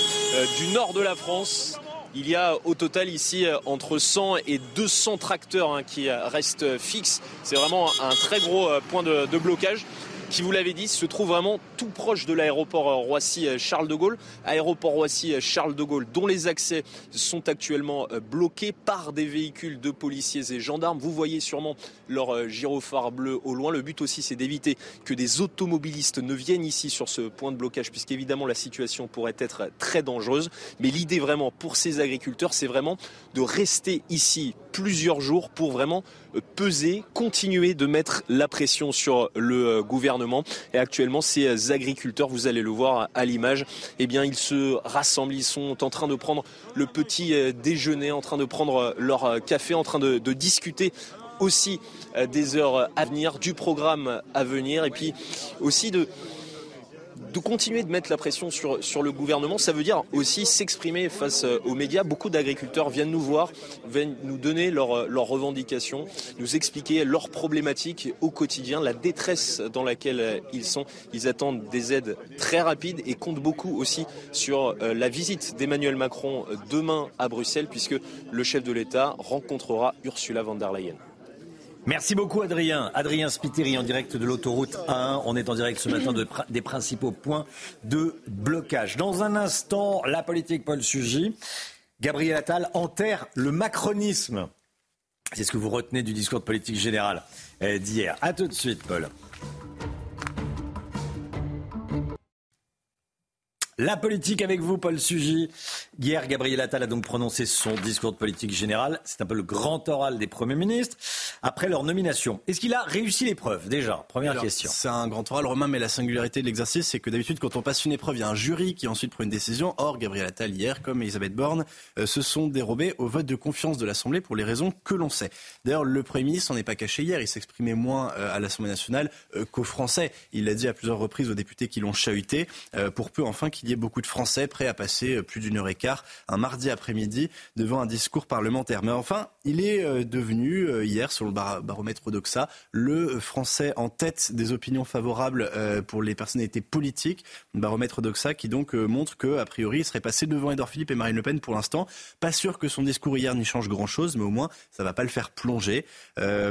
du nord de la France il y a au total ici euh, entre 100 et 200 tracteurs hein, qui restent fixes. C'est vraiment un très gros euh, point de, blocage. Qui, vous l'avez dit, se trouve vraiment tout proche de l'aéroport Roissy-Charles de Gaulle. Aéroport Roissy-Charles de Gaulle, dont les accès sont actuellement bloqués par des véhicules de policiers et gendarmes. Vous voyez sûrement leur gyrophare bleu au loin. Le but aussi, c'est d'éviter que des automobilistes ne viennent ici sur ce point de blocage, puisqu'évidemment la situation pourrait être très dangereuse. Mais l'idée vraiment pour ces agriculteurs, c'est vraiment de rester ici plusieurs jours pour vraiment euh, peser, continuer de mettre la pression sur le euh, gouvernement. Et actuellement, ces euh, agriculteurs, vous allez le voir à l'image, eh bien, ils se rassemblent, ils sont en train de prendre le petit déjeuner, en train de prendre leur café, en train de, de discuter aussi des heures à venir, du programme à venir, et puis aussi de de continuer de mettre la pression sur, sur le gouvernement, ça veut dire aussi s'exprimer face euh, aux médias. Beaucoup d'agriculteurs viennent nous voir, viennent nous donner leurs leur revendications, nous expliquer leurs problématiques au quotidien, la détresse dans laquelle euh, ils sont. Ils attendent des aides très rapides et comptent beaucoup aussi sur euh, la visite d'Emmanuel Macron demain à Bruxelles, puisque le chef de l'État rencontrera Ursula von der Leyen. Merci beaucoup Adrien. Adrien Spiteri en direct de l'autoroute 1. On est en direct ce matin de, des principaux points de blocage. Dans un instant, la politique Paul Sugy. Gabriel Attal enterre le macronisme. C'est ce que vous retenez du discours de politique générale euh, d'hier. A tout de suite Paul. La politique avec vous, Paul Sugy. Hier, Gabriel Attal a donc prononcé son discours de politique générale. C'est un peu le grand oral des premiers ministres après leur nomination. Est-ce qu'il a réussi l'épreuve déjà? Première question. C'est un grand oral, Romain, mais la singularité de l'exercice, c'est que d'habitude, quand on passe une épreuve, il y a un jury qui ensuite prend une décision. Or, Gabriel Attal, hier, comme Elisabeth Borne, euh, se sont dérobés au vote de confiance de l'Assemblée pour les raisons que l'on sait. D'ailleurs, le Premier ministre n'en est pas caché hier. Il s'exprimait moins euh, à l'Assemblée nationale euh, qu'aux Français. Il l'a dit à plusieurs reprises aux députés qui l'ont chahuté, pour peu enfin qu'il y ait beaucoup de Français prêts à passer plus d'une heure et quart un mardi après-midi devant un discours parlementaire. Mais enfin, il est devenu, hier, sur le baromètre Odoxa, le Français en tête des opinions favorables pour les personnalités politiques. Le baromètre Odoxa qui donc montre qu'a priori, il serait passé devant Edouard Philippe et Marine Le Pen pour l'instant. Pas sûr que son discours hier n'y change grand-chose, mais au moins, ça va pas le faire plonger.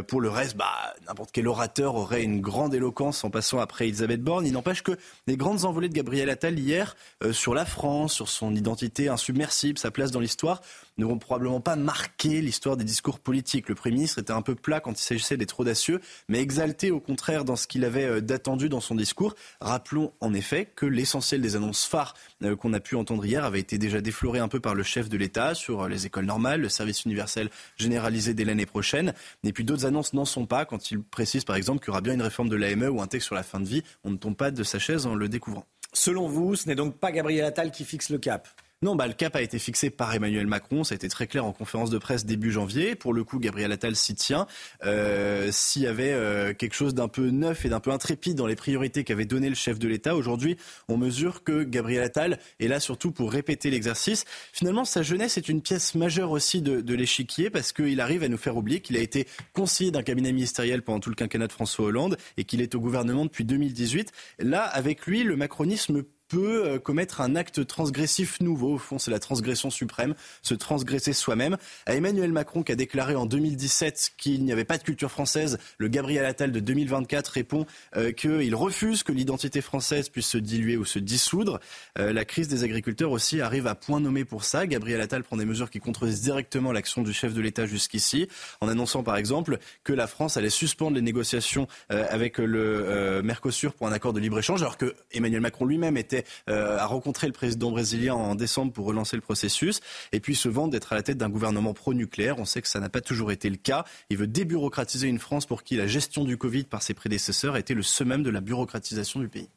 pour le reste, bah, n'importe quel orateur aurait une grande éloquence en passant après Elisabeth Borne. Il n'empêche que les grandes envolées de Gabriel Attal hier sur la France, sur son identité insubmersible, sa place dans l'histoire, ne vont probablement pas marquer l'histoire des discours politiques. Le Premier ministre était un peu plat quand il s'agissait d'être audacieux, mais exalté au contraire dans ce qu'il avait euh, d'attendu dans son discours. Rappelons en effet que l'essentiel des annonces phares euh, qu'on a pu entendre hier avait été déjà défloré un peu par le chef de l'État sur euh, les écoles normales, le service universel généralisé dès l'année prochaine. Et puis d'autres annonces n'en sont pas quand il précise par exemple qu'il y aura bien une réforme de l'AME ou un texte sur la fin de vie. On ne tombe pas de sa chaise en le découvrant. Selon vous, ce n'est donc pas Gabriel Attal qui fixe le cap? Non, bah, le cap a été fixé par Emmanuel Macron. Ça a été très clair en conférence de presse début janvier. Pour le coup, Gabriel Attal s'y tient. Euh, S'il y avait euh, quelque chose d'un peu neuf et d'un peu intrépide dans les priorités qu'avait donné le chef de l'État, aujourd'hui, on mesure que Gabriel Attal est là surtout pour répéter l'exercice. Finalement, sa jeunesse est une pièce majeure aussi de, de l'échiquier parce qu'il arrive à nous faire oublier qu'il a été conseiller d'un cabinet ministériel pendant tout le quinquennat de François Hollande et qu'il est au gouvernement depuis 2018. Là, avec lui, le macronisme peut euh, commettre un acte transgressif nouveau. Au fond, c'est la transgression suprême, se transgresser soi-même. À Emmanuel Macron, qui a déclaré en 2017 qu'il n'y avait pas de culture française, le Gabriel Attal de 2024 répond euh, qu'il refuse que l'identité française puisse se diluer ou se dissoudre. Euh, la crise des agriculteurs aussi arrive à point nommé pour ça. Gabriel Attal prend des mesures qui contredisent directement l'action du chef de l'État jusqu'ici, en annonçant par exemple que la France allait suspendre les négociations avec le Mercosur pour un accord de libre-échange, alors que Emmanuel Macron lui-même était euh, a rencontré le président brésilien en décembre pour relancer le processus, et puis se vante d'être à la tête d'un gouvernement pro-nucléaire. On sait que ça n'a pas toujours été le cas. Il veut débureaucratiser une France pour qui la gestion du Covid par ses prédécesseurs a été le summum de la bureaucratisation du pays.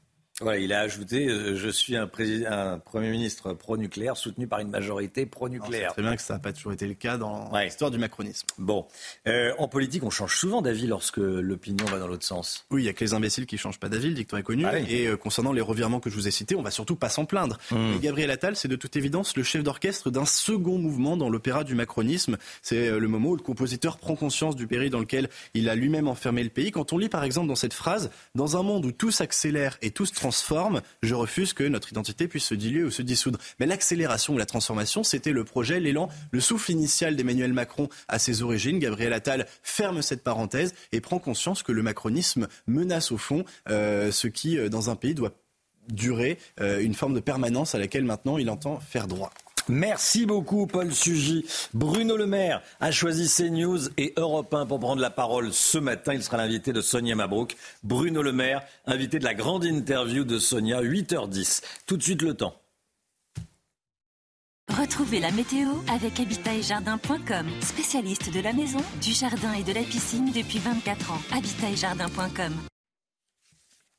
Il a ajouté euh, Je suis un, un Premier ministre pro-nucléaire soutenu par une majorité pro-nucléaire. C'est très bien que ça n'a pas toujours été le cas dans l'histoire du macronisme. Bon. Euh, en politique, on change souvent d'avis lorsque l'opinion va dans l'autre sens. Oui, il n'y a que les imbéciles qui ne changent pas d'avis, le dicton est connu. Ah Et euh, concernant les revirements que je vous ai cités, on va surtout pas s'en plaindre. Mmh. Gabriel Attal, c'est de toute évidence le chef d'orchestre d'un second mouvement dans l'opéra du macronisme. C'est le moment où le compositeur prend conscience du péril dans lequel il a lui-même enfermé le pays. Quand on lit par exemple dans cette phrase, dans un monde où tout s'accélère et tout se transforme, je refuse que notre identité puisse se diluer ou se dissoudre. Mais l'accélération ou la transformation, c'était le projet, l'élan, le souffle initial d'Emmanuel Macron à ses origines. Gabriel Attal ferme cette parenthèse et prend conscience que le macronisme menace au fond euh, ce qui, euh, dans un pays, doit durer, euh, une forme de permanence à laquelle maintenant il entend faire droit. Merci beaucoup, Paul Sugy. Bruno Le Maire a choisi CNews et Europe 1 pour prendre la parole ce matin. Il sera l'invité de Sonia Mabrouk. Bruno Le Maire, invité de la grande interview de Sonia, 8h10. Tout de suite le temps. Retrouvez la météo avec spécialiste de la maison, du jardin et de la piscine depuis 24 ans.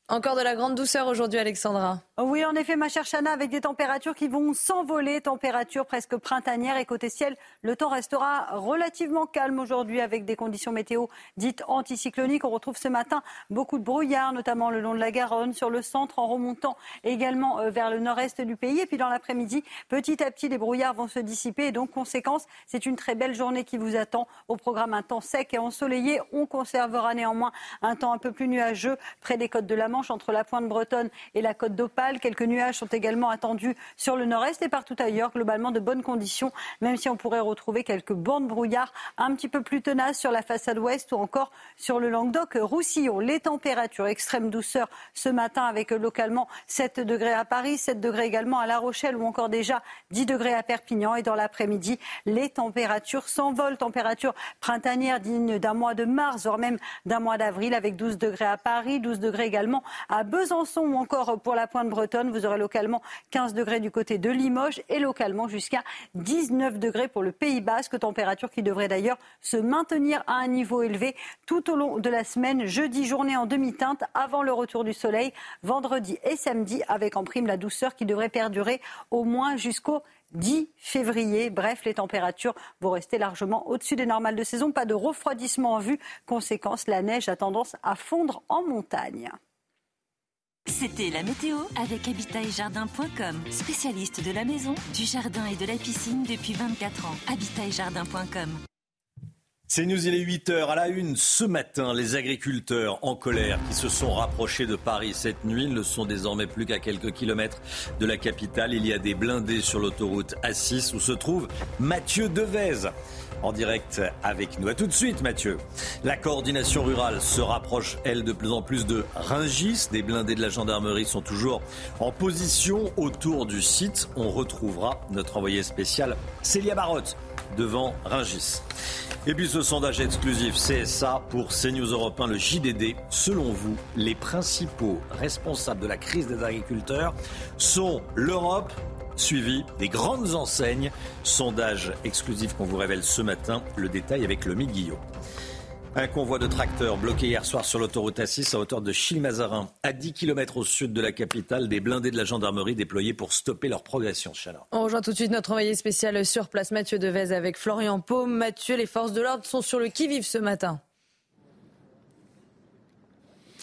Encore de la grande douceur aujourd'hui, Alexandra. Oui, en effet, ma chère Chana, avec des températures qui vont s'envoler, températures presque printanières et côté ciel, le temps restera relativement calme aujourd'hui avec des conditions météo dites anticycloniques. On retrouve ce matin beaucoup de brouillard, notamment le long de la Garonne, sur le centre, en remontant également euh, vers le nord-est du pays. Et puis dans l'après-midi, petit à petit, les brouillards vont se dissiper. Et donc, conséquence, c'est une très belle journée qui vous attend. Au programme un temps sec et ensoleillé, on conservera néanmoins un temps un peu plus nuageux près des côtes de la entre la pointe bretonne et la côte d'Opale. Quelques nuages sont également attendus sur le nord-est et partout ailleurs. Globalement, de bonnes conditions, même si on pourrait retrouver quelques bandes brouillard un petit peu plus tenaces sur la façade ouest ou encore sur le Languedoc-Roussillon. Les températures extrême douceur ce matin avec localement 7 degrés à Paris, 7 degrés également à La Rochelle ou encore déjà 10 degrés à Perpignan. Et dans l'après-midi, les températures s'envolent. Température printanière digne d'un mois de mars, voire même d'un mois d'avril avec 12 degrés à Paris, 12 degrés également à Besançon ou encore pour la pointe bretonne. Vous aurez localement 15 degrés du côté de Limoges et localement jusqu'à 19 degrés pour le Pays Basque, température qui devrait d'ailleurs se maintenir à un niveau élevé tout au long de la semaine. Jeudi, journée en demi-teinte avant le retour du soleil. Vendredi et samedi avec en prime la douceur qui devrait perdurer au moins jusqu'au 10 février. Bref, les températures vont rester largement au-dessus des normales de saison. Pas de refroidissement en vue. Conséquence, la neige a tendance à fondre en montagne. C'était la météo avec habitatjardin.com, spécialiste de la maison, du jardin et de la piscine depuis 24 ans. Habitatjardin.com. C'est nous, il est 8h à la une. Ce matin, les agriculteurs en colère qui se sont rapprochés de Paris cette nuit ne sont désormais plus qu'à quelques kilomètres de la capitale. Il y a des blindés sur l'autoroute A6 où se trouve Mathieu Devez en direct avec nous. A tout de suite, Mathieu. La coordination rurale se rapproche, elle, de plus en plus de Ringis. Des blindés de la gendarmerie sont toujours en position autour du site. On retrouvera notre envoyé spécial Célia Barotte devant Ringis. Et puis ce sondage exclusif CSA pour CNews Europe 1, le JDD. Selon vous, les principaux responsables de la crise des agriculteurs sont l'Europe, suivi des grandes enseignes. Sondage exclusif qu'on vous révèle ce matin. Le détail avec le Guillot. Un convoi de tracteurs bloqué hier soir sur l'autoroute A6 à hauteur de Chilmazarin, à 10 km au sud de la capitale, des blindés de la gendarmerie déployés pour stopper leur progression. Chaleur. On rejoint tout de suite notre envoyé spécial sur place, Mathieu Devez, avec Florian Paume. Mathieu, les forces de l'ordre sont sur le qui-vive ce matin.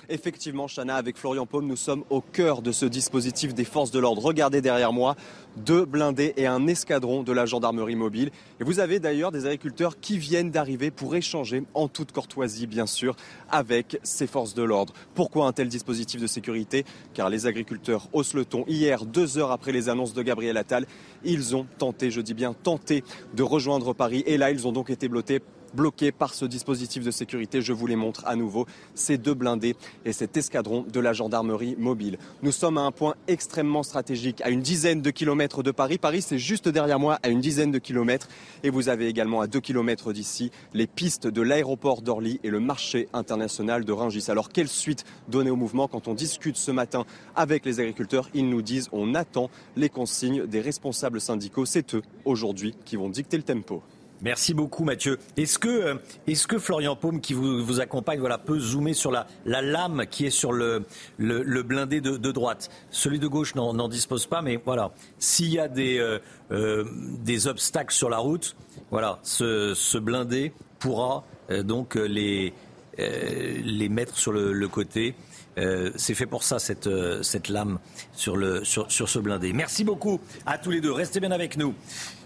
Effectivement, Chana, avec Florian Paume, nous sommes au cœur de ce dispositif des forces de l'ordre. Regardez derrière moi, deux blindés et un escadron de la gendarmerie mobile. Et vous avez d'ailleurs des agriculteurs qui viennent d'arriver pour échanger en toute courtoisie, bien sûr, avec ces forces de l'ordre. Pourquoi un tel dispositif de sécurité? Car les agriculteurs haussent le ton. Hier, deux heures après les annonces de Gabriel Attal, ils ont tenté, je dis bien tenté, de rejoindre Paris. Et là, ils ont donc été blottés bloqués par ce dispositif de sécurité. Je vous les montre à nouveau, ces deux blindés et cet escadron de la gendarmerie mobile. Nous sommes à un point extrêmement stratégique, à une dizaine de kilomètres de Paris. Paris, c'est juste derrière moi, à une dizaine de kilomètres. Et vous avez également à deux kilomètres d'ici les pistes de l'aéroport d'Orly et le marché international de Rungis. Alors, quelle suite donner au mouvement quand on discute ce matin avec les agriculteurs? Ils nous disent on attend les consignes des responsables syndicaux. C'est eux, aujourd'hui, qui vont dicter le tempo. Merci beaucoup Mathieu. Est-ce que, euh, est que Florian Paume qui vous, accompagne voilà, peut zoomer sur la, la lame qui est sur le, blindé de, droite? Celui de gauche n'en dispose pas, mais voilà, s'il y a des, euh, euh, obstacles sur la route, voilà, ce, ce blindé pourra donc les, les mettre sur le, côté. c'est fait pour ça cette, cette lame sur, le, sur, sur ce blindé. Merci beaucoup à tous les deux. Restez bien avec nous.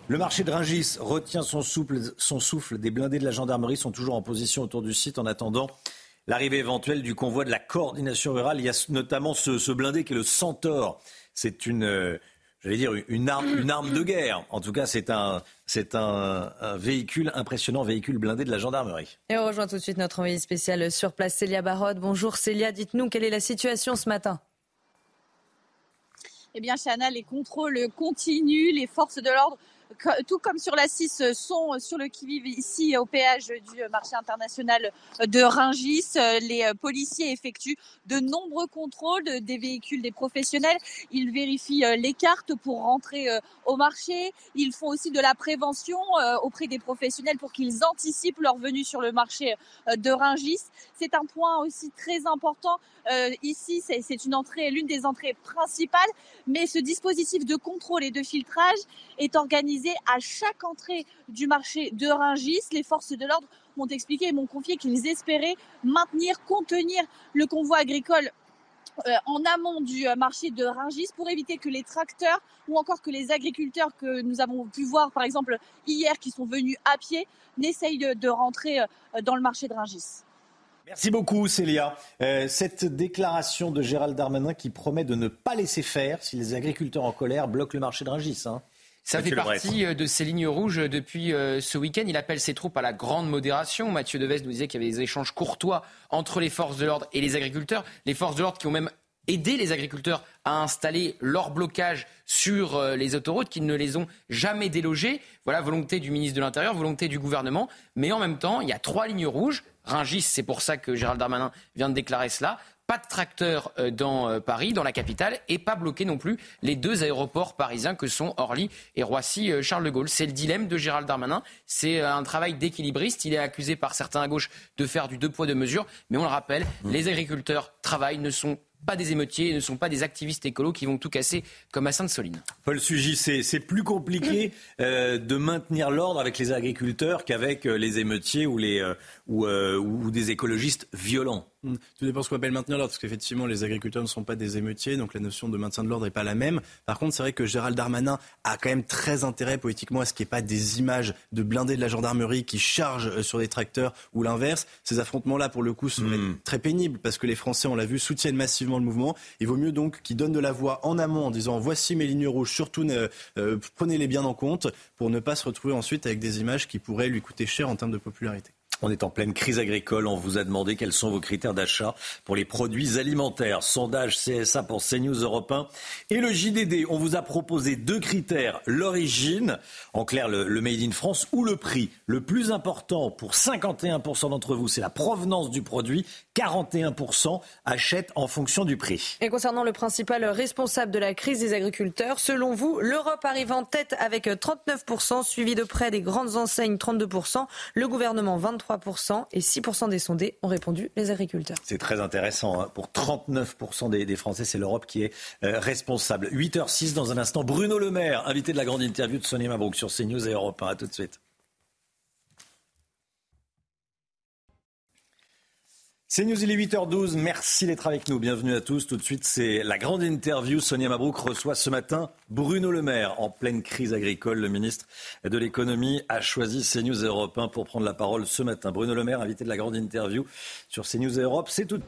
Le marché de Ringis retient son souffle, son souffle. Des blindés de la gendarmerie sont toujours en position autour du site en attendant l'arrivée éventuelle du convoi de la coordination rurale. Il y a notamment ce, blindé qui est le Centaure. C'est une, euh, j'allais dire, une arme, une arme de guerre. En tout cas, c'est un, c'est un, véhicule impressionnant, véhicule blindé de la gendarmerie. Et on rejoint tout de suite notre envoyé spécial sur place, Célia Barod. Bonjour Célia, dites-nous quelle est la situation ce matin? Eh bien, Chana, les contrôles continuent, les forces de l'ordre tout comme sur la 6, euh, sont sur le qui-vive ici au péage du marché international de Ringis. Euh, les euh, policiers effectuent de nombreux contrôles des véhicules des professionnels. Ils vérifient les cartes pour rentrer au marché. Ils font aussi de la prévention auprès des professionnels pour qu'ils anticipent leur venue sur le marché de Ringis. C'est un point aussi très important. Ici, c'est une entrée, l'une des entrées principales, mais ce dispositif de contrôle et de filtrage est organisé à chaque entrée du marché de Ringis. Les forces de l'ordre m'ont expliqué et m'ont confié qu'ils espéraient maintenir, contenir le convoi agricole euh, en amont du euh, marché de Ringis pour éviter que les tracteurs ou encore que les agriculteurs que nous avons pu voir par exemple hier qui sont venus à pied n'essayent de, rentrer euh, dans le marché de Ringis. Merci beaucoup Célia. cette déclaration de Gérald Darmanin qui promet de ne pas laisser faire si les agriculteurs en colère bloquent le marché de Ringis. Hein. Ça fait partie euh, de ses lignes rouges depuis euh, ce week-end. Il appelle ses troupes à la grande modération. Mathieu Deves nous disait qu'il y avait des échanges courtois entre les forces de l'ordre et les agriculteurs. Les forces de l'ordre qui ont même aidé les agriculteurs à installer leur blocage sur euh, les autoroutes, qui ne les ont jamais délogés. Voilà, volonté du ministre de l'Intérieur, volonté du gouvernement. Mais en même temps, il y a trois lignes rouges. Ringis, c'est pour ça que Gérald Darmanin vient de déclarer cela pas de tracteurs euh, dans euh, Paris, dans la capitale, et pas bloquer non plus les deux aéroports parisiens que sont Orly et Roissy-Charles de Gaulle. C'est le dilemme de Gérald Darmanin. C'est euh, un travail d'équilibriste. Il est accusé par certains à gauche de faire du deux poids deux mesures, mais on le rappelle, mmh. les agriculteurs travaillent, ne sont pas des émeutiers, ne sont pas des activistes écolos qui vont tout casser comme à Sainte-Soline. Paul Sugy, c'est plus compliqué de maintenir l'ordre avec les agriculteurs qu'avec les émeutiers ou, les, ou des écologistes violents. Mm. Tout dépend ce qu'on appelle maintenir l'ordre, parce qu'effectivement, les agriculteurs ne sont pas des émeutiers, donc la notion de maintien de l'ordre n'est pas la même. Par contre, c'est vrai que Gérald Darmanin a quand même très intérêt politiquement à ce qu'il n'y ait pas des images de blindés de la gendarmerie qui chargent euh, sur des tracteurs ou l'inverse. Ces affrontements-là, pour le coup, seraient mm. très pénibles, parce que les Français, on l'a vu, soutiennent massivement le mouvement. Il vaut mieux donc qu'ils donnent de la voix en amont en disant voici mes lignes rouges, surtout euh, prenez-les bien en compte, pour ne pas se retrouver ensuite avec des images qui pourraient lui coûter cher en termes de popularité. On est en pleine crise agricole. On vous a demandé quels sont vos critères d'achat pour les produits alimentaires. Sondage CSA pour CNews Europe 1 et le JDD. On vous a proposé deux critères. L'origine, en clair le, Made in France, ou le prix. Le plus important pour 51% d'entre vous, c'est la provenance du produit. 41% achètent en fonction du prix. Et concernant le principal responsable de la crise des agriculteurs, selon vous, l'Europe arrive en tête avec 39%, suivi de près des grandes enseignes 32%, le gouvernement 23%. 3% et 6% des sondés ont répondu les agriculteurs. C'est très intéressant. Hein. Pour 39% des, Français, c'est l'Europe qui est euh, responsable. 8h06 dans un instant. Bruno Le Maire, invité de la grande interview de Sonia Mabrouk sur CNews et Europe 1. À tout de suite. C'est News, il est 8h12. Merci d'être avec nous. Bienvenue à tous. Tout de suite, c'est la grande interview. Sonia Mabrouk reçoit ce matin Bruno Le Maire. En pleine crise agricole, le ministre de l'économie a choisi CNews Europe 1 pour prendre la parole ce matin. Bruno Le Maire, invité de la grande interview sur CNews Europe. C'est tout.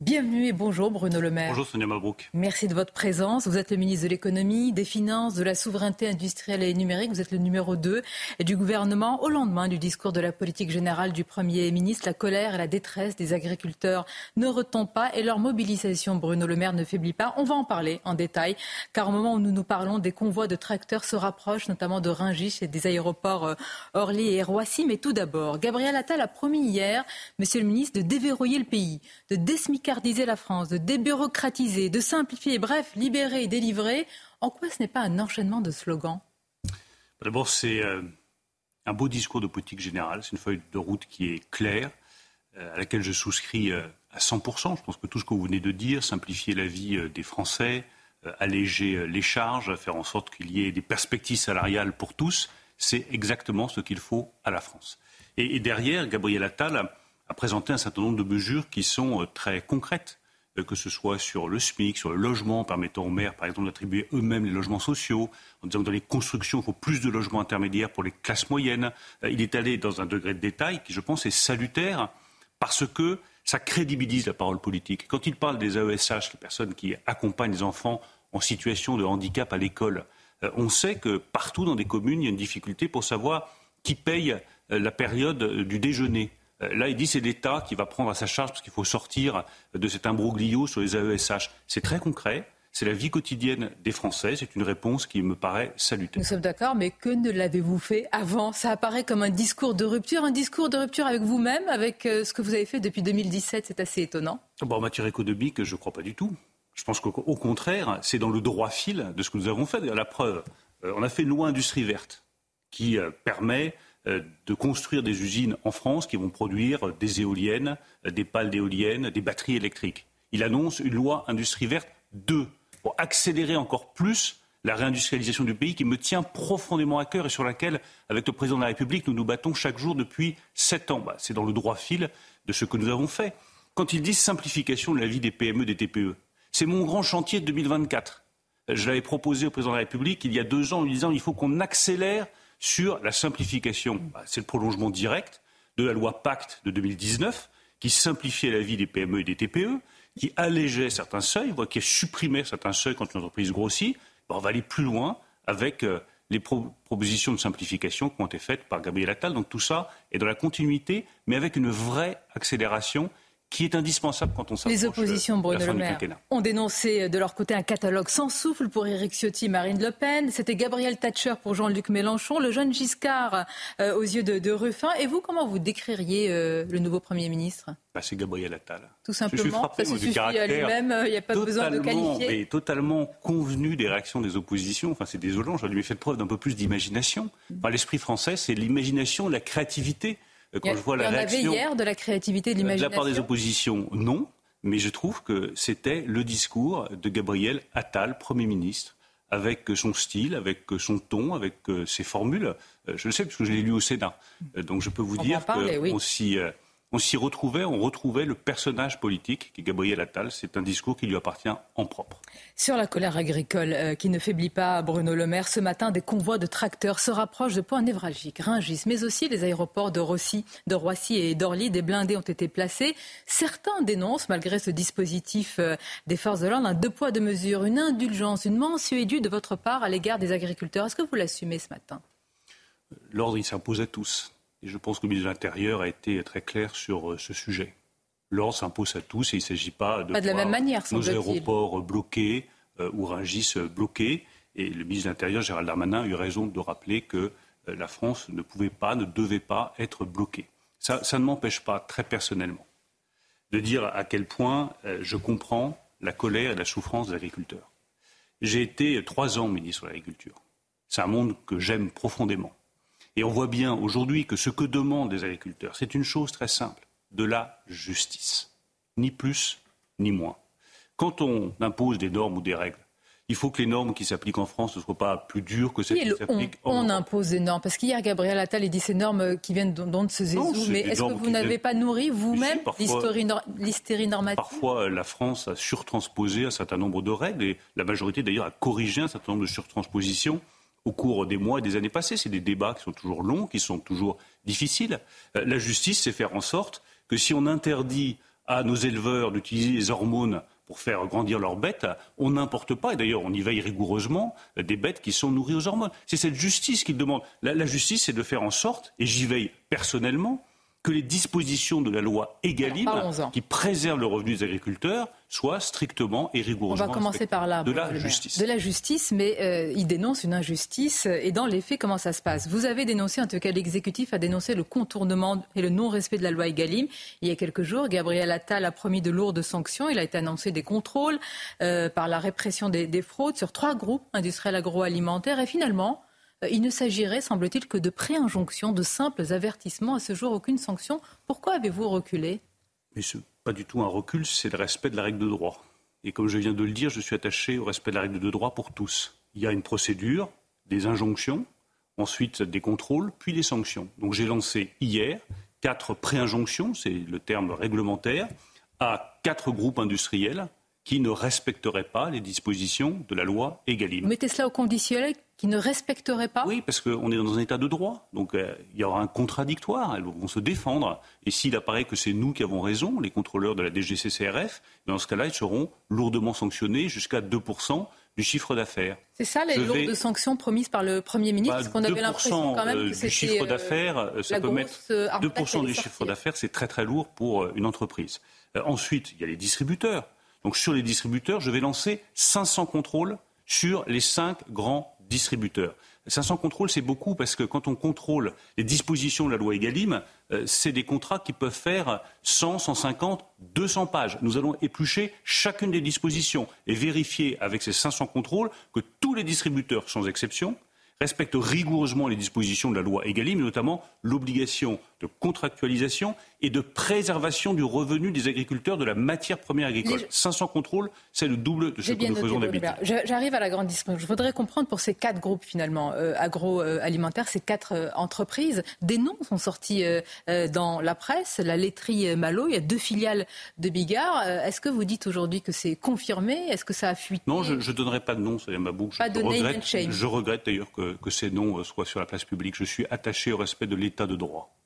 Bienvenue et bonjour Bruno Le Maire. Bonjour Sonia Mabrouk. Merci de votre présence. Vous êtes le ministre de l'économie, des finances, de la souveraineté industrielle et numérique. Vous êtes le numéro 2 du gouvernement. Au lendemain du discours de la politique générale du Premier ministre, la colère et la détresse des agriculteurs ne retombent pas et leur mobilisation, Bruno Le Maire, ne faiblit pas. On va en parler en détail car au moment où nous nous parlons, des convois de tracteurs se rapprochent, notamment de Rungis et des aéroports euh, Orly et Roissy. Mais tout d'abord, Gabriel Attal a promis hier, Monsieur le ministre, de déverrouiller le pays, de désmiquer la France, de débureaucratiser, de simplifier, bref, libérer et délivrer, en quoi ce n'est pas un enchaînement de slogans D'abord, c'est euh, un beau discours de politique générale, c'est une feuille de route qui est claire, euh, à laquelle je souscris euh, à 100%. Je pense que tout ce que vous venez de dire, simplifier la vie des Français, alléger les charges, faire en sorte qu'il y ait des perspectives salariales pour tous, c'est exactement ce qu'il faut à la France. Et, et derrière, Gabriel Attal a présenté un certain nombre de mesures qui sont euh, très concrètes, euh, que ce soit sur le SMIC, sur le logement, permettant aux maires, par exemple, d'attribuer eux-mêmes les logements sociaux, en disant que dans les constructions, il faut plus de logements intermédiaires pour les classes moyennes. Euh, il est allé dans un degré de détail qui, je pense, est salutaire parce que ça crédibilise la parole politique. Quand il parle des AESH, les personnes qui accompagnent les enfants en situation de handicap à l'école, on sait que partout dans des communes, il y a une difficulté pour savoir qui paye la période du déjeuner. Euh, là, il dit c'est l'État qui va prendre à sa charge parce qu'il faut sortir de cet imbroglio sur les AESH. C'est très concret. C'est la vie quotidienne des Français. C'est une réponse qui me paraît salutaire. Nous sommes d'accord, mais que ne l'avez-vous fait avant? Ça apparaît comme un discours de rupture, un discours de rupture avec vous-même, avec ce que vous avez fait depuis 2017. C'est assez étonnant. Bon, en matière économique, je ne crois pas du tout. Je pense qu'au contraire, c'est dans le droit fil de ce que nous avons fait. La preuve, euh, on a fait une loi industrie verte qui euh, permet euh, de construire des usines en France qui vont produire des éoliennes, des pales d'éoliennes, des batteries électriques. Il annonce une loi industrie verte 2 pour accélérer encore plus la réindustrialisation du pays qui me tient profondément à cœur et sur laquelle, avec le président de la République, nous nous battons chaque jour depuis sept ans. Bah, c'est dans le droit fil de ce que nous avons fait. Quand il dit simplification de la vie des PME, des TPE, c'est mon grand chantier de 2024. Je l'avais proposé au président de la République il y a deux ans en lui disant qu'il faut qu'on accélère sur la simplification. Bah, c'est le prolongement direct de la loi Pacte de 2019 qui simplifiait la vie des PME et des TPE, qui allégeait certains seuils, qui supprimait certains seuils quand une entreprise grossit. Bah, on va aller plus loin avec euh, les propositions de simplification qui ont été faites par Gabriel Attal. Donc tout ça est dans la continuité, mais avec une vraie accélération qui est indispensable quand on s'approche Les oppositions, Bruno Le Maire, ont dénoncé de leur côté un catalogue sans souffle pour Éric Ciotti, Marine Le Pen. C'était Gabriel Thatcher pour Jean-Luc Mélenchon, le jeune Giscard euh, aux yeux de, Ruffin. Et vous, comment vous décririez euh, le nouveau Premier ministre? Bah, C'est Gabriel Attal. Tout simplement, ça se suffit à lui-même, il n'y a pas besoin de qualifier. Mais totalement convenu des réactions des oppositions. Enfin, c'est désolant, j'aurais dû faire preuve d'un peu plus d'imagination. Enfin, L'esprit français, c'est l'imagination, la créativité. Quand je vois la réaction, avait hier de la créativité, de l'imagination. De la part des oppositions, non. Mais je trouve que c'était le discours de Gabriel Attal, Premier ministre, avec son style, avec son ton, avec euh, ses formules. Euh, je le sais puisque je l'ai lu au Sénat. Euh, donc je peux vous dire qu'on oui. s'y on s'y retrouvait, on retrouvait le personnage politique qui est Gabriel Attal. C'est un discours qui lui appartient en propre. Sur la colère agricole euh, qui ne faiblit pas, Bruno Le Maire, ce matin, des convois de tracteurs se rapprochent de points névralgiques, Ringis, mais aussi les aéroports de, Rossi, de Roissy et d'Orly. Des blindés ont été placés. Certains dénoncent, malgré ce dispositif euh, des forces de l'ordre, un deux poids, deux mesures, une indulgence, une mensuétude de votre part à l'égard des agriculteurs. Est-ce que vous l'assumez ce matin? L'ordre, il s'impose à tous. Et je pense que le ministre de l'Intérieur a été très clair sur euh, ce sujet. L'ordre s'impose à tous et il ne s'agit pas de, pas de la même manière, nos aéroports bloqués euh, ou Rungis bloqués. Et le ministre de l'Intérieur, Gérald Darmanin, a eu raison de rappeler que euh, la France ne pouvait pas, ne devait pas être bloquée. Ça, ça ne m'empêche pas, très personnellement, de dire à quel point je comprends la colère et la souffrance des agriculteurs. J'ai été trois ans ministre de l'Agriculture. C'est un monde que j'aime profondément. Et on voit bien aujourd'hui que ce que demandent les agriculteurs, c'est une chose très simple, de la justice. Ni plus, ni moins. Quand on impose des normes ou des règles, il faut que les normes qui s'appliquent en France ne soient pas plus dures que celles qui s'appliquent en On impose des normes. Parce qu'hier, Gabriel Attal a dit ces normes qui viennent de ce zézou. Mais est-ce que vous n'avez pas nourri vous-même l'hystérie normative Parfois, la France a surtransposé un certain nombre de règles et la majorité d'ailleurs a corrigé un certain nombre de surtranspositions au cours des mois et des années passées. C'est des débats qui sont toujours longs, qui sont toujours difficiles. Euh, la justice, c'est faire en sorte que si on interdit à nos éleveurs d'utiliser les hormones pour faire grandir leurs bêtes, on n'importe pas, et d'ailleurs on y veille rigoureusement, des bêtes qui sont nourries aux hormones. C'est cette justice qu'il demande. la justice, c'est de faire en sorte, et j'y veille personnellement, que les dispositions de la loi Egalim, qui préservent le revenu des agriculteurs, soient strictement et rigoureusement On va commencer par là. De la justice. De la justice, mais euh, il dénonce une injustice. Et dans les faits, comment ça se passe? Vous avez dénoncé, en tout cas l'exécutif a dénoncé le contournement et le non-respect de la loi Egalim. Il y a quelques jours, Gabriel Attal a promis de lourdes sanctions. Il a été annoncé des contrôles euh, par la répression des, des fraudes sur trois groupes industriels agroalimentaires. Et finalement, il ne s'agirait, semble-t-il, que de pré-injonctions, de simples avertissements. À ce jour, aucune sanction. Pourquoi avez-vous reculé? Mais ce n'est pas du tout un recul, c'est le respect de la règle de droit. Et comme je viens de le dire, je suis attaché au respect de la règle de droit pour tous. Il y a une procédure, des injonctions, ensuite des contrôles, puis des sanctions. Donc j'ai lancé hier quatre pré-injonctions, c'est le terme réglementaire, à quatre groupes industriels qui ne respecteraient pas les dispositions de la loi Egalim. Vous mettez cela au conditionnel qui ne respecteraient pas Oui, parce qu'on est dans un état de droit. Donc euh, il y aura un contradictoire. Elles vont se défendre. Et s'il apparaît que c'est nous qui avons raison, les contrôleurs de la DGCCRF, dans ce cas-là, ils seront lourdement sanctionnés jusqu'à 2% du chiffre d'affaires. C'est ça les lourdes sanctions promises par le Premier ministre bah, qu'on avait l'impression quand même euh, que c'était... Chiffre d'affaires, euh, ça peut mettre 2% du chiffre d'affaires, c'est très très lourd pour une entreprise. ensuite, il y a les distributeurs. Donc sur les distributeurs, je vais lancer 500 contrôles sur les cinq grands distributeurs. 500 contrôles, c'est beaucoup parce que quand on contrôle les dispositions de la loi Egalim, euh, c'est des contrats qui peuvent faire 100, 150, 200 pages. Nous allons éplucher chacune des dispositions et vérifier avec ces 500 contrôles que tous les distributeurs, sans exception, respectent rigoureusement les dispositions de la loi Egalim, notamment l'obligation de contractualisation et de préservation du revenu des agriculteurs de la matière première agricole. 500 contrôles, c'est le double de ce que nous faisons d'habitude. J'arrive à la grande distribution. Je voudrais comprendre pour ces quatre groupes finalement euh, agroalimentaires, ces quatre euh, entreprises, des noms sont sortis euh, dans la presse. La laiterie Malo, il y a deux filiales de Bigard. Est-ce que vous dites aujourd'hui que c'est confirmé? Est-ce que ça a fuité? Non, je ne donnerai pas de nom, c'est ma bouche. Pas de regrette. Je regrette d'ailleurs que, que ces noms soient sur la place publique. Je suis attaché au respect de l'état de droit.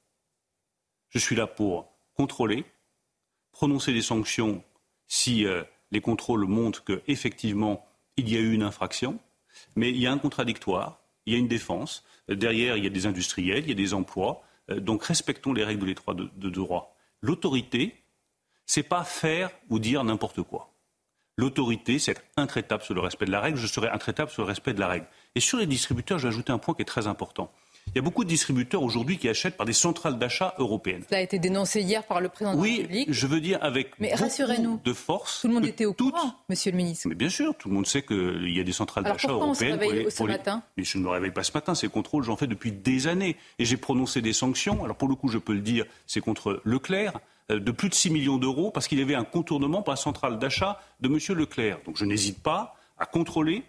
Je suis là pour contrôler, prononcer des sanctions si euh, les contrôles montrent qu'effectivement il y a eu une infraction, mais il y a un contradictoire, il y a une défense, derrière il y a des industriels, il y a des emplois, euh, donc respectons les règles de droit. L'autorité, c'est pas faire ou dire n'importe quoi. L'autorité, c'est être intraitable sur le respect de la règle. Je serai intraitable sur le respect de la règle. Et sur les distributeurs, je vais ajouter un point qui est très important. Il y a beaucoup de distributeurs aujourd'hui qui achètent par des centrales d'achat européennes. Ça a été dénoncé hier par le président oui, de la République. je veux dire avec Mais rassurez-nous, de force. Tout le monde était au courant, Monsieur le ministre. Mais bien sûr, tout le monde sait qu'il y a des centrales d'achat européennes. On se réveille ce matin? Mais je ne me réveille pas ce matin. Ces contrôles, j'en fais depuis des années, et j'ai prononcé des sanctions. Alors pour le coup, je peux le dire, c'est contre Leclerc euh, de plus de 6 millions d'euros parce qu'il y avait un contournement par la centrale d'achat de M. Leclerc. Donc je n'hésite pas à contrôler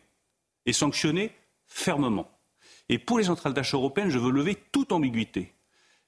et sanctionner fermement. Et pour les centrales d'achat européennes, je veux lever toute ambiguïté.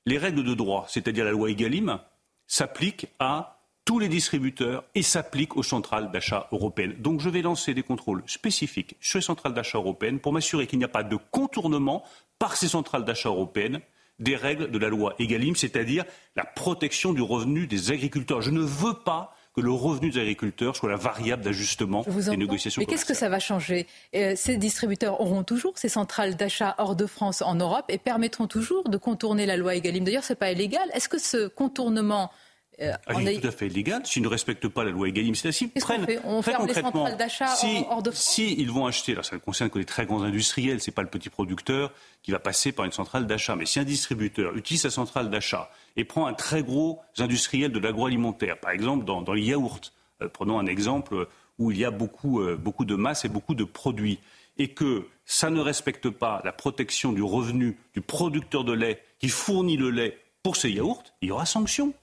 Les règles de droit, c'est-à-dire la loi Egalim, s'appliquent à tous les distributeurs et s'appliquent aux centrales d'achat européennes. Donc je vais lancer des contrôles spécifiques sur les centrales d'achat européennes pour m'assurer qu'il n'y a pas de contournement par ces centrales d'achat européennes des règles de la loi Egalim, c'est-à-dire la protection du revenu des agriculteurs. Je ne veux pas que le revenu des agriculteurs soit la variable d'ajustement des négociations. Mais qu'est-ce que ça va changer euh, Ces distributeurs auront toujours ces centrales d'achat hors de France en Europe et permettront toujours de contourner la loi Egalim. D'ailleurs, ce n'est pas illégal. Est-ce que ce contournement euh, ah, il est tout à fait illégal. S'ils ne respectent pas la loi Egalim, c'est ainsi. Prennent, on très concrètement, si, hors de France si ils vont acheter, alors ça ne concerne que les très grands industriels, c'est pas le petit producteur qui va passer par une centrale d'achat. Mais si un distributeur utilise sa centrale d'achat et prend un très gros industriel de l'agroalimentaire, par exemple dans, dans les yaourts, euh, prenons un exemple où il y a beaucoup, euh, beaucoup de masse et beaucoup de produits, et que ça ne respecte pas la protection du revenu du producteur de lait qui fournit le lait pour ces yaourts, il y aura sanction.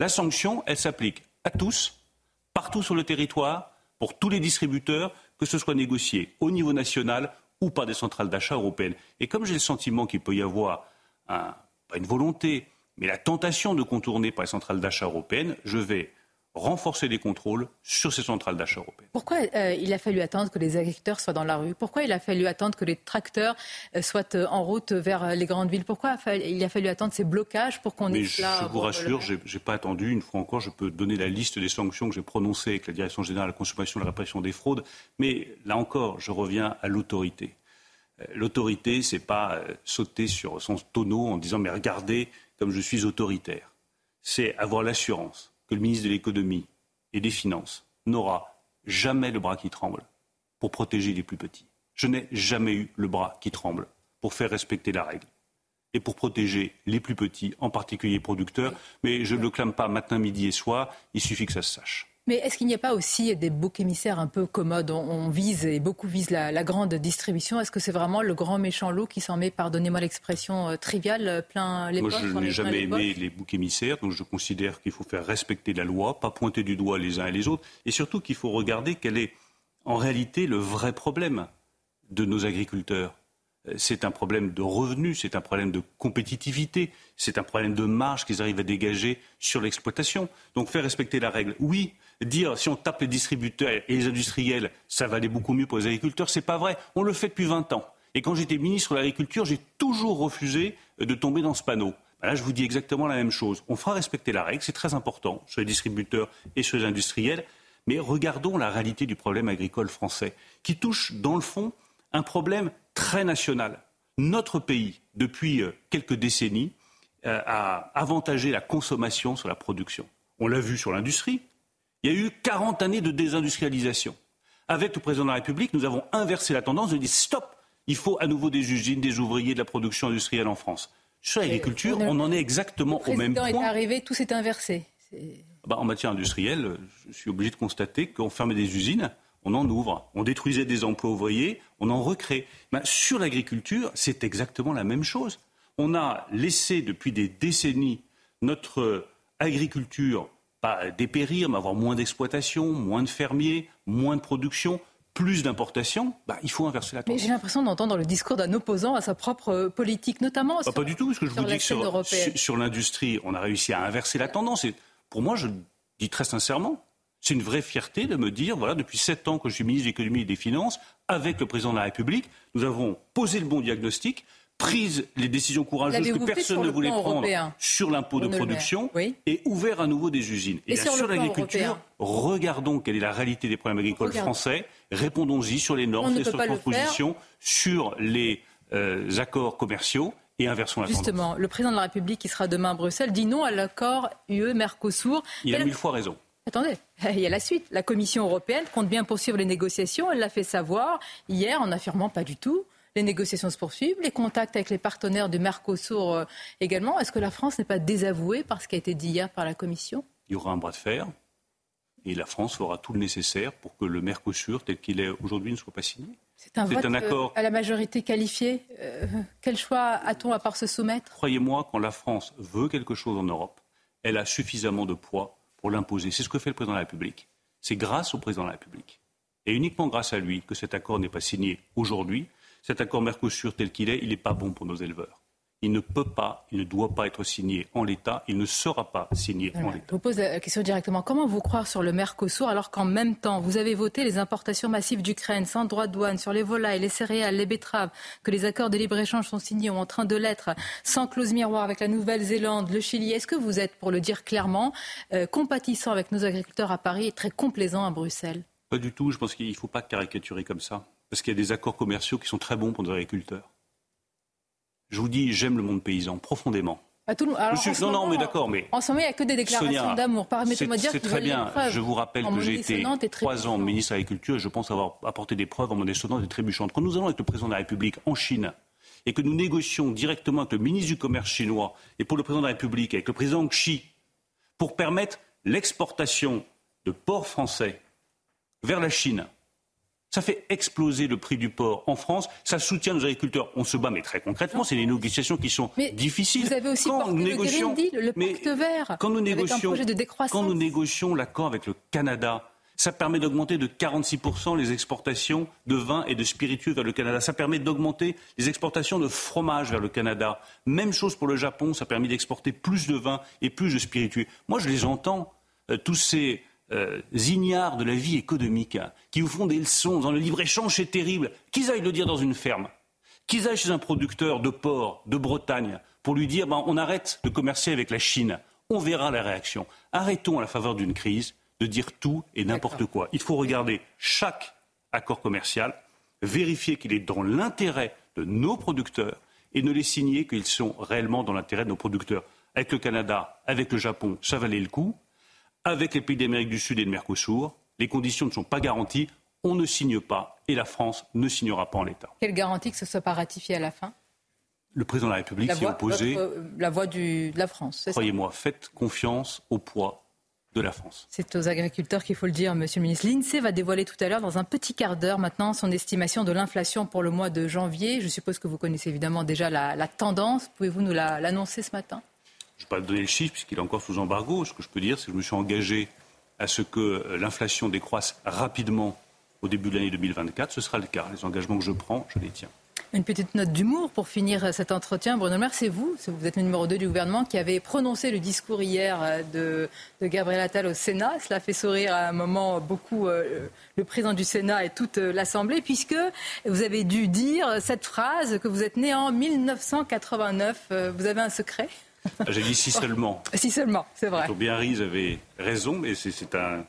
La sanction, elle s'applique à tous, partout sur le territoire, pour tous les distributeurs, que ce soit négocié au niveau national ou par des centrales d'achat européennes. Et comme j'ai le sentiment qu'il peut y avoir pas une volonté, mais la tentation de contourner par les centrales d'achat européennes, je vais renforcer les contrôles sur ces centrales d'achat européennes. Pourquoi euh, il a fallu attendre que les agriculteurs soient dans la rue? Pourquoi il a fallu attendre que les tracteurs euh, soient euh, en route vers les grandes villes? Pourquoi il a fallu attendre ces blocages pour qu'on ait cela Je vous rassure, je n'ai pas attendu. Une fois encore, je peux donner la liste des sanctions que j'ai prononcées avec la Direction générale de la consommation et de la répression des fraudes. Mais là encore, je reviens à l'autorité. L'autorité, c'est pas sauter sur son tonneau en disant mais regardez comme je suis autoritaire. C'est avoir l'assurance que le ministre de l'économie et des finances n'aura jamais le bras qui tremble pour protéger les plus petits. Je n'ai jamais eu le bras qui tremble pour faire respecter la règle et pour protéger les plus petits, en particulier les producteurs. Mais je ne le clame pas matin, midi et soir, il suffit que ça se sache. Mais est-ce qu'il n'y a pas aussi des boucs émissaires un peu commodes on, vise, et beaucoup visent la, grande distribution. Est-ce que c'est vraiment le grand méchant loup qui s'en met, pardonnez-moi l'expression euh, triviale, euh, plein les Moi, je n'ai jamais aimé les boucs émissaires, donc je considère qu'il faut faire respecter la loi, pas pointer du doigt les uns et les autres, et surtout qu'il faut regarder quel est en réalité le vrai problème de nos agriculteurs. euh, c'est un problème de revenus, c'est un problème de compétitivité, c'est un problème de marge qu'ils arrivent à dégager sur l'exploitation. Donc faire respecter la règle, oui. Dire si on tape les distributeurs et les industriels, ça va beaucoup mieux pour les agriculteurs, c'est pas vrai. On le fait depuis 20 ans. Et quand j'étais ministre de l'Agriculture, j'ai toujours refusé de tomber dans ce panneau. Ben là, je vous dis exactement la même chose. On fera respecter la règle, c'est très important sur les distributeurs et sur les industriels. Mais regardons la réalité du problème agricole français, qui touche, dans le fond, un problème très national. Notre pays, depuis euh, quelques décennies, euh, a avantagé la consommation sur la production. On l'a vu sur l'industrie. Il y a eu 40 années de désindustrialisation. Avec le président de la République, nous avons inversé la tendance de dire stop, il faut à nouveau des usines, des ouvriers, de la production industrielle en France. Sur l'agriculture, on, en est exactement au même point. Le président est arrivé, tout s'est inversé. Bah, en matière industrielle, je suis obligé de constater qu'on fermait des usines, on en ouvre. On détruisait des emplois ouvriers, on en recrée. Bah, sur l'agriculture, c'est exactement la même chose. On a laissé depuis des décennies notre agriculture pas dépérir, mais avoir moins d'exploitation, moins de fermiers, moins de production plus d'importations, bah, il faut inverser la tendance. Mais j'ai l'impression d'entendre le discours d'un opposant à sa propre euh, politique, notamment bah, Pas du tout, parce que je vous dis que sur, sur l'industrie, on a réussi à inverser la tendance. Et pour moi, je dis très sincèrement, c'est une vraie fierté de me dire, voilà, depuis sept ans que je suis ministre de l'économie et des finances, avec le président de la République, nous avons posé le bon diagnostic, prise les décisions courageuses que personne ne voulait prendre sur l'impôt de production et ouvert à nouveau des usines. Et, sur, l'agriculture, regardons quelle est la réalité des problèmes agricoles français, répondons-y sur les normes, sur les transpositions, sur les euh, accords commerciaux et inversons la Justement, le président de la République qui sera demain à Bruxelles dit non à l'accord UE-Mercosur. Il a mille fois raison. Attendez, il y a la suite. La Commission européenne compte bien poursuivre les négociations. Elle l'a fait savoir hier en affirmant pas du tout. Les négociations se poursuivent, les contacts avec les partenaires du Mercosur euh, également. Est-ce que la France n'est pas désavouée par ce qui a été dit hier par la Commission? Il y aura un bras de fer et la France fera tout le nécessaire pour que le Mercosur, tel qu'il est aujourd'hui, ne soit pas signé. C'est un vote accord... à la majorité qualifiée. Euh, quel choix a-t-on à part se soumettre? Croyez-moi, quand la France veut quelque chose en Europe, elle a suffisamment de poids pour l'imposer. C'est ce que fait le président de la République. C'est grâce au président de la République et uniquement grâce à lui que cet accord n'est pas signé aujourd'hui cet accord Mercosur tel qu'il est, il n'est pas bon pour nos éleveurs. Il ne peut pas, il ne doit pas être signé en l'état, il ne sera pas signé en l'état. Je vous pose la question directement. Comment vous croire sur le Mercosur alors qu'en même temps, vous avez voté les importations massives d'Ukraine sans droit de douane sur les volailles, les céréales, les betteraves, que les accords de libre-échange sont signés ou en train de l'être, sans clause miroir avec la Nouvelle-Zélande, le Chili? Est-ce que vous êtes, pour le dire clairement, euh, compatissant avec nos agriculteurs à Paris et très complaisant à Bruxelles? Pas du tout. Je pense qu'il ne faut pas caricaturer comme ça parce qu'il y a des accords commerciaux qui sont très bons pour nos agriculteurs. Je vous dis, j'aime le monde paysan profondément. non, non, mais d'accord, mais. En ce moment, il n'y a que des déclarations d'amour. Permettez-moi de dire C'est très bien. Je vous rappelle que j'ai été trois ans ministre de l'Agriculture et je pense avoir apporté des preuves en mon sonnantes et trébuchantes. Quand nous allons avec le président de la République en Chine et que nous négocions directement avec le ministre du Commerce chinois et pour le président de la République, avec le président Xi, pour permettre l'exportation de porcs français vers la Chine, ça fait exploser le prix du porc en France. Ça soutient nos agriculteurs. On se bat, mais très concrètement, c'est des négociations qui sont difficiles. Vous avez aussi quand nous négocions, le, Green Deal, le pacte vert, quand nous négocions, quand nous négocions l'accord avec le Canada, ça permet d'augmenter de 46% les exportations de vin et de spiritueux vers le Canada. Ça permet d'augmenter les exportations de fromage vers le Canada. Même chose pour le Japon, ça permet d'exporter plus de vin et plus de spiritueux. Moi, je les entends, euh, tous ces euh, ignares de la vie économique, hein, qui vous font des leçons dans le libre-échange, c'est terrible, qu'ils aillent le dire dans une ferme, qu'ils aillent chez un producteur de porc, de Bretagne, pour lui dire ben, on arrête de commercer avec la Chine, on verra la réaction. Arrêtons à la faveur d'une crise de dire tout et n'importe quoi. Il faut regarder chaque accord commercial, vérifier qu'il est dans l'intérêt de nos producteurs et ne les signer qu'ils sont réellement dans l'intérêt de nos producteurs. Avec le Canada, avec le Japon, ça valait le coup avec les pays d'Amérique du Sud et de Mercosur. Les conditions ne sont pas garanties. On ne signe pas et la France ne signera pas en l'état. Quelle garantie que ce ne soit pas ratifié à la fin? Le président de la République s'est opposé. la voix de la France. Croyez-moi, faites confiance au poids de la France. C'est aux agriculteurs qu'il faut le dire, Monsieur le ministre. L'INSEE va dévoiler tout à l'heure, dans un petit quart d'heure maintenant, son estimation de l'inflation pour le mois de janvier. Je suppose que vous connaissez évidemment déjà la, la tendance. Pouvez-vous nous l'annoncer ce matin? Je ne vais pas donner le chiffre puisqu'il est encore sous embargo. Ce que je peux dire, c'est que je me suis engagé à ce que euh, l'inflation décroisse rapidement au début de l'année 2024. Ce sera le cas. Les engagements que je prends, je les tiens. Une petite note d'humour pour finir cet entretien. Bruno Le Maire, c'est vous, vous êtes le numéro 2 du gouvernement, qui avez prononcé le discours hier euh, de, Gabriel Attal au Sénat. Cela fait sourire à un moment beaucoup euh, le président du Sénat et toute euh, l'Assemblée, puisque vous avez dû dire cette phrase que vous êtes né en 1989. Vous avez un secret? J'ai dit si seulement. Si seulement, c'est vrai. Bien Riz avait raison, mais c'est un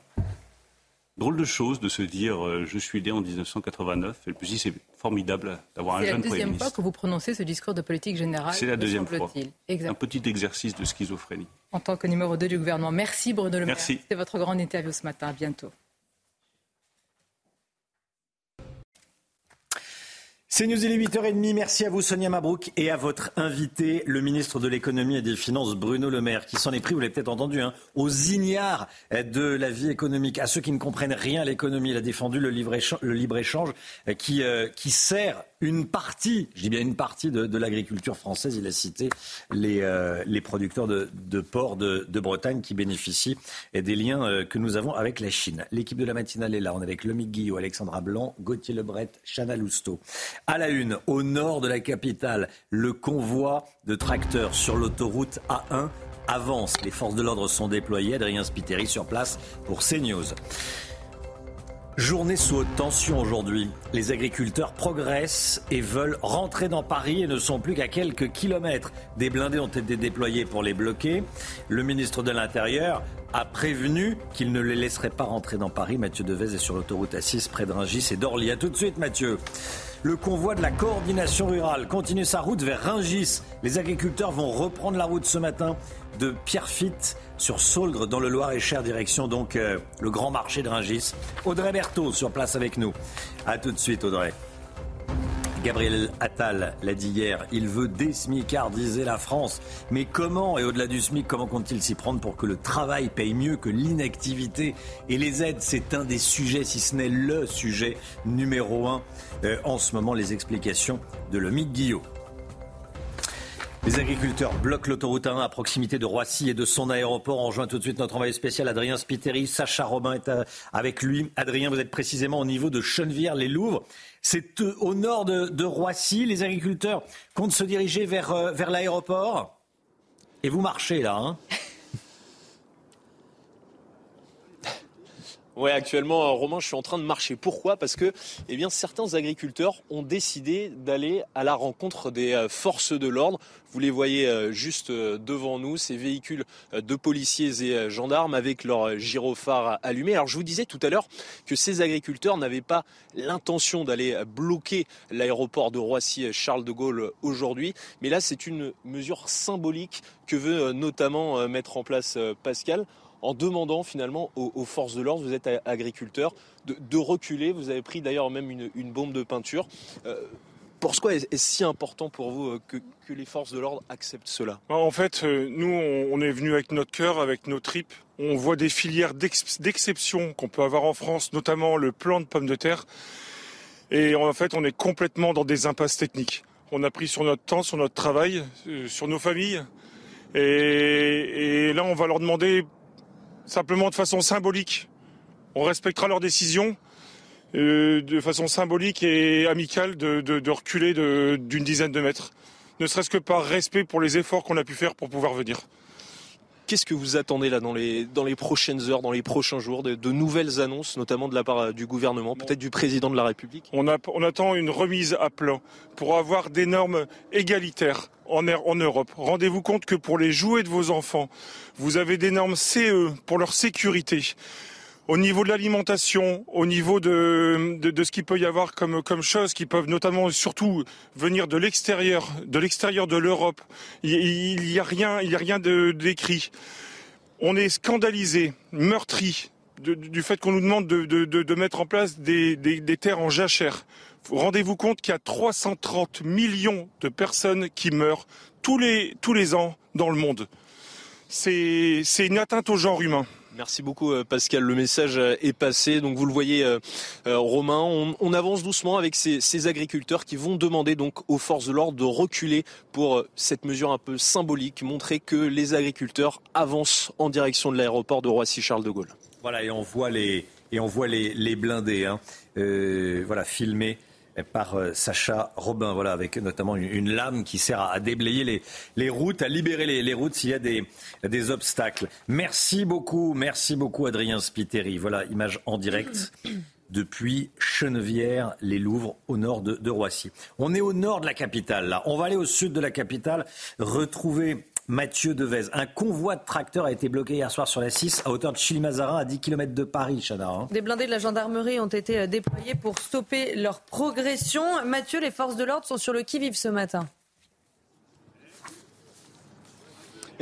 drôle de chose de se dire euh, je suis né en 1989. Et puis c'est formidable d'avoir un jeune Premier C'est la deuxième fois que vous prononcez ce discours de politique générale. C'est la deuxième fois. Un petit exercice de schizophrénie. En tant que numéro 2 du gouvernement. Merci Bruno Le Maire. Merci. C'était votre grande interview ce matin. À bientôt. C'est News, il est 8h30. Merci à vous, Sonia Mabrouk, et à votre invité, le ministre de l'économie et des finances, Bruno Le Maire, qui s'en est pris, vous l'avez peut-être entendu, hein, aux ignares de la vie économique, à ceux qui ne comprennent rien à l'économie. Il a défendu le libre-échange qui, euh, qui sert une partie, je dis bien une partie de, l'agriculture française. Il a cité les, euh, les producteurs de, de porc de, Bretagne qui bénéficient des liens euh, que nous avons avec la Chine. L'équipe de la matinale est là. On est avec Lomique Guillot, Alexandra Blanc, Gauthier Lebret, Chana Lousteau. À la une, au nord de la capitale, le convoi de tracteurs sur l'autoroute A1 avance. Les forces de l'ordre sont déployées. Adrien Spiteri sur place pour CNews. Journée sous haute tension aujourd'hui. Les agriculteurs progressent et veulent rentrer dans Paris et ne sont plus qu'à quelques kilomètres. Des blindés ont été déployés pour les bloquer. Le ministre de l'Intérieur a prévenu qu'il ne les laisserait pas rentrer dans Paris. Mathieu Devez est sur l'autoroute A6 près de Rungis et d'Orly. A tout de suite Mathieu. Le convoi de la coordination rurale continue sa route vers Rungis. Les agriculteurs vont reprendre la route ce matin de Pierrefitte sur Sauldre dans le Loir-et-Cher, direction donc euh, le grand marché de Ringis. Audrey Berthaud sur place avec nous. A tout de suite Audrey. Gabriel Attal l'a dit hier, il veut désmicardiser la France. Mais comment, et au-delà du SMIC, comment compte-t-il s'y prendre pour que le travail paye mieux que l'inactivité Et les aides, c'est un des sujets, si ce n'est le sujet numéro un euh, en ce moment, les explications de Lomique Guillot. Les agriculteurs bloquent l'autoroute 1 à proximité de Roissy et de son aéroport. On rejoint tout de suite notre envoyé spécial Adrien Spiteri. Sacha Robin est euh, avec lui. Adrien, vous êtes précisément au niveau de Chenevière-les-Louvres. C'est euh, au nord de, Roissy. Les agriculteurs comptent se diriger vers, euh, vers l'aéroport. Et vous marchez là, hein? Oui, actuellement, Romain, je suis en train de marcher. Pourquoi? Parce que eh bien, certains agriculteurs ont décidé d'aller à la rencontre des euh, forces de l'ordre. Vous les voyez euh, juste euh, devant nous, ces véhicules de policiers et gendarmes avec leurs gyrophares allumés. Alors je vous disais tout à l'heure que ces agriculteurs n'avaient pas l'intention d'aller bloquer l'aéroport de Roissy-Charles de Gaulle aujourd'hui, mais là c'est une mesure symbolique que veut notamment mettre en place Pascal en demandant finalement aux, forces de l'ordre, vous êtes agriculteur, de, reculer. Vous avez pris d'ailleurs même une, bombe de peinture. Euh, pourquoi est-ce si important pour vous euh, que, les forces de l'ordre acceptent cela? En fait, euh, nous, on est venu avec notre cœur, avec nos tripes. On voit des filières d'exception qu'on peut avoir en France, notamment le plan de pommes de terre. Et en fait, on est complètement dans des impasses techniques. On a pris sur notre temps, sur notre travail, sur nos familles. et là, on va leur demander simplement de façon symbolique. On respectera leurs décisions euh, de façon symbolique et amicale de, reculer d'une dizaine de mètres, ne serait-ce que par respect pour les efforts qu'on a pu faire pour pouvoir venir. Qu'est-ce que vous attendez là dans les, prochaines heures, dans les prochains jours, de, nouvelles annonces, notamment de la part euh, du gouvernement, peut-être du président de la République? On, attend une remise à plat pour avoir des normes égalitaires en Europe. Rendez-vous compte que pour les jouets de vos enfants, vous avez des normes CE pour leur sécurité au niveau de l'alimentation, au niveau de, de, ce qu'il peut y avoir comme, comme choses qui peuvent notamment surtout venir de l'extérieur, de l'extérieur de l'Europe. Il n'y a rien, il y a rien d'écrit. On est scandalisé, meurtri du fait qu'on nous demande de, de, mettre en place des, des, terres en jachère. Rendez-vous compte qu'il y a 330 millions de personnes qui meurent tous les, tous les ans dans le monde. C'est une atteinte au genre humain. Merci beaucoup euh, Pascal. Le message euh, est passé. Donc vous le voyez, euh, Romain, on, avance doucement avec ces, agriculteurs qui vont demander donc aux forces de l'ordre de reculer pour cette mesure un peu symbolique, montrer que les agriculteurs avancent en direction de l'aéroport de Roissy-Charles de Gaulle. Voilà, et on voit les et on voit les, blindés, hein, voilà, filmés par euh, Sacha Robin, voilà, avec notamment une, lame qui sert à, déblayer les, les, routes, à libérer les, les routes s'il y a des, des, obstacles. Merci beaucoup, merci beaucoup Adrien Spiteri. Voilà, image en direct depuis Chenevière, les Louvres, au nord de, de, Roissy. On est au nord de la capitale, là. On va aller au sud de la capitale, retrouver Mathieu Devez. Un convoi de tracteurs a été bloqué hier soir sur la 6 à hauteur de Chili-Mazarin, à 10 km de Paris, Chana. Hein. Des blindés de la gendarmerie ont été déployés pour stopper leur progression. Mathieu, les forces de l'ordre sont sur le qui-vive ce matin.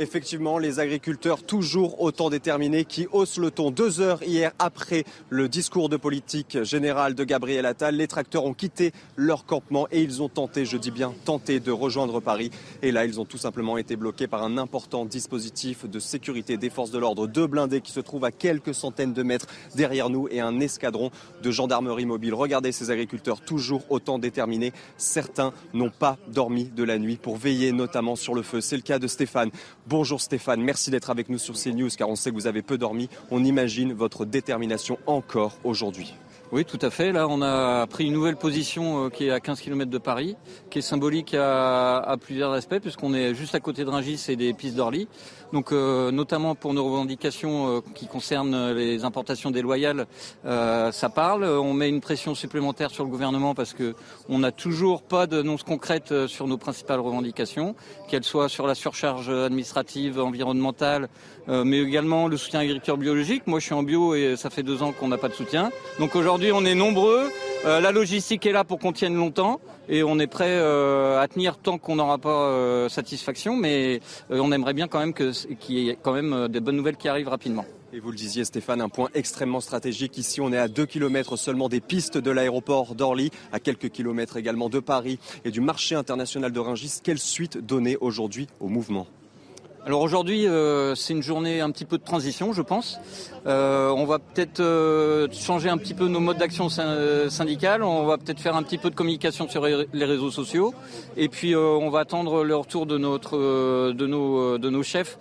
Effectivement, les agriculteurs toujours autant déterminés qui haussent le ton. Deux heures hier après le discours de politique générale de Gabriel Attal, les tracteurs ont quitté leur campement et ils ont tenté, je dis bien tenté, de rejoindre Paris. Et là, ils ont tout simplement été bloqués par un important dispositif de sécurité des forces de l'ordre. Deux blindés qui se trouvent à quelques centaines de mètres derrière nous et un escadron de gendarmerie mobile. Regardez ces agriculteurs toujours autant déterminés. Certains n'ont pas dormi de la nuit pour veiller notamment sur le feu. C'est le cas de Stéphane. Bonjour Stéphane, merci d'être avec nous sur CNews car on sait que vous avez peu dormi. On imagine votre détermination encore aujourd'hui. Oui, tout à fait. Là, on a pris une nouvelle position euh, qui est à 15 km de Paris, qui est symbolique à, plusieurs aspects, puisqu'on est juste à côté de Rungis et des pistes d'Orly. Donc, euh, notamment pour nos revendications euh, qui concernent les importations déloyales, ça parle. On met une pression supplémentaire sur le gouvernement parce que on n'a toujours pas d'annonce concrète sur nos principales revendications, qu'elles soient sur la surcharge administrative, environnementale, mais également le soutien agriculteur biologique. Moi, je suis en bio et ça fait deux ans qu'on n'a pas de soutien. Donc aujourd'hui on est nombreux. Euh, la logistique est là pour qu'on tienne longtemps et on est prêt euh, à tenir tant qu'on n'aura pas euh, satisfaction. Mais on aimerait bien quand même qu'il y ait quand même des bonnes nouvelles qui arrivent rapidement. Et vous le disiez Stéphane, un point extrêmement stratégique. Ici, on est à 2 km seulement des pistes de l'aéroport d'Orly, à quelques kilomètres également de Paris et du marché international de Rungis. Quelle suite donner aujourd'hui au mouvement? Alors aujourd'hui, euh, c'est une journée un petit peu de transition, je pense. Euh, on va peut-être euh, changer un petit peu nos modes d'action syndicales. On va peut-être faire un petit peu de communication sur les réseaux sociaux. Et puis, on va attendre le retour de notre, de nos, de nos chefs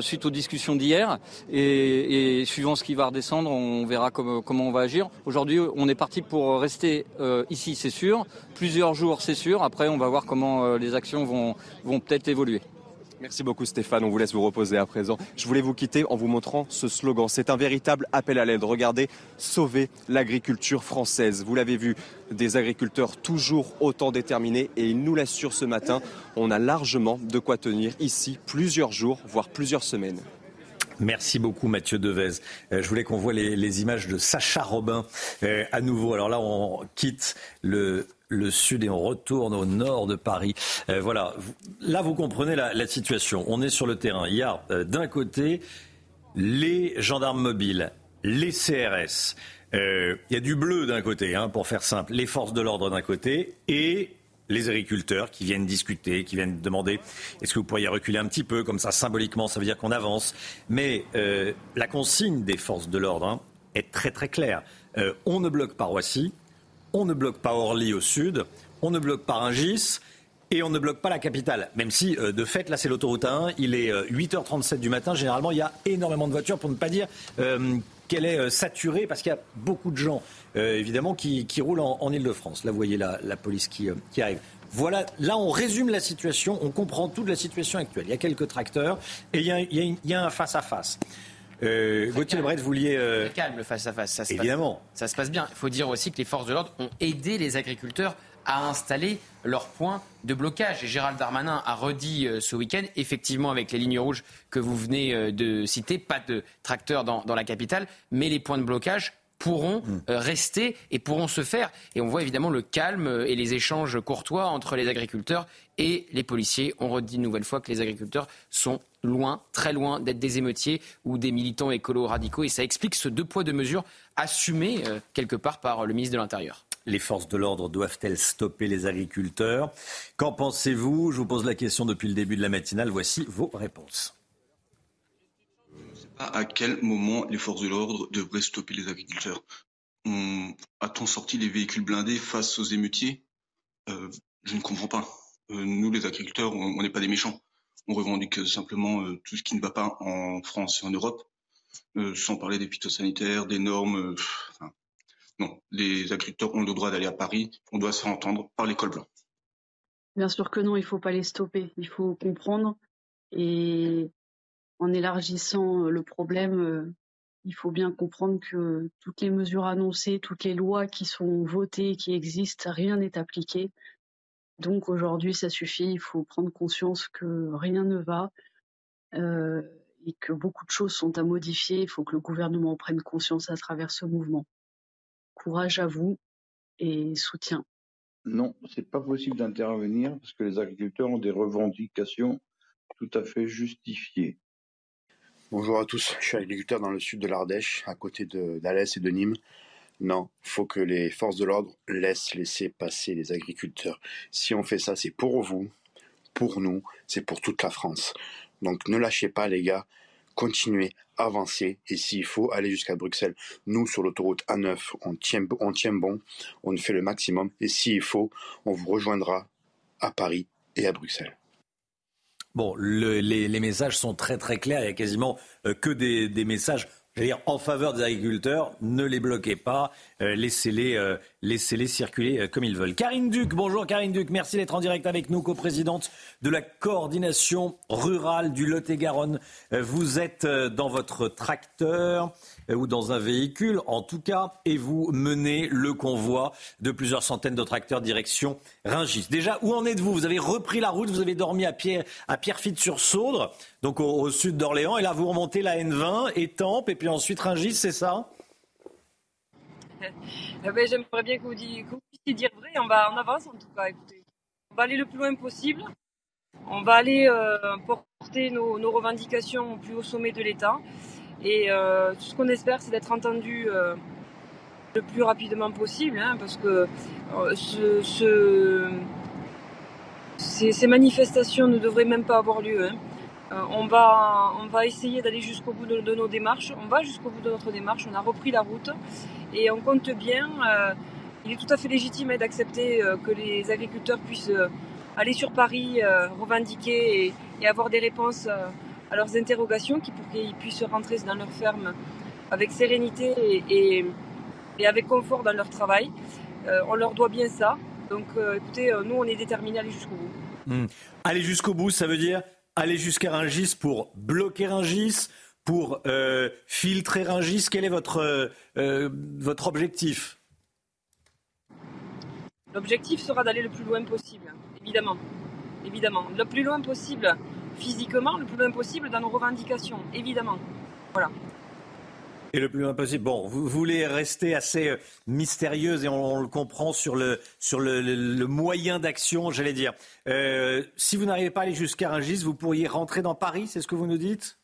suite aux discussions d'hier. Et, et, suivant ce qui va redescendre, on verra comment on va agir. Aujourd'hui, on est parti pour rester ici, c'est sûr. Plusieurs jours, c'est sûr. Après, on va voir comment les actions vont, vont peut-être évoluer. Merci beaucoup Stéphane, on vous laisse vous reposer à présent. Je voulais vous quitter en vous montrant ce slogan. C'est un véritable appel à l'aide. Regardez, sauver l'agriculture française. Vous l'avez vu, des agriculteurs toujours autant déterminés et ils nous l'assurent ce matin. On a largement de quoi tenir ici plusieurs jours, voire plusieurs semaines. Merci beaucoup Mathieu Devez. Euh, je voulais qu'on voit les, images de Sacha Robin euh, à nouveau. Alors là, on quitte le le sud et on retourne au nord de Paris. Euh, voilà, là vous comprenez la, situation. On est sur le terrain. Il y a euh, d'un côté les gendarmes mobiles, les CRS. Euh, il y a du bleu d'un côté, hein, pour faire simple, les forces de l'ordre d'un côté et les agriculteurs qui viennent discuter, qui viennent demander est-ce que vous pourriez reculer un petit peu, comme ça symboliquement ça veut dire qu'on avance. Mais la consigne des forces de l'ordre hein, est très très claire. on ne bloque pas Roissy, on ne bloque pas Orly au sud, on ne bloque pas Rungis et on ne bloque pas la capitale. Même si, euh, de fait, là, c'est l'autoroute 1, il est 8h37 euh, du matin. Généralement, il y a énormément de voitures, pour ne pas dire euh, qu'elle est saturée, parce qu'il y a beaucoup de gens, évidemment, qui, roulent en, Ile-de-France. Là, vous voyez la, police qui, arrive. Voilà, là on résume la situation, on comprend toute la situation actuelle. Il y a quelques tracteurs et il y a, il y a un face-à-face. Euh, Gauthier Lebret, vous vouliez. Euh... Calme le face-à-face. Ça se Évidemment. Passe, ça se passe bien. Il faut dire aussi que les forces de l'ordre ont aidé les agriculteurs à installer leurs points de blocage. Et Gérald Darmanin a redit euh, ce week-end, effectivement, avec les lignes rouges que vous venez euh, de citer, pas de tracteurs dans, dans la capitale, mais les points de blocage pourront mmh. euh, rester et pourront se faire. Et on voit évidemment le calme et les échanges courtois entre les agriculteurs et les policiers. On redit une nouvelle fois que les agriculteurs sont loin, très loin d'être des émeutiers ou des militants écolos radicaux. Et ça explique ce deux poids, deux mesures assumé euh, quelque part par le ministre de l'Intérieur. Les forces de l'ordre doivent-elles stopper les agriculteurs? Qu'en pensez-vous? Je vous pose la question depuis le début de la matinale. Voici vos réponses à quel moment les forces de l'ordre devraient stopper les agriculteurs? A-t-on sorti les véhicules blindés face aux émeutiers? Euh, Je ne comprends pas. Euh, nous, les agriculteurs, on n'est pas des méchants. On revendique simplement euh, tout ce qui ne va pas en France et en Europe, sans parler des phytosanitaires, des normes. Non, les agriculteurs ont le droit d'aller à Paris, on doit se faire entendre par l'école blanche. Bien sûr que non, il ne faut pas les stopper. Il faut comprendre et en élargissant le problème, euh, il faut bien comprendre que toutes les mesures annoncées, toutes les lois qui sont votées, qui existent, rien n'est appliqué. Donc aujourd'hui, ça suffit. Il faut prendre conscience que rien ne va euh, et que beaucoup de choses sont à modifier. Il faut que le gouvernement prenne conscience à travers ce mouvement. Courage à vous et soutien. Non, c'est pas possible d'intervenir parce que les agriculteurs ont des revendications tout à fait justifiées. Bonjour à tous, je suis agriculteur dans le sud de l'Ardèche, à côté d'Alès et de Nîmes. Non, faut que les forces de l'ordre laissent laisser passer les agriculteurs. Si on fait ça, c'est pour vous, pour nous, c'est pour toute la France. Donc ne lâchez pas les gars, continuez, avancez et s'il faut aller jusqu'à Bruxelles. Nous sur l'autoroute A9, on tient, on tient bon, on fait le maximum et s'il faut, on vous rejoindra à Paris et à Bruxelles. Bon, les, messages sont très très clairs. Il y a quasiment euh, que des, des messages dire, en faveur des agriculteurs. Ne les bloquez pas, euh, laissez-les euh, laissez-les circuler euh, comme ils veulent. Karine Duc, bonjour Karine Duc, merci d'être en direct avec nous, coprésidente de la coordination rurale du Lot-et-Garonne. Vous êtes dans votre tracteur ou dans un véhicule, en tout cas, et vous menez le convoi de plusieurs centaines de tracteurs direction Ringis. Déjà, où en êtes-vous? Vous avez repris la route, vous avez dormi à, Pierre, à Pierrefitte-sur-Saudre, donc au, sud d'Orléans, et là vous remontez la N20, Étampes, et puis ensuite Ringis, c'est ça? Eh ben, J'aimerais bien que vous, puissiez dire vrai, on va en avance en tout cas, écoutez. On va aller le plus loin possible, on va aller euh, porter nos, revendications au plus haut sommet de l'État, et euh, tout ce qu'on espère, c'est d'être entendu euh, le plus rapidement possible, hein, parce que ce, ces, manifestations ne devraient même pas avoir lieu. Hein. on, va, on va essayer d'aller jusqu'au bout de, nos démarches. On va jusqu'au bout de notre démarche. On a repris la route et on compte bien. Euh, il est tout à fait légitime hein, d'accepter euh, que les agriculteurs puissent euh, aller sur Paris, revendiquer et, avoir des réponses à leurs interrogations pour qu'ils puissent rentrer dans leur ferme avec sérénité et, avec confort dans leur travail. on leur doit bien ça. Donc écoutez, nous on est déterminés à aller jusqu'au bout. Hmm. Aller jusqu'au bout, ça veut dire aller jusqu'à Rungis pour bloquer Rungis, pour euh, filtrer Ringis Quel est votre, euh, euh, votre objectif? L'objectif sera d'aller le plus loin possible, évidemment. Évidemment. Le plus loin possible physiquement, le plus loin possible dans nos revendications, évidemment. Voilà. Et le plus loin possible. Bon, vous voulez rester assez mystérieuse et on, le comprend sur le, sur le, moyen d'action, j'allais dire. si vous n'arrivez pas à aller jusqu'à Rungis, vous pourriez rentrer dans Paris, c'est ce que vous nous dites?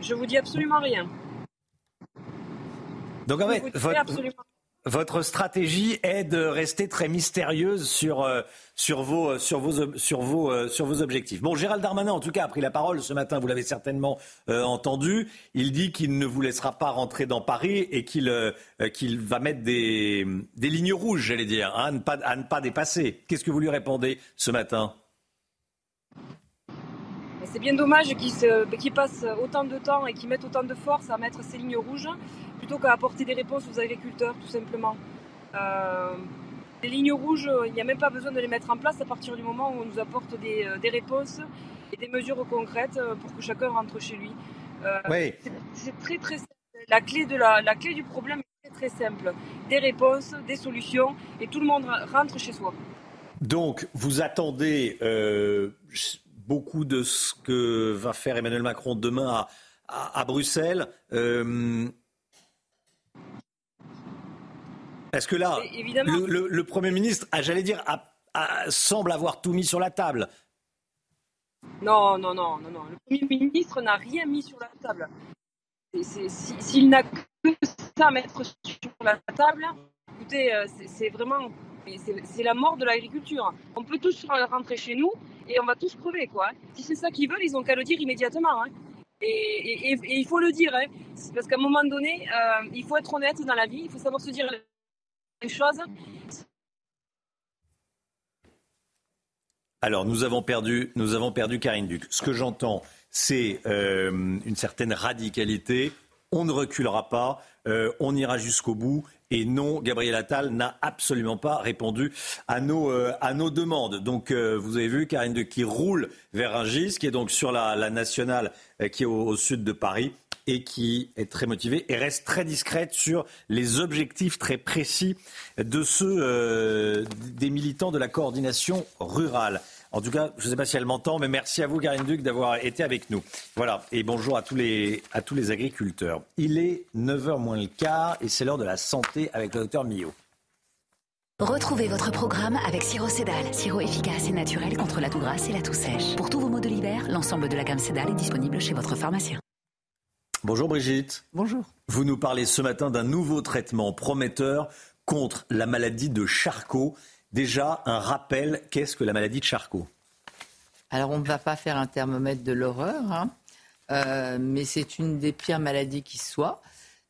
Je vous dis absolument rien. Donc en fait, votre, stratégie est de rester très mystérieuse sur, euh, sur, vos, euh, sur, vos, sur, vos, euh, sur vos objectifs. Bon, Gérald Darmanin, en tout cas, a pris la parole ce matin, vous l'avez certainement entendu. Il dit qu'il ne vous laissera pas rentrer dans Paris et qu'il va mettre des, des lignes rouges, j'allais dire, hein, à, ne pas, à ne pas dépasser. Qu'est-ce que vous lui répondez ce matin? C'est bien dommage qu'ils passent autant de temps et qu'ils mettent autant de force à mettre ces lignes rouges plutôt qu'à apporter des réponses aux agriculteurs, tout simplement. Euh, les lignes rouges, il n'y a même pas besoin de les mettre en place à partir du moment où on nous apporte des, euh, réponses et des mesures concrètes pour que chacun rentre chez lui. Euh, c'est très très simple. La clé, de la, la clé du problème est très, très simple. Des réponses, des solutions et tout le monde rentre chez soi. Donc, vous attendez beaucoup de ce que va faire Emmanuel Macron demain à, Bruxelles. Euh, est-ce que là, le, Premier ministre, j'allais dire, semble avoir tout mis sur la table Non, non, non, non, non. Le Premier ministre n'a rien mis sur la table. S'il n'a que ça à mettre sur la table, écoutez, euh, c'est vraiment c'est la mort de l'agriculture. On peut tous rentrer chez nous et on va tous crever, quoi. Si c'est ça qu'ils veulent, ils ont qu'à le dire immédiatement. Hein. Et, il faut le dire, hein. parce qu'à un moment donné, euh, il faut être honnête dans la vie, il faut savoir se dire Alors, nous avons perdu, nous avons Karine Duc. Ce que j'entends, c'est euh, une certaine radicalité on ne reculera pas, euh, on ira jusqu'au bout. Et non, Gabriel Attal n'a absolument pas répondu à nos, euh, demandes. Donc, euh, vous avez vu Karine de qui roule vers Rungis, qui est donc sur la, nationale, qui est au, sud de Paris et qui est très motivée et reste très discrète sur les objectifs très précis de ceux des militants de la coordination rurale. En tout cas, je ne sais pas si elle m'entend, mais merci à vous, Karine Duc, d'avoir été avec nous. Voilà, et bonjour à tous les, à tous les agriculteurs. Il est 9h moins le quart et c'est l'heure de la santé avec le docteur Millot. Retrouvez votre programme avec Siro Cédal, sirop efficace et naturel contre la toux grasse et la toux sèche. Pour tous vos maux de l'hiver, l'ensemble de la gamme Cédal est disponible chez votre pharmacien. Bonjour Brigitte. Bonjour. Vous nous parlez ce matin d'un nouveau traitement prometteur contre la maladie de Charcot. Déjà, un rappel, qu'est-ce que la maladie de Charcot? Alors, on ne va pas faire un thermomètre de l'horreur, hein. euh, mais c'est une des pires maladies qui soit.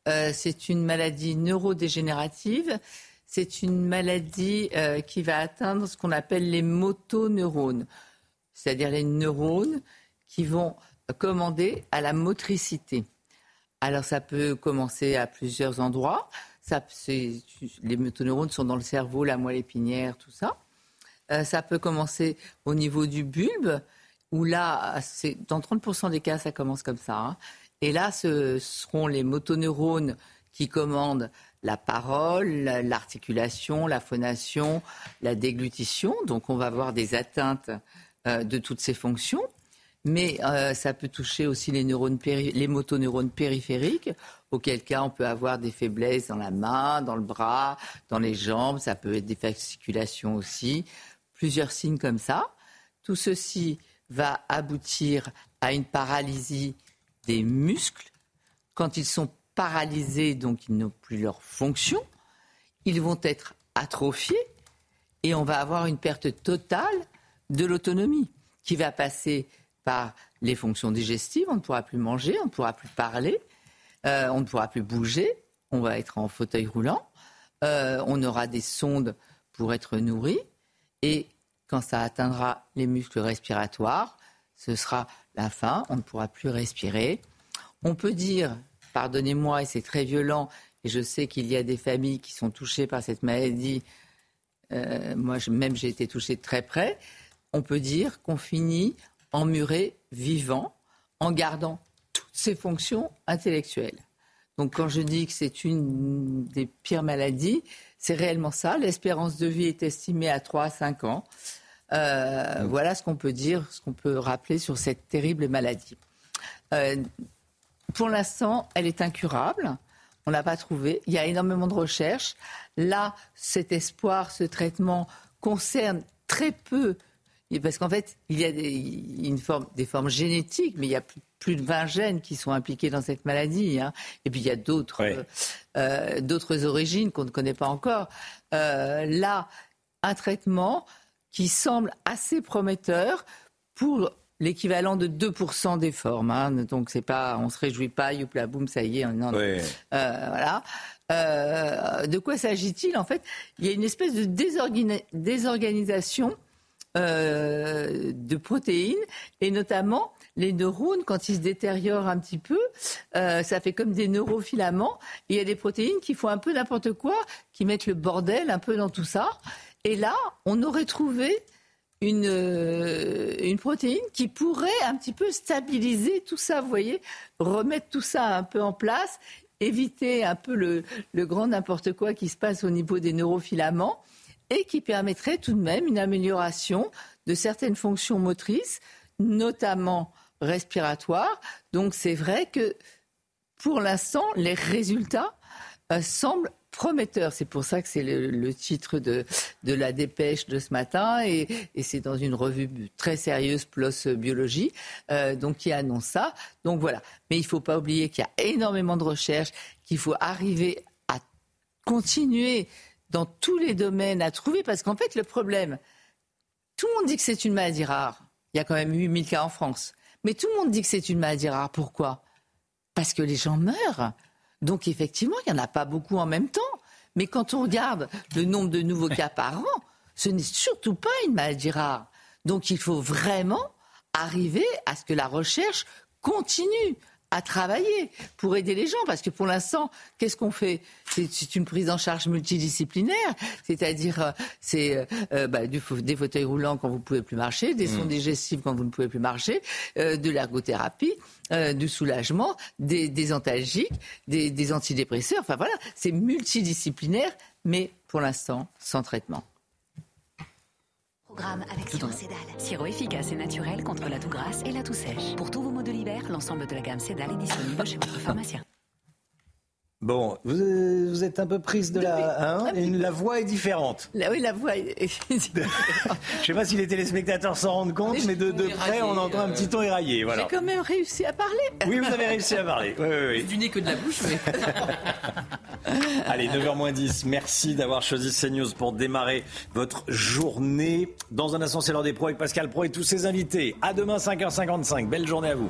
Euh, c'est une maladie neurodégénérative. C'est une maladie euh, qui va atteindre ce qu'on appelle les motoneurones, c'est-à-dire les neurones qui vont commander à la motricité. Alors ça peut commencer à plusieurs endroits les motoneurones sont dans le cerveau, la moelle épinière, tout ça. Euh, ça peut commencer au niveau du bulbe, où là, dans 30% des cas, ça commence comme ça. Hein. Et là, ce seront les motoneurones qui commandent la parole, l'articulation, la phonation, la déglutition. Donc, on va avoir des atteintes euh, de toutes ces fonctions. Mais euh, ça peut toucher aussi les, neurones les motoneurones périphériques, auquel cas on peut avoir des faiblesses dans la main, dans le bras, dans les jambes, ça peut être des fasciculations aussi, plusieurs signes comme ça. Tout ceci va aboutir à une paralysie des muscles. Quand ils sont paralysés, donc ils n'ont plus leur fonction, ils vont être atrophiés et on va avoir une perte totale de l'autonomie qui va passer les fonctions digestives, on ne pourra plus manger, on ne pourra plus parler, euh, on ne pourra plus bouger, on va être en fauteuil roulant, euh, on aura des sondes pour être nourri, et quand ça atteindra les muscles respiratoires, ce sera la fin, on ne pourra plus respirer. On peut dire, pardonnez-moi, et c'est très violent, et je sais qu'il y a des familles qui sont touchées par cette maladie, euh, moi même j'ai été touchée de très près, on peut dire qu'on finit emmuré, vivant, en gardant ses fonctions intellectuelles. Donc quand je dis que c'est une des pires maladies, c'est réellement ça. L'espérance de vie est estimée à 3 à 5 ans. Euh, voilà ce qu'on peut dire, ce qu'on peut rappeler sur cette terrible maladie. Euh, pour l'instant, elle est incurable. On ne l'a pas trouvée. Il y a énormément de recherches. Là, cet espoir, ce traitement concerne très peu parce qu'en fait, il y a des, une forme, des formes génétiques, mais il y a plus, de 20 gènes qui sont impliqués dans cette maladie. Hein. Et puis il y a d'autres, euh, d'autres origines qu'on ne connaît pas encore. Euh, là, un traitement qui semble assez prometteur pour l'équivalent de 2% des formes. Hein. Donc c'est pas, on se réjouit pas, youpla boum, ça y est, non, euh, voilà. Euh, de quoi s'agit-il En fait, il y a une espèce de désorganisation euh, de protéines et notamment les neurones, quand ils se détériorent un petit peu, euh, ça fait comme des neurofilaments. il y a des protéines qui font un peu n'importe quoi, qui mettent le bordel un peu dans tout ça. Et là, on aurait trouvé une, euh, une protéine qui pourrait un petit peu stabiliser tout ça, vous voyez, remettre tout ça un peu en place, éviter un peu le, le grand n'importe quoi qui se passe au niveau des neurofilaments et qui permettrait tout de même une amélioration de certaines fonctions motrices, notamment respiratoires. Donc c'est vrai que pour l'instant, les résultats euh, semblent prometteurs. C'est pour ça que c'est le, titre de, la dépêche de ce matin et, c'est dans une revue très sérieuse, PLOS Biologie, euh, donc qui annonce ça. Donc voilà. Mais il ne faut pas oublier qu'il y a énormément de recherches, qu'il faut arriver à continuer dans tous les domaines à trouver, parce qu'en fait, le problème, tout le monde dit que c'est une maladie rare. Il y a quand même 8000 cas en France. Mais tout le monde dit que c'est une maladie rare. Pourquoi? Parce que les gens meurent. Donc effectivement, il n'y en a pas beaucoup en même temps. Mais quand on regarde le nombre de nouveaux cas par an, ce n'est surtout pas une maladie rare. Donc il faut vraiment arriver à ce que la recherche continue à travailler pour aider les gens. Parce que pour l'instant, qu'est-ce qu'on fait? C'est une prise en charge multidisciplinaire, c'est-à-dire euh, c'est euh, euh, bah, des fauteuils roulants quand vous pouvez plus marcher, des sondes mmh. digestives quand vous ne pouvez plus marcher, de l'ergothérapie, du soulagement, des, des antalgiques, des, des antidépresseurs. Enfin voilà, c'est multidisciplinaire, mais pour l'instant sans traitement avec sirop Cédal. Sirop efficace et naturel contre la toux grasse et la toux sèche. Pour tous vos maux de l'hiver, l'ensemble de la gamme Cédal est disponible chez votre pharmacien. Bon, vous, êtes un peu prise de la. Hein, la voix est différente. oui, la voix est. Je ne sais pas si les téléspectateurs s'en rendent compte, mais, de, près, on entend un petit ton éraillé. Voilà. J'ai quand même réussi à parler. Oui, vous avez réussi à parler. Oui, oui, oui. Du nez que de la bouche, mais. Allez, 9h 10. Merci d'avoir choisi CNews pour démarrer votre journée. Dans un instant, c'est l'heure des pros avec Pascal Pro et tous ses invités. À demain, 5h55. Belle journée à vous.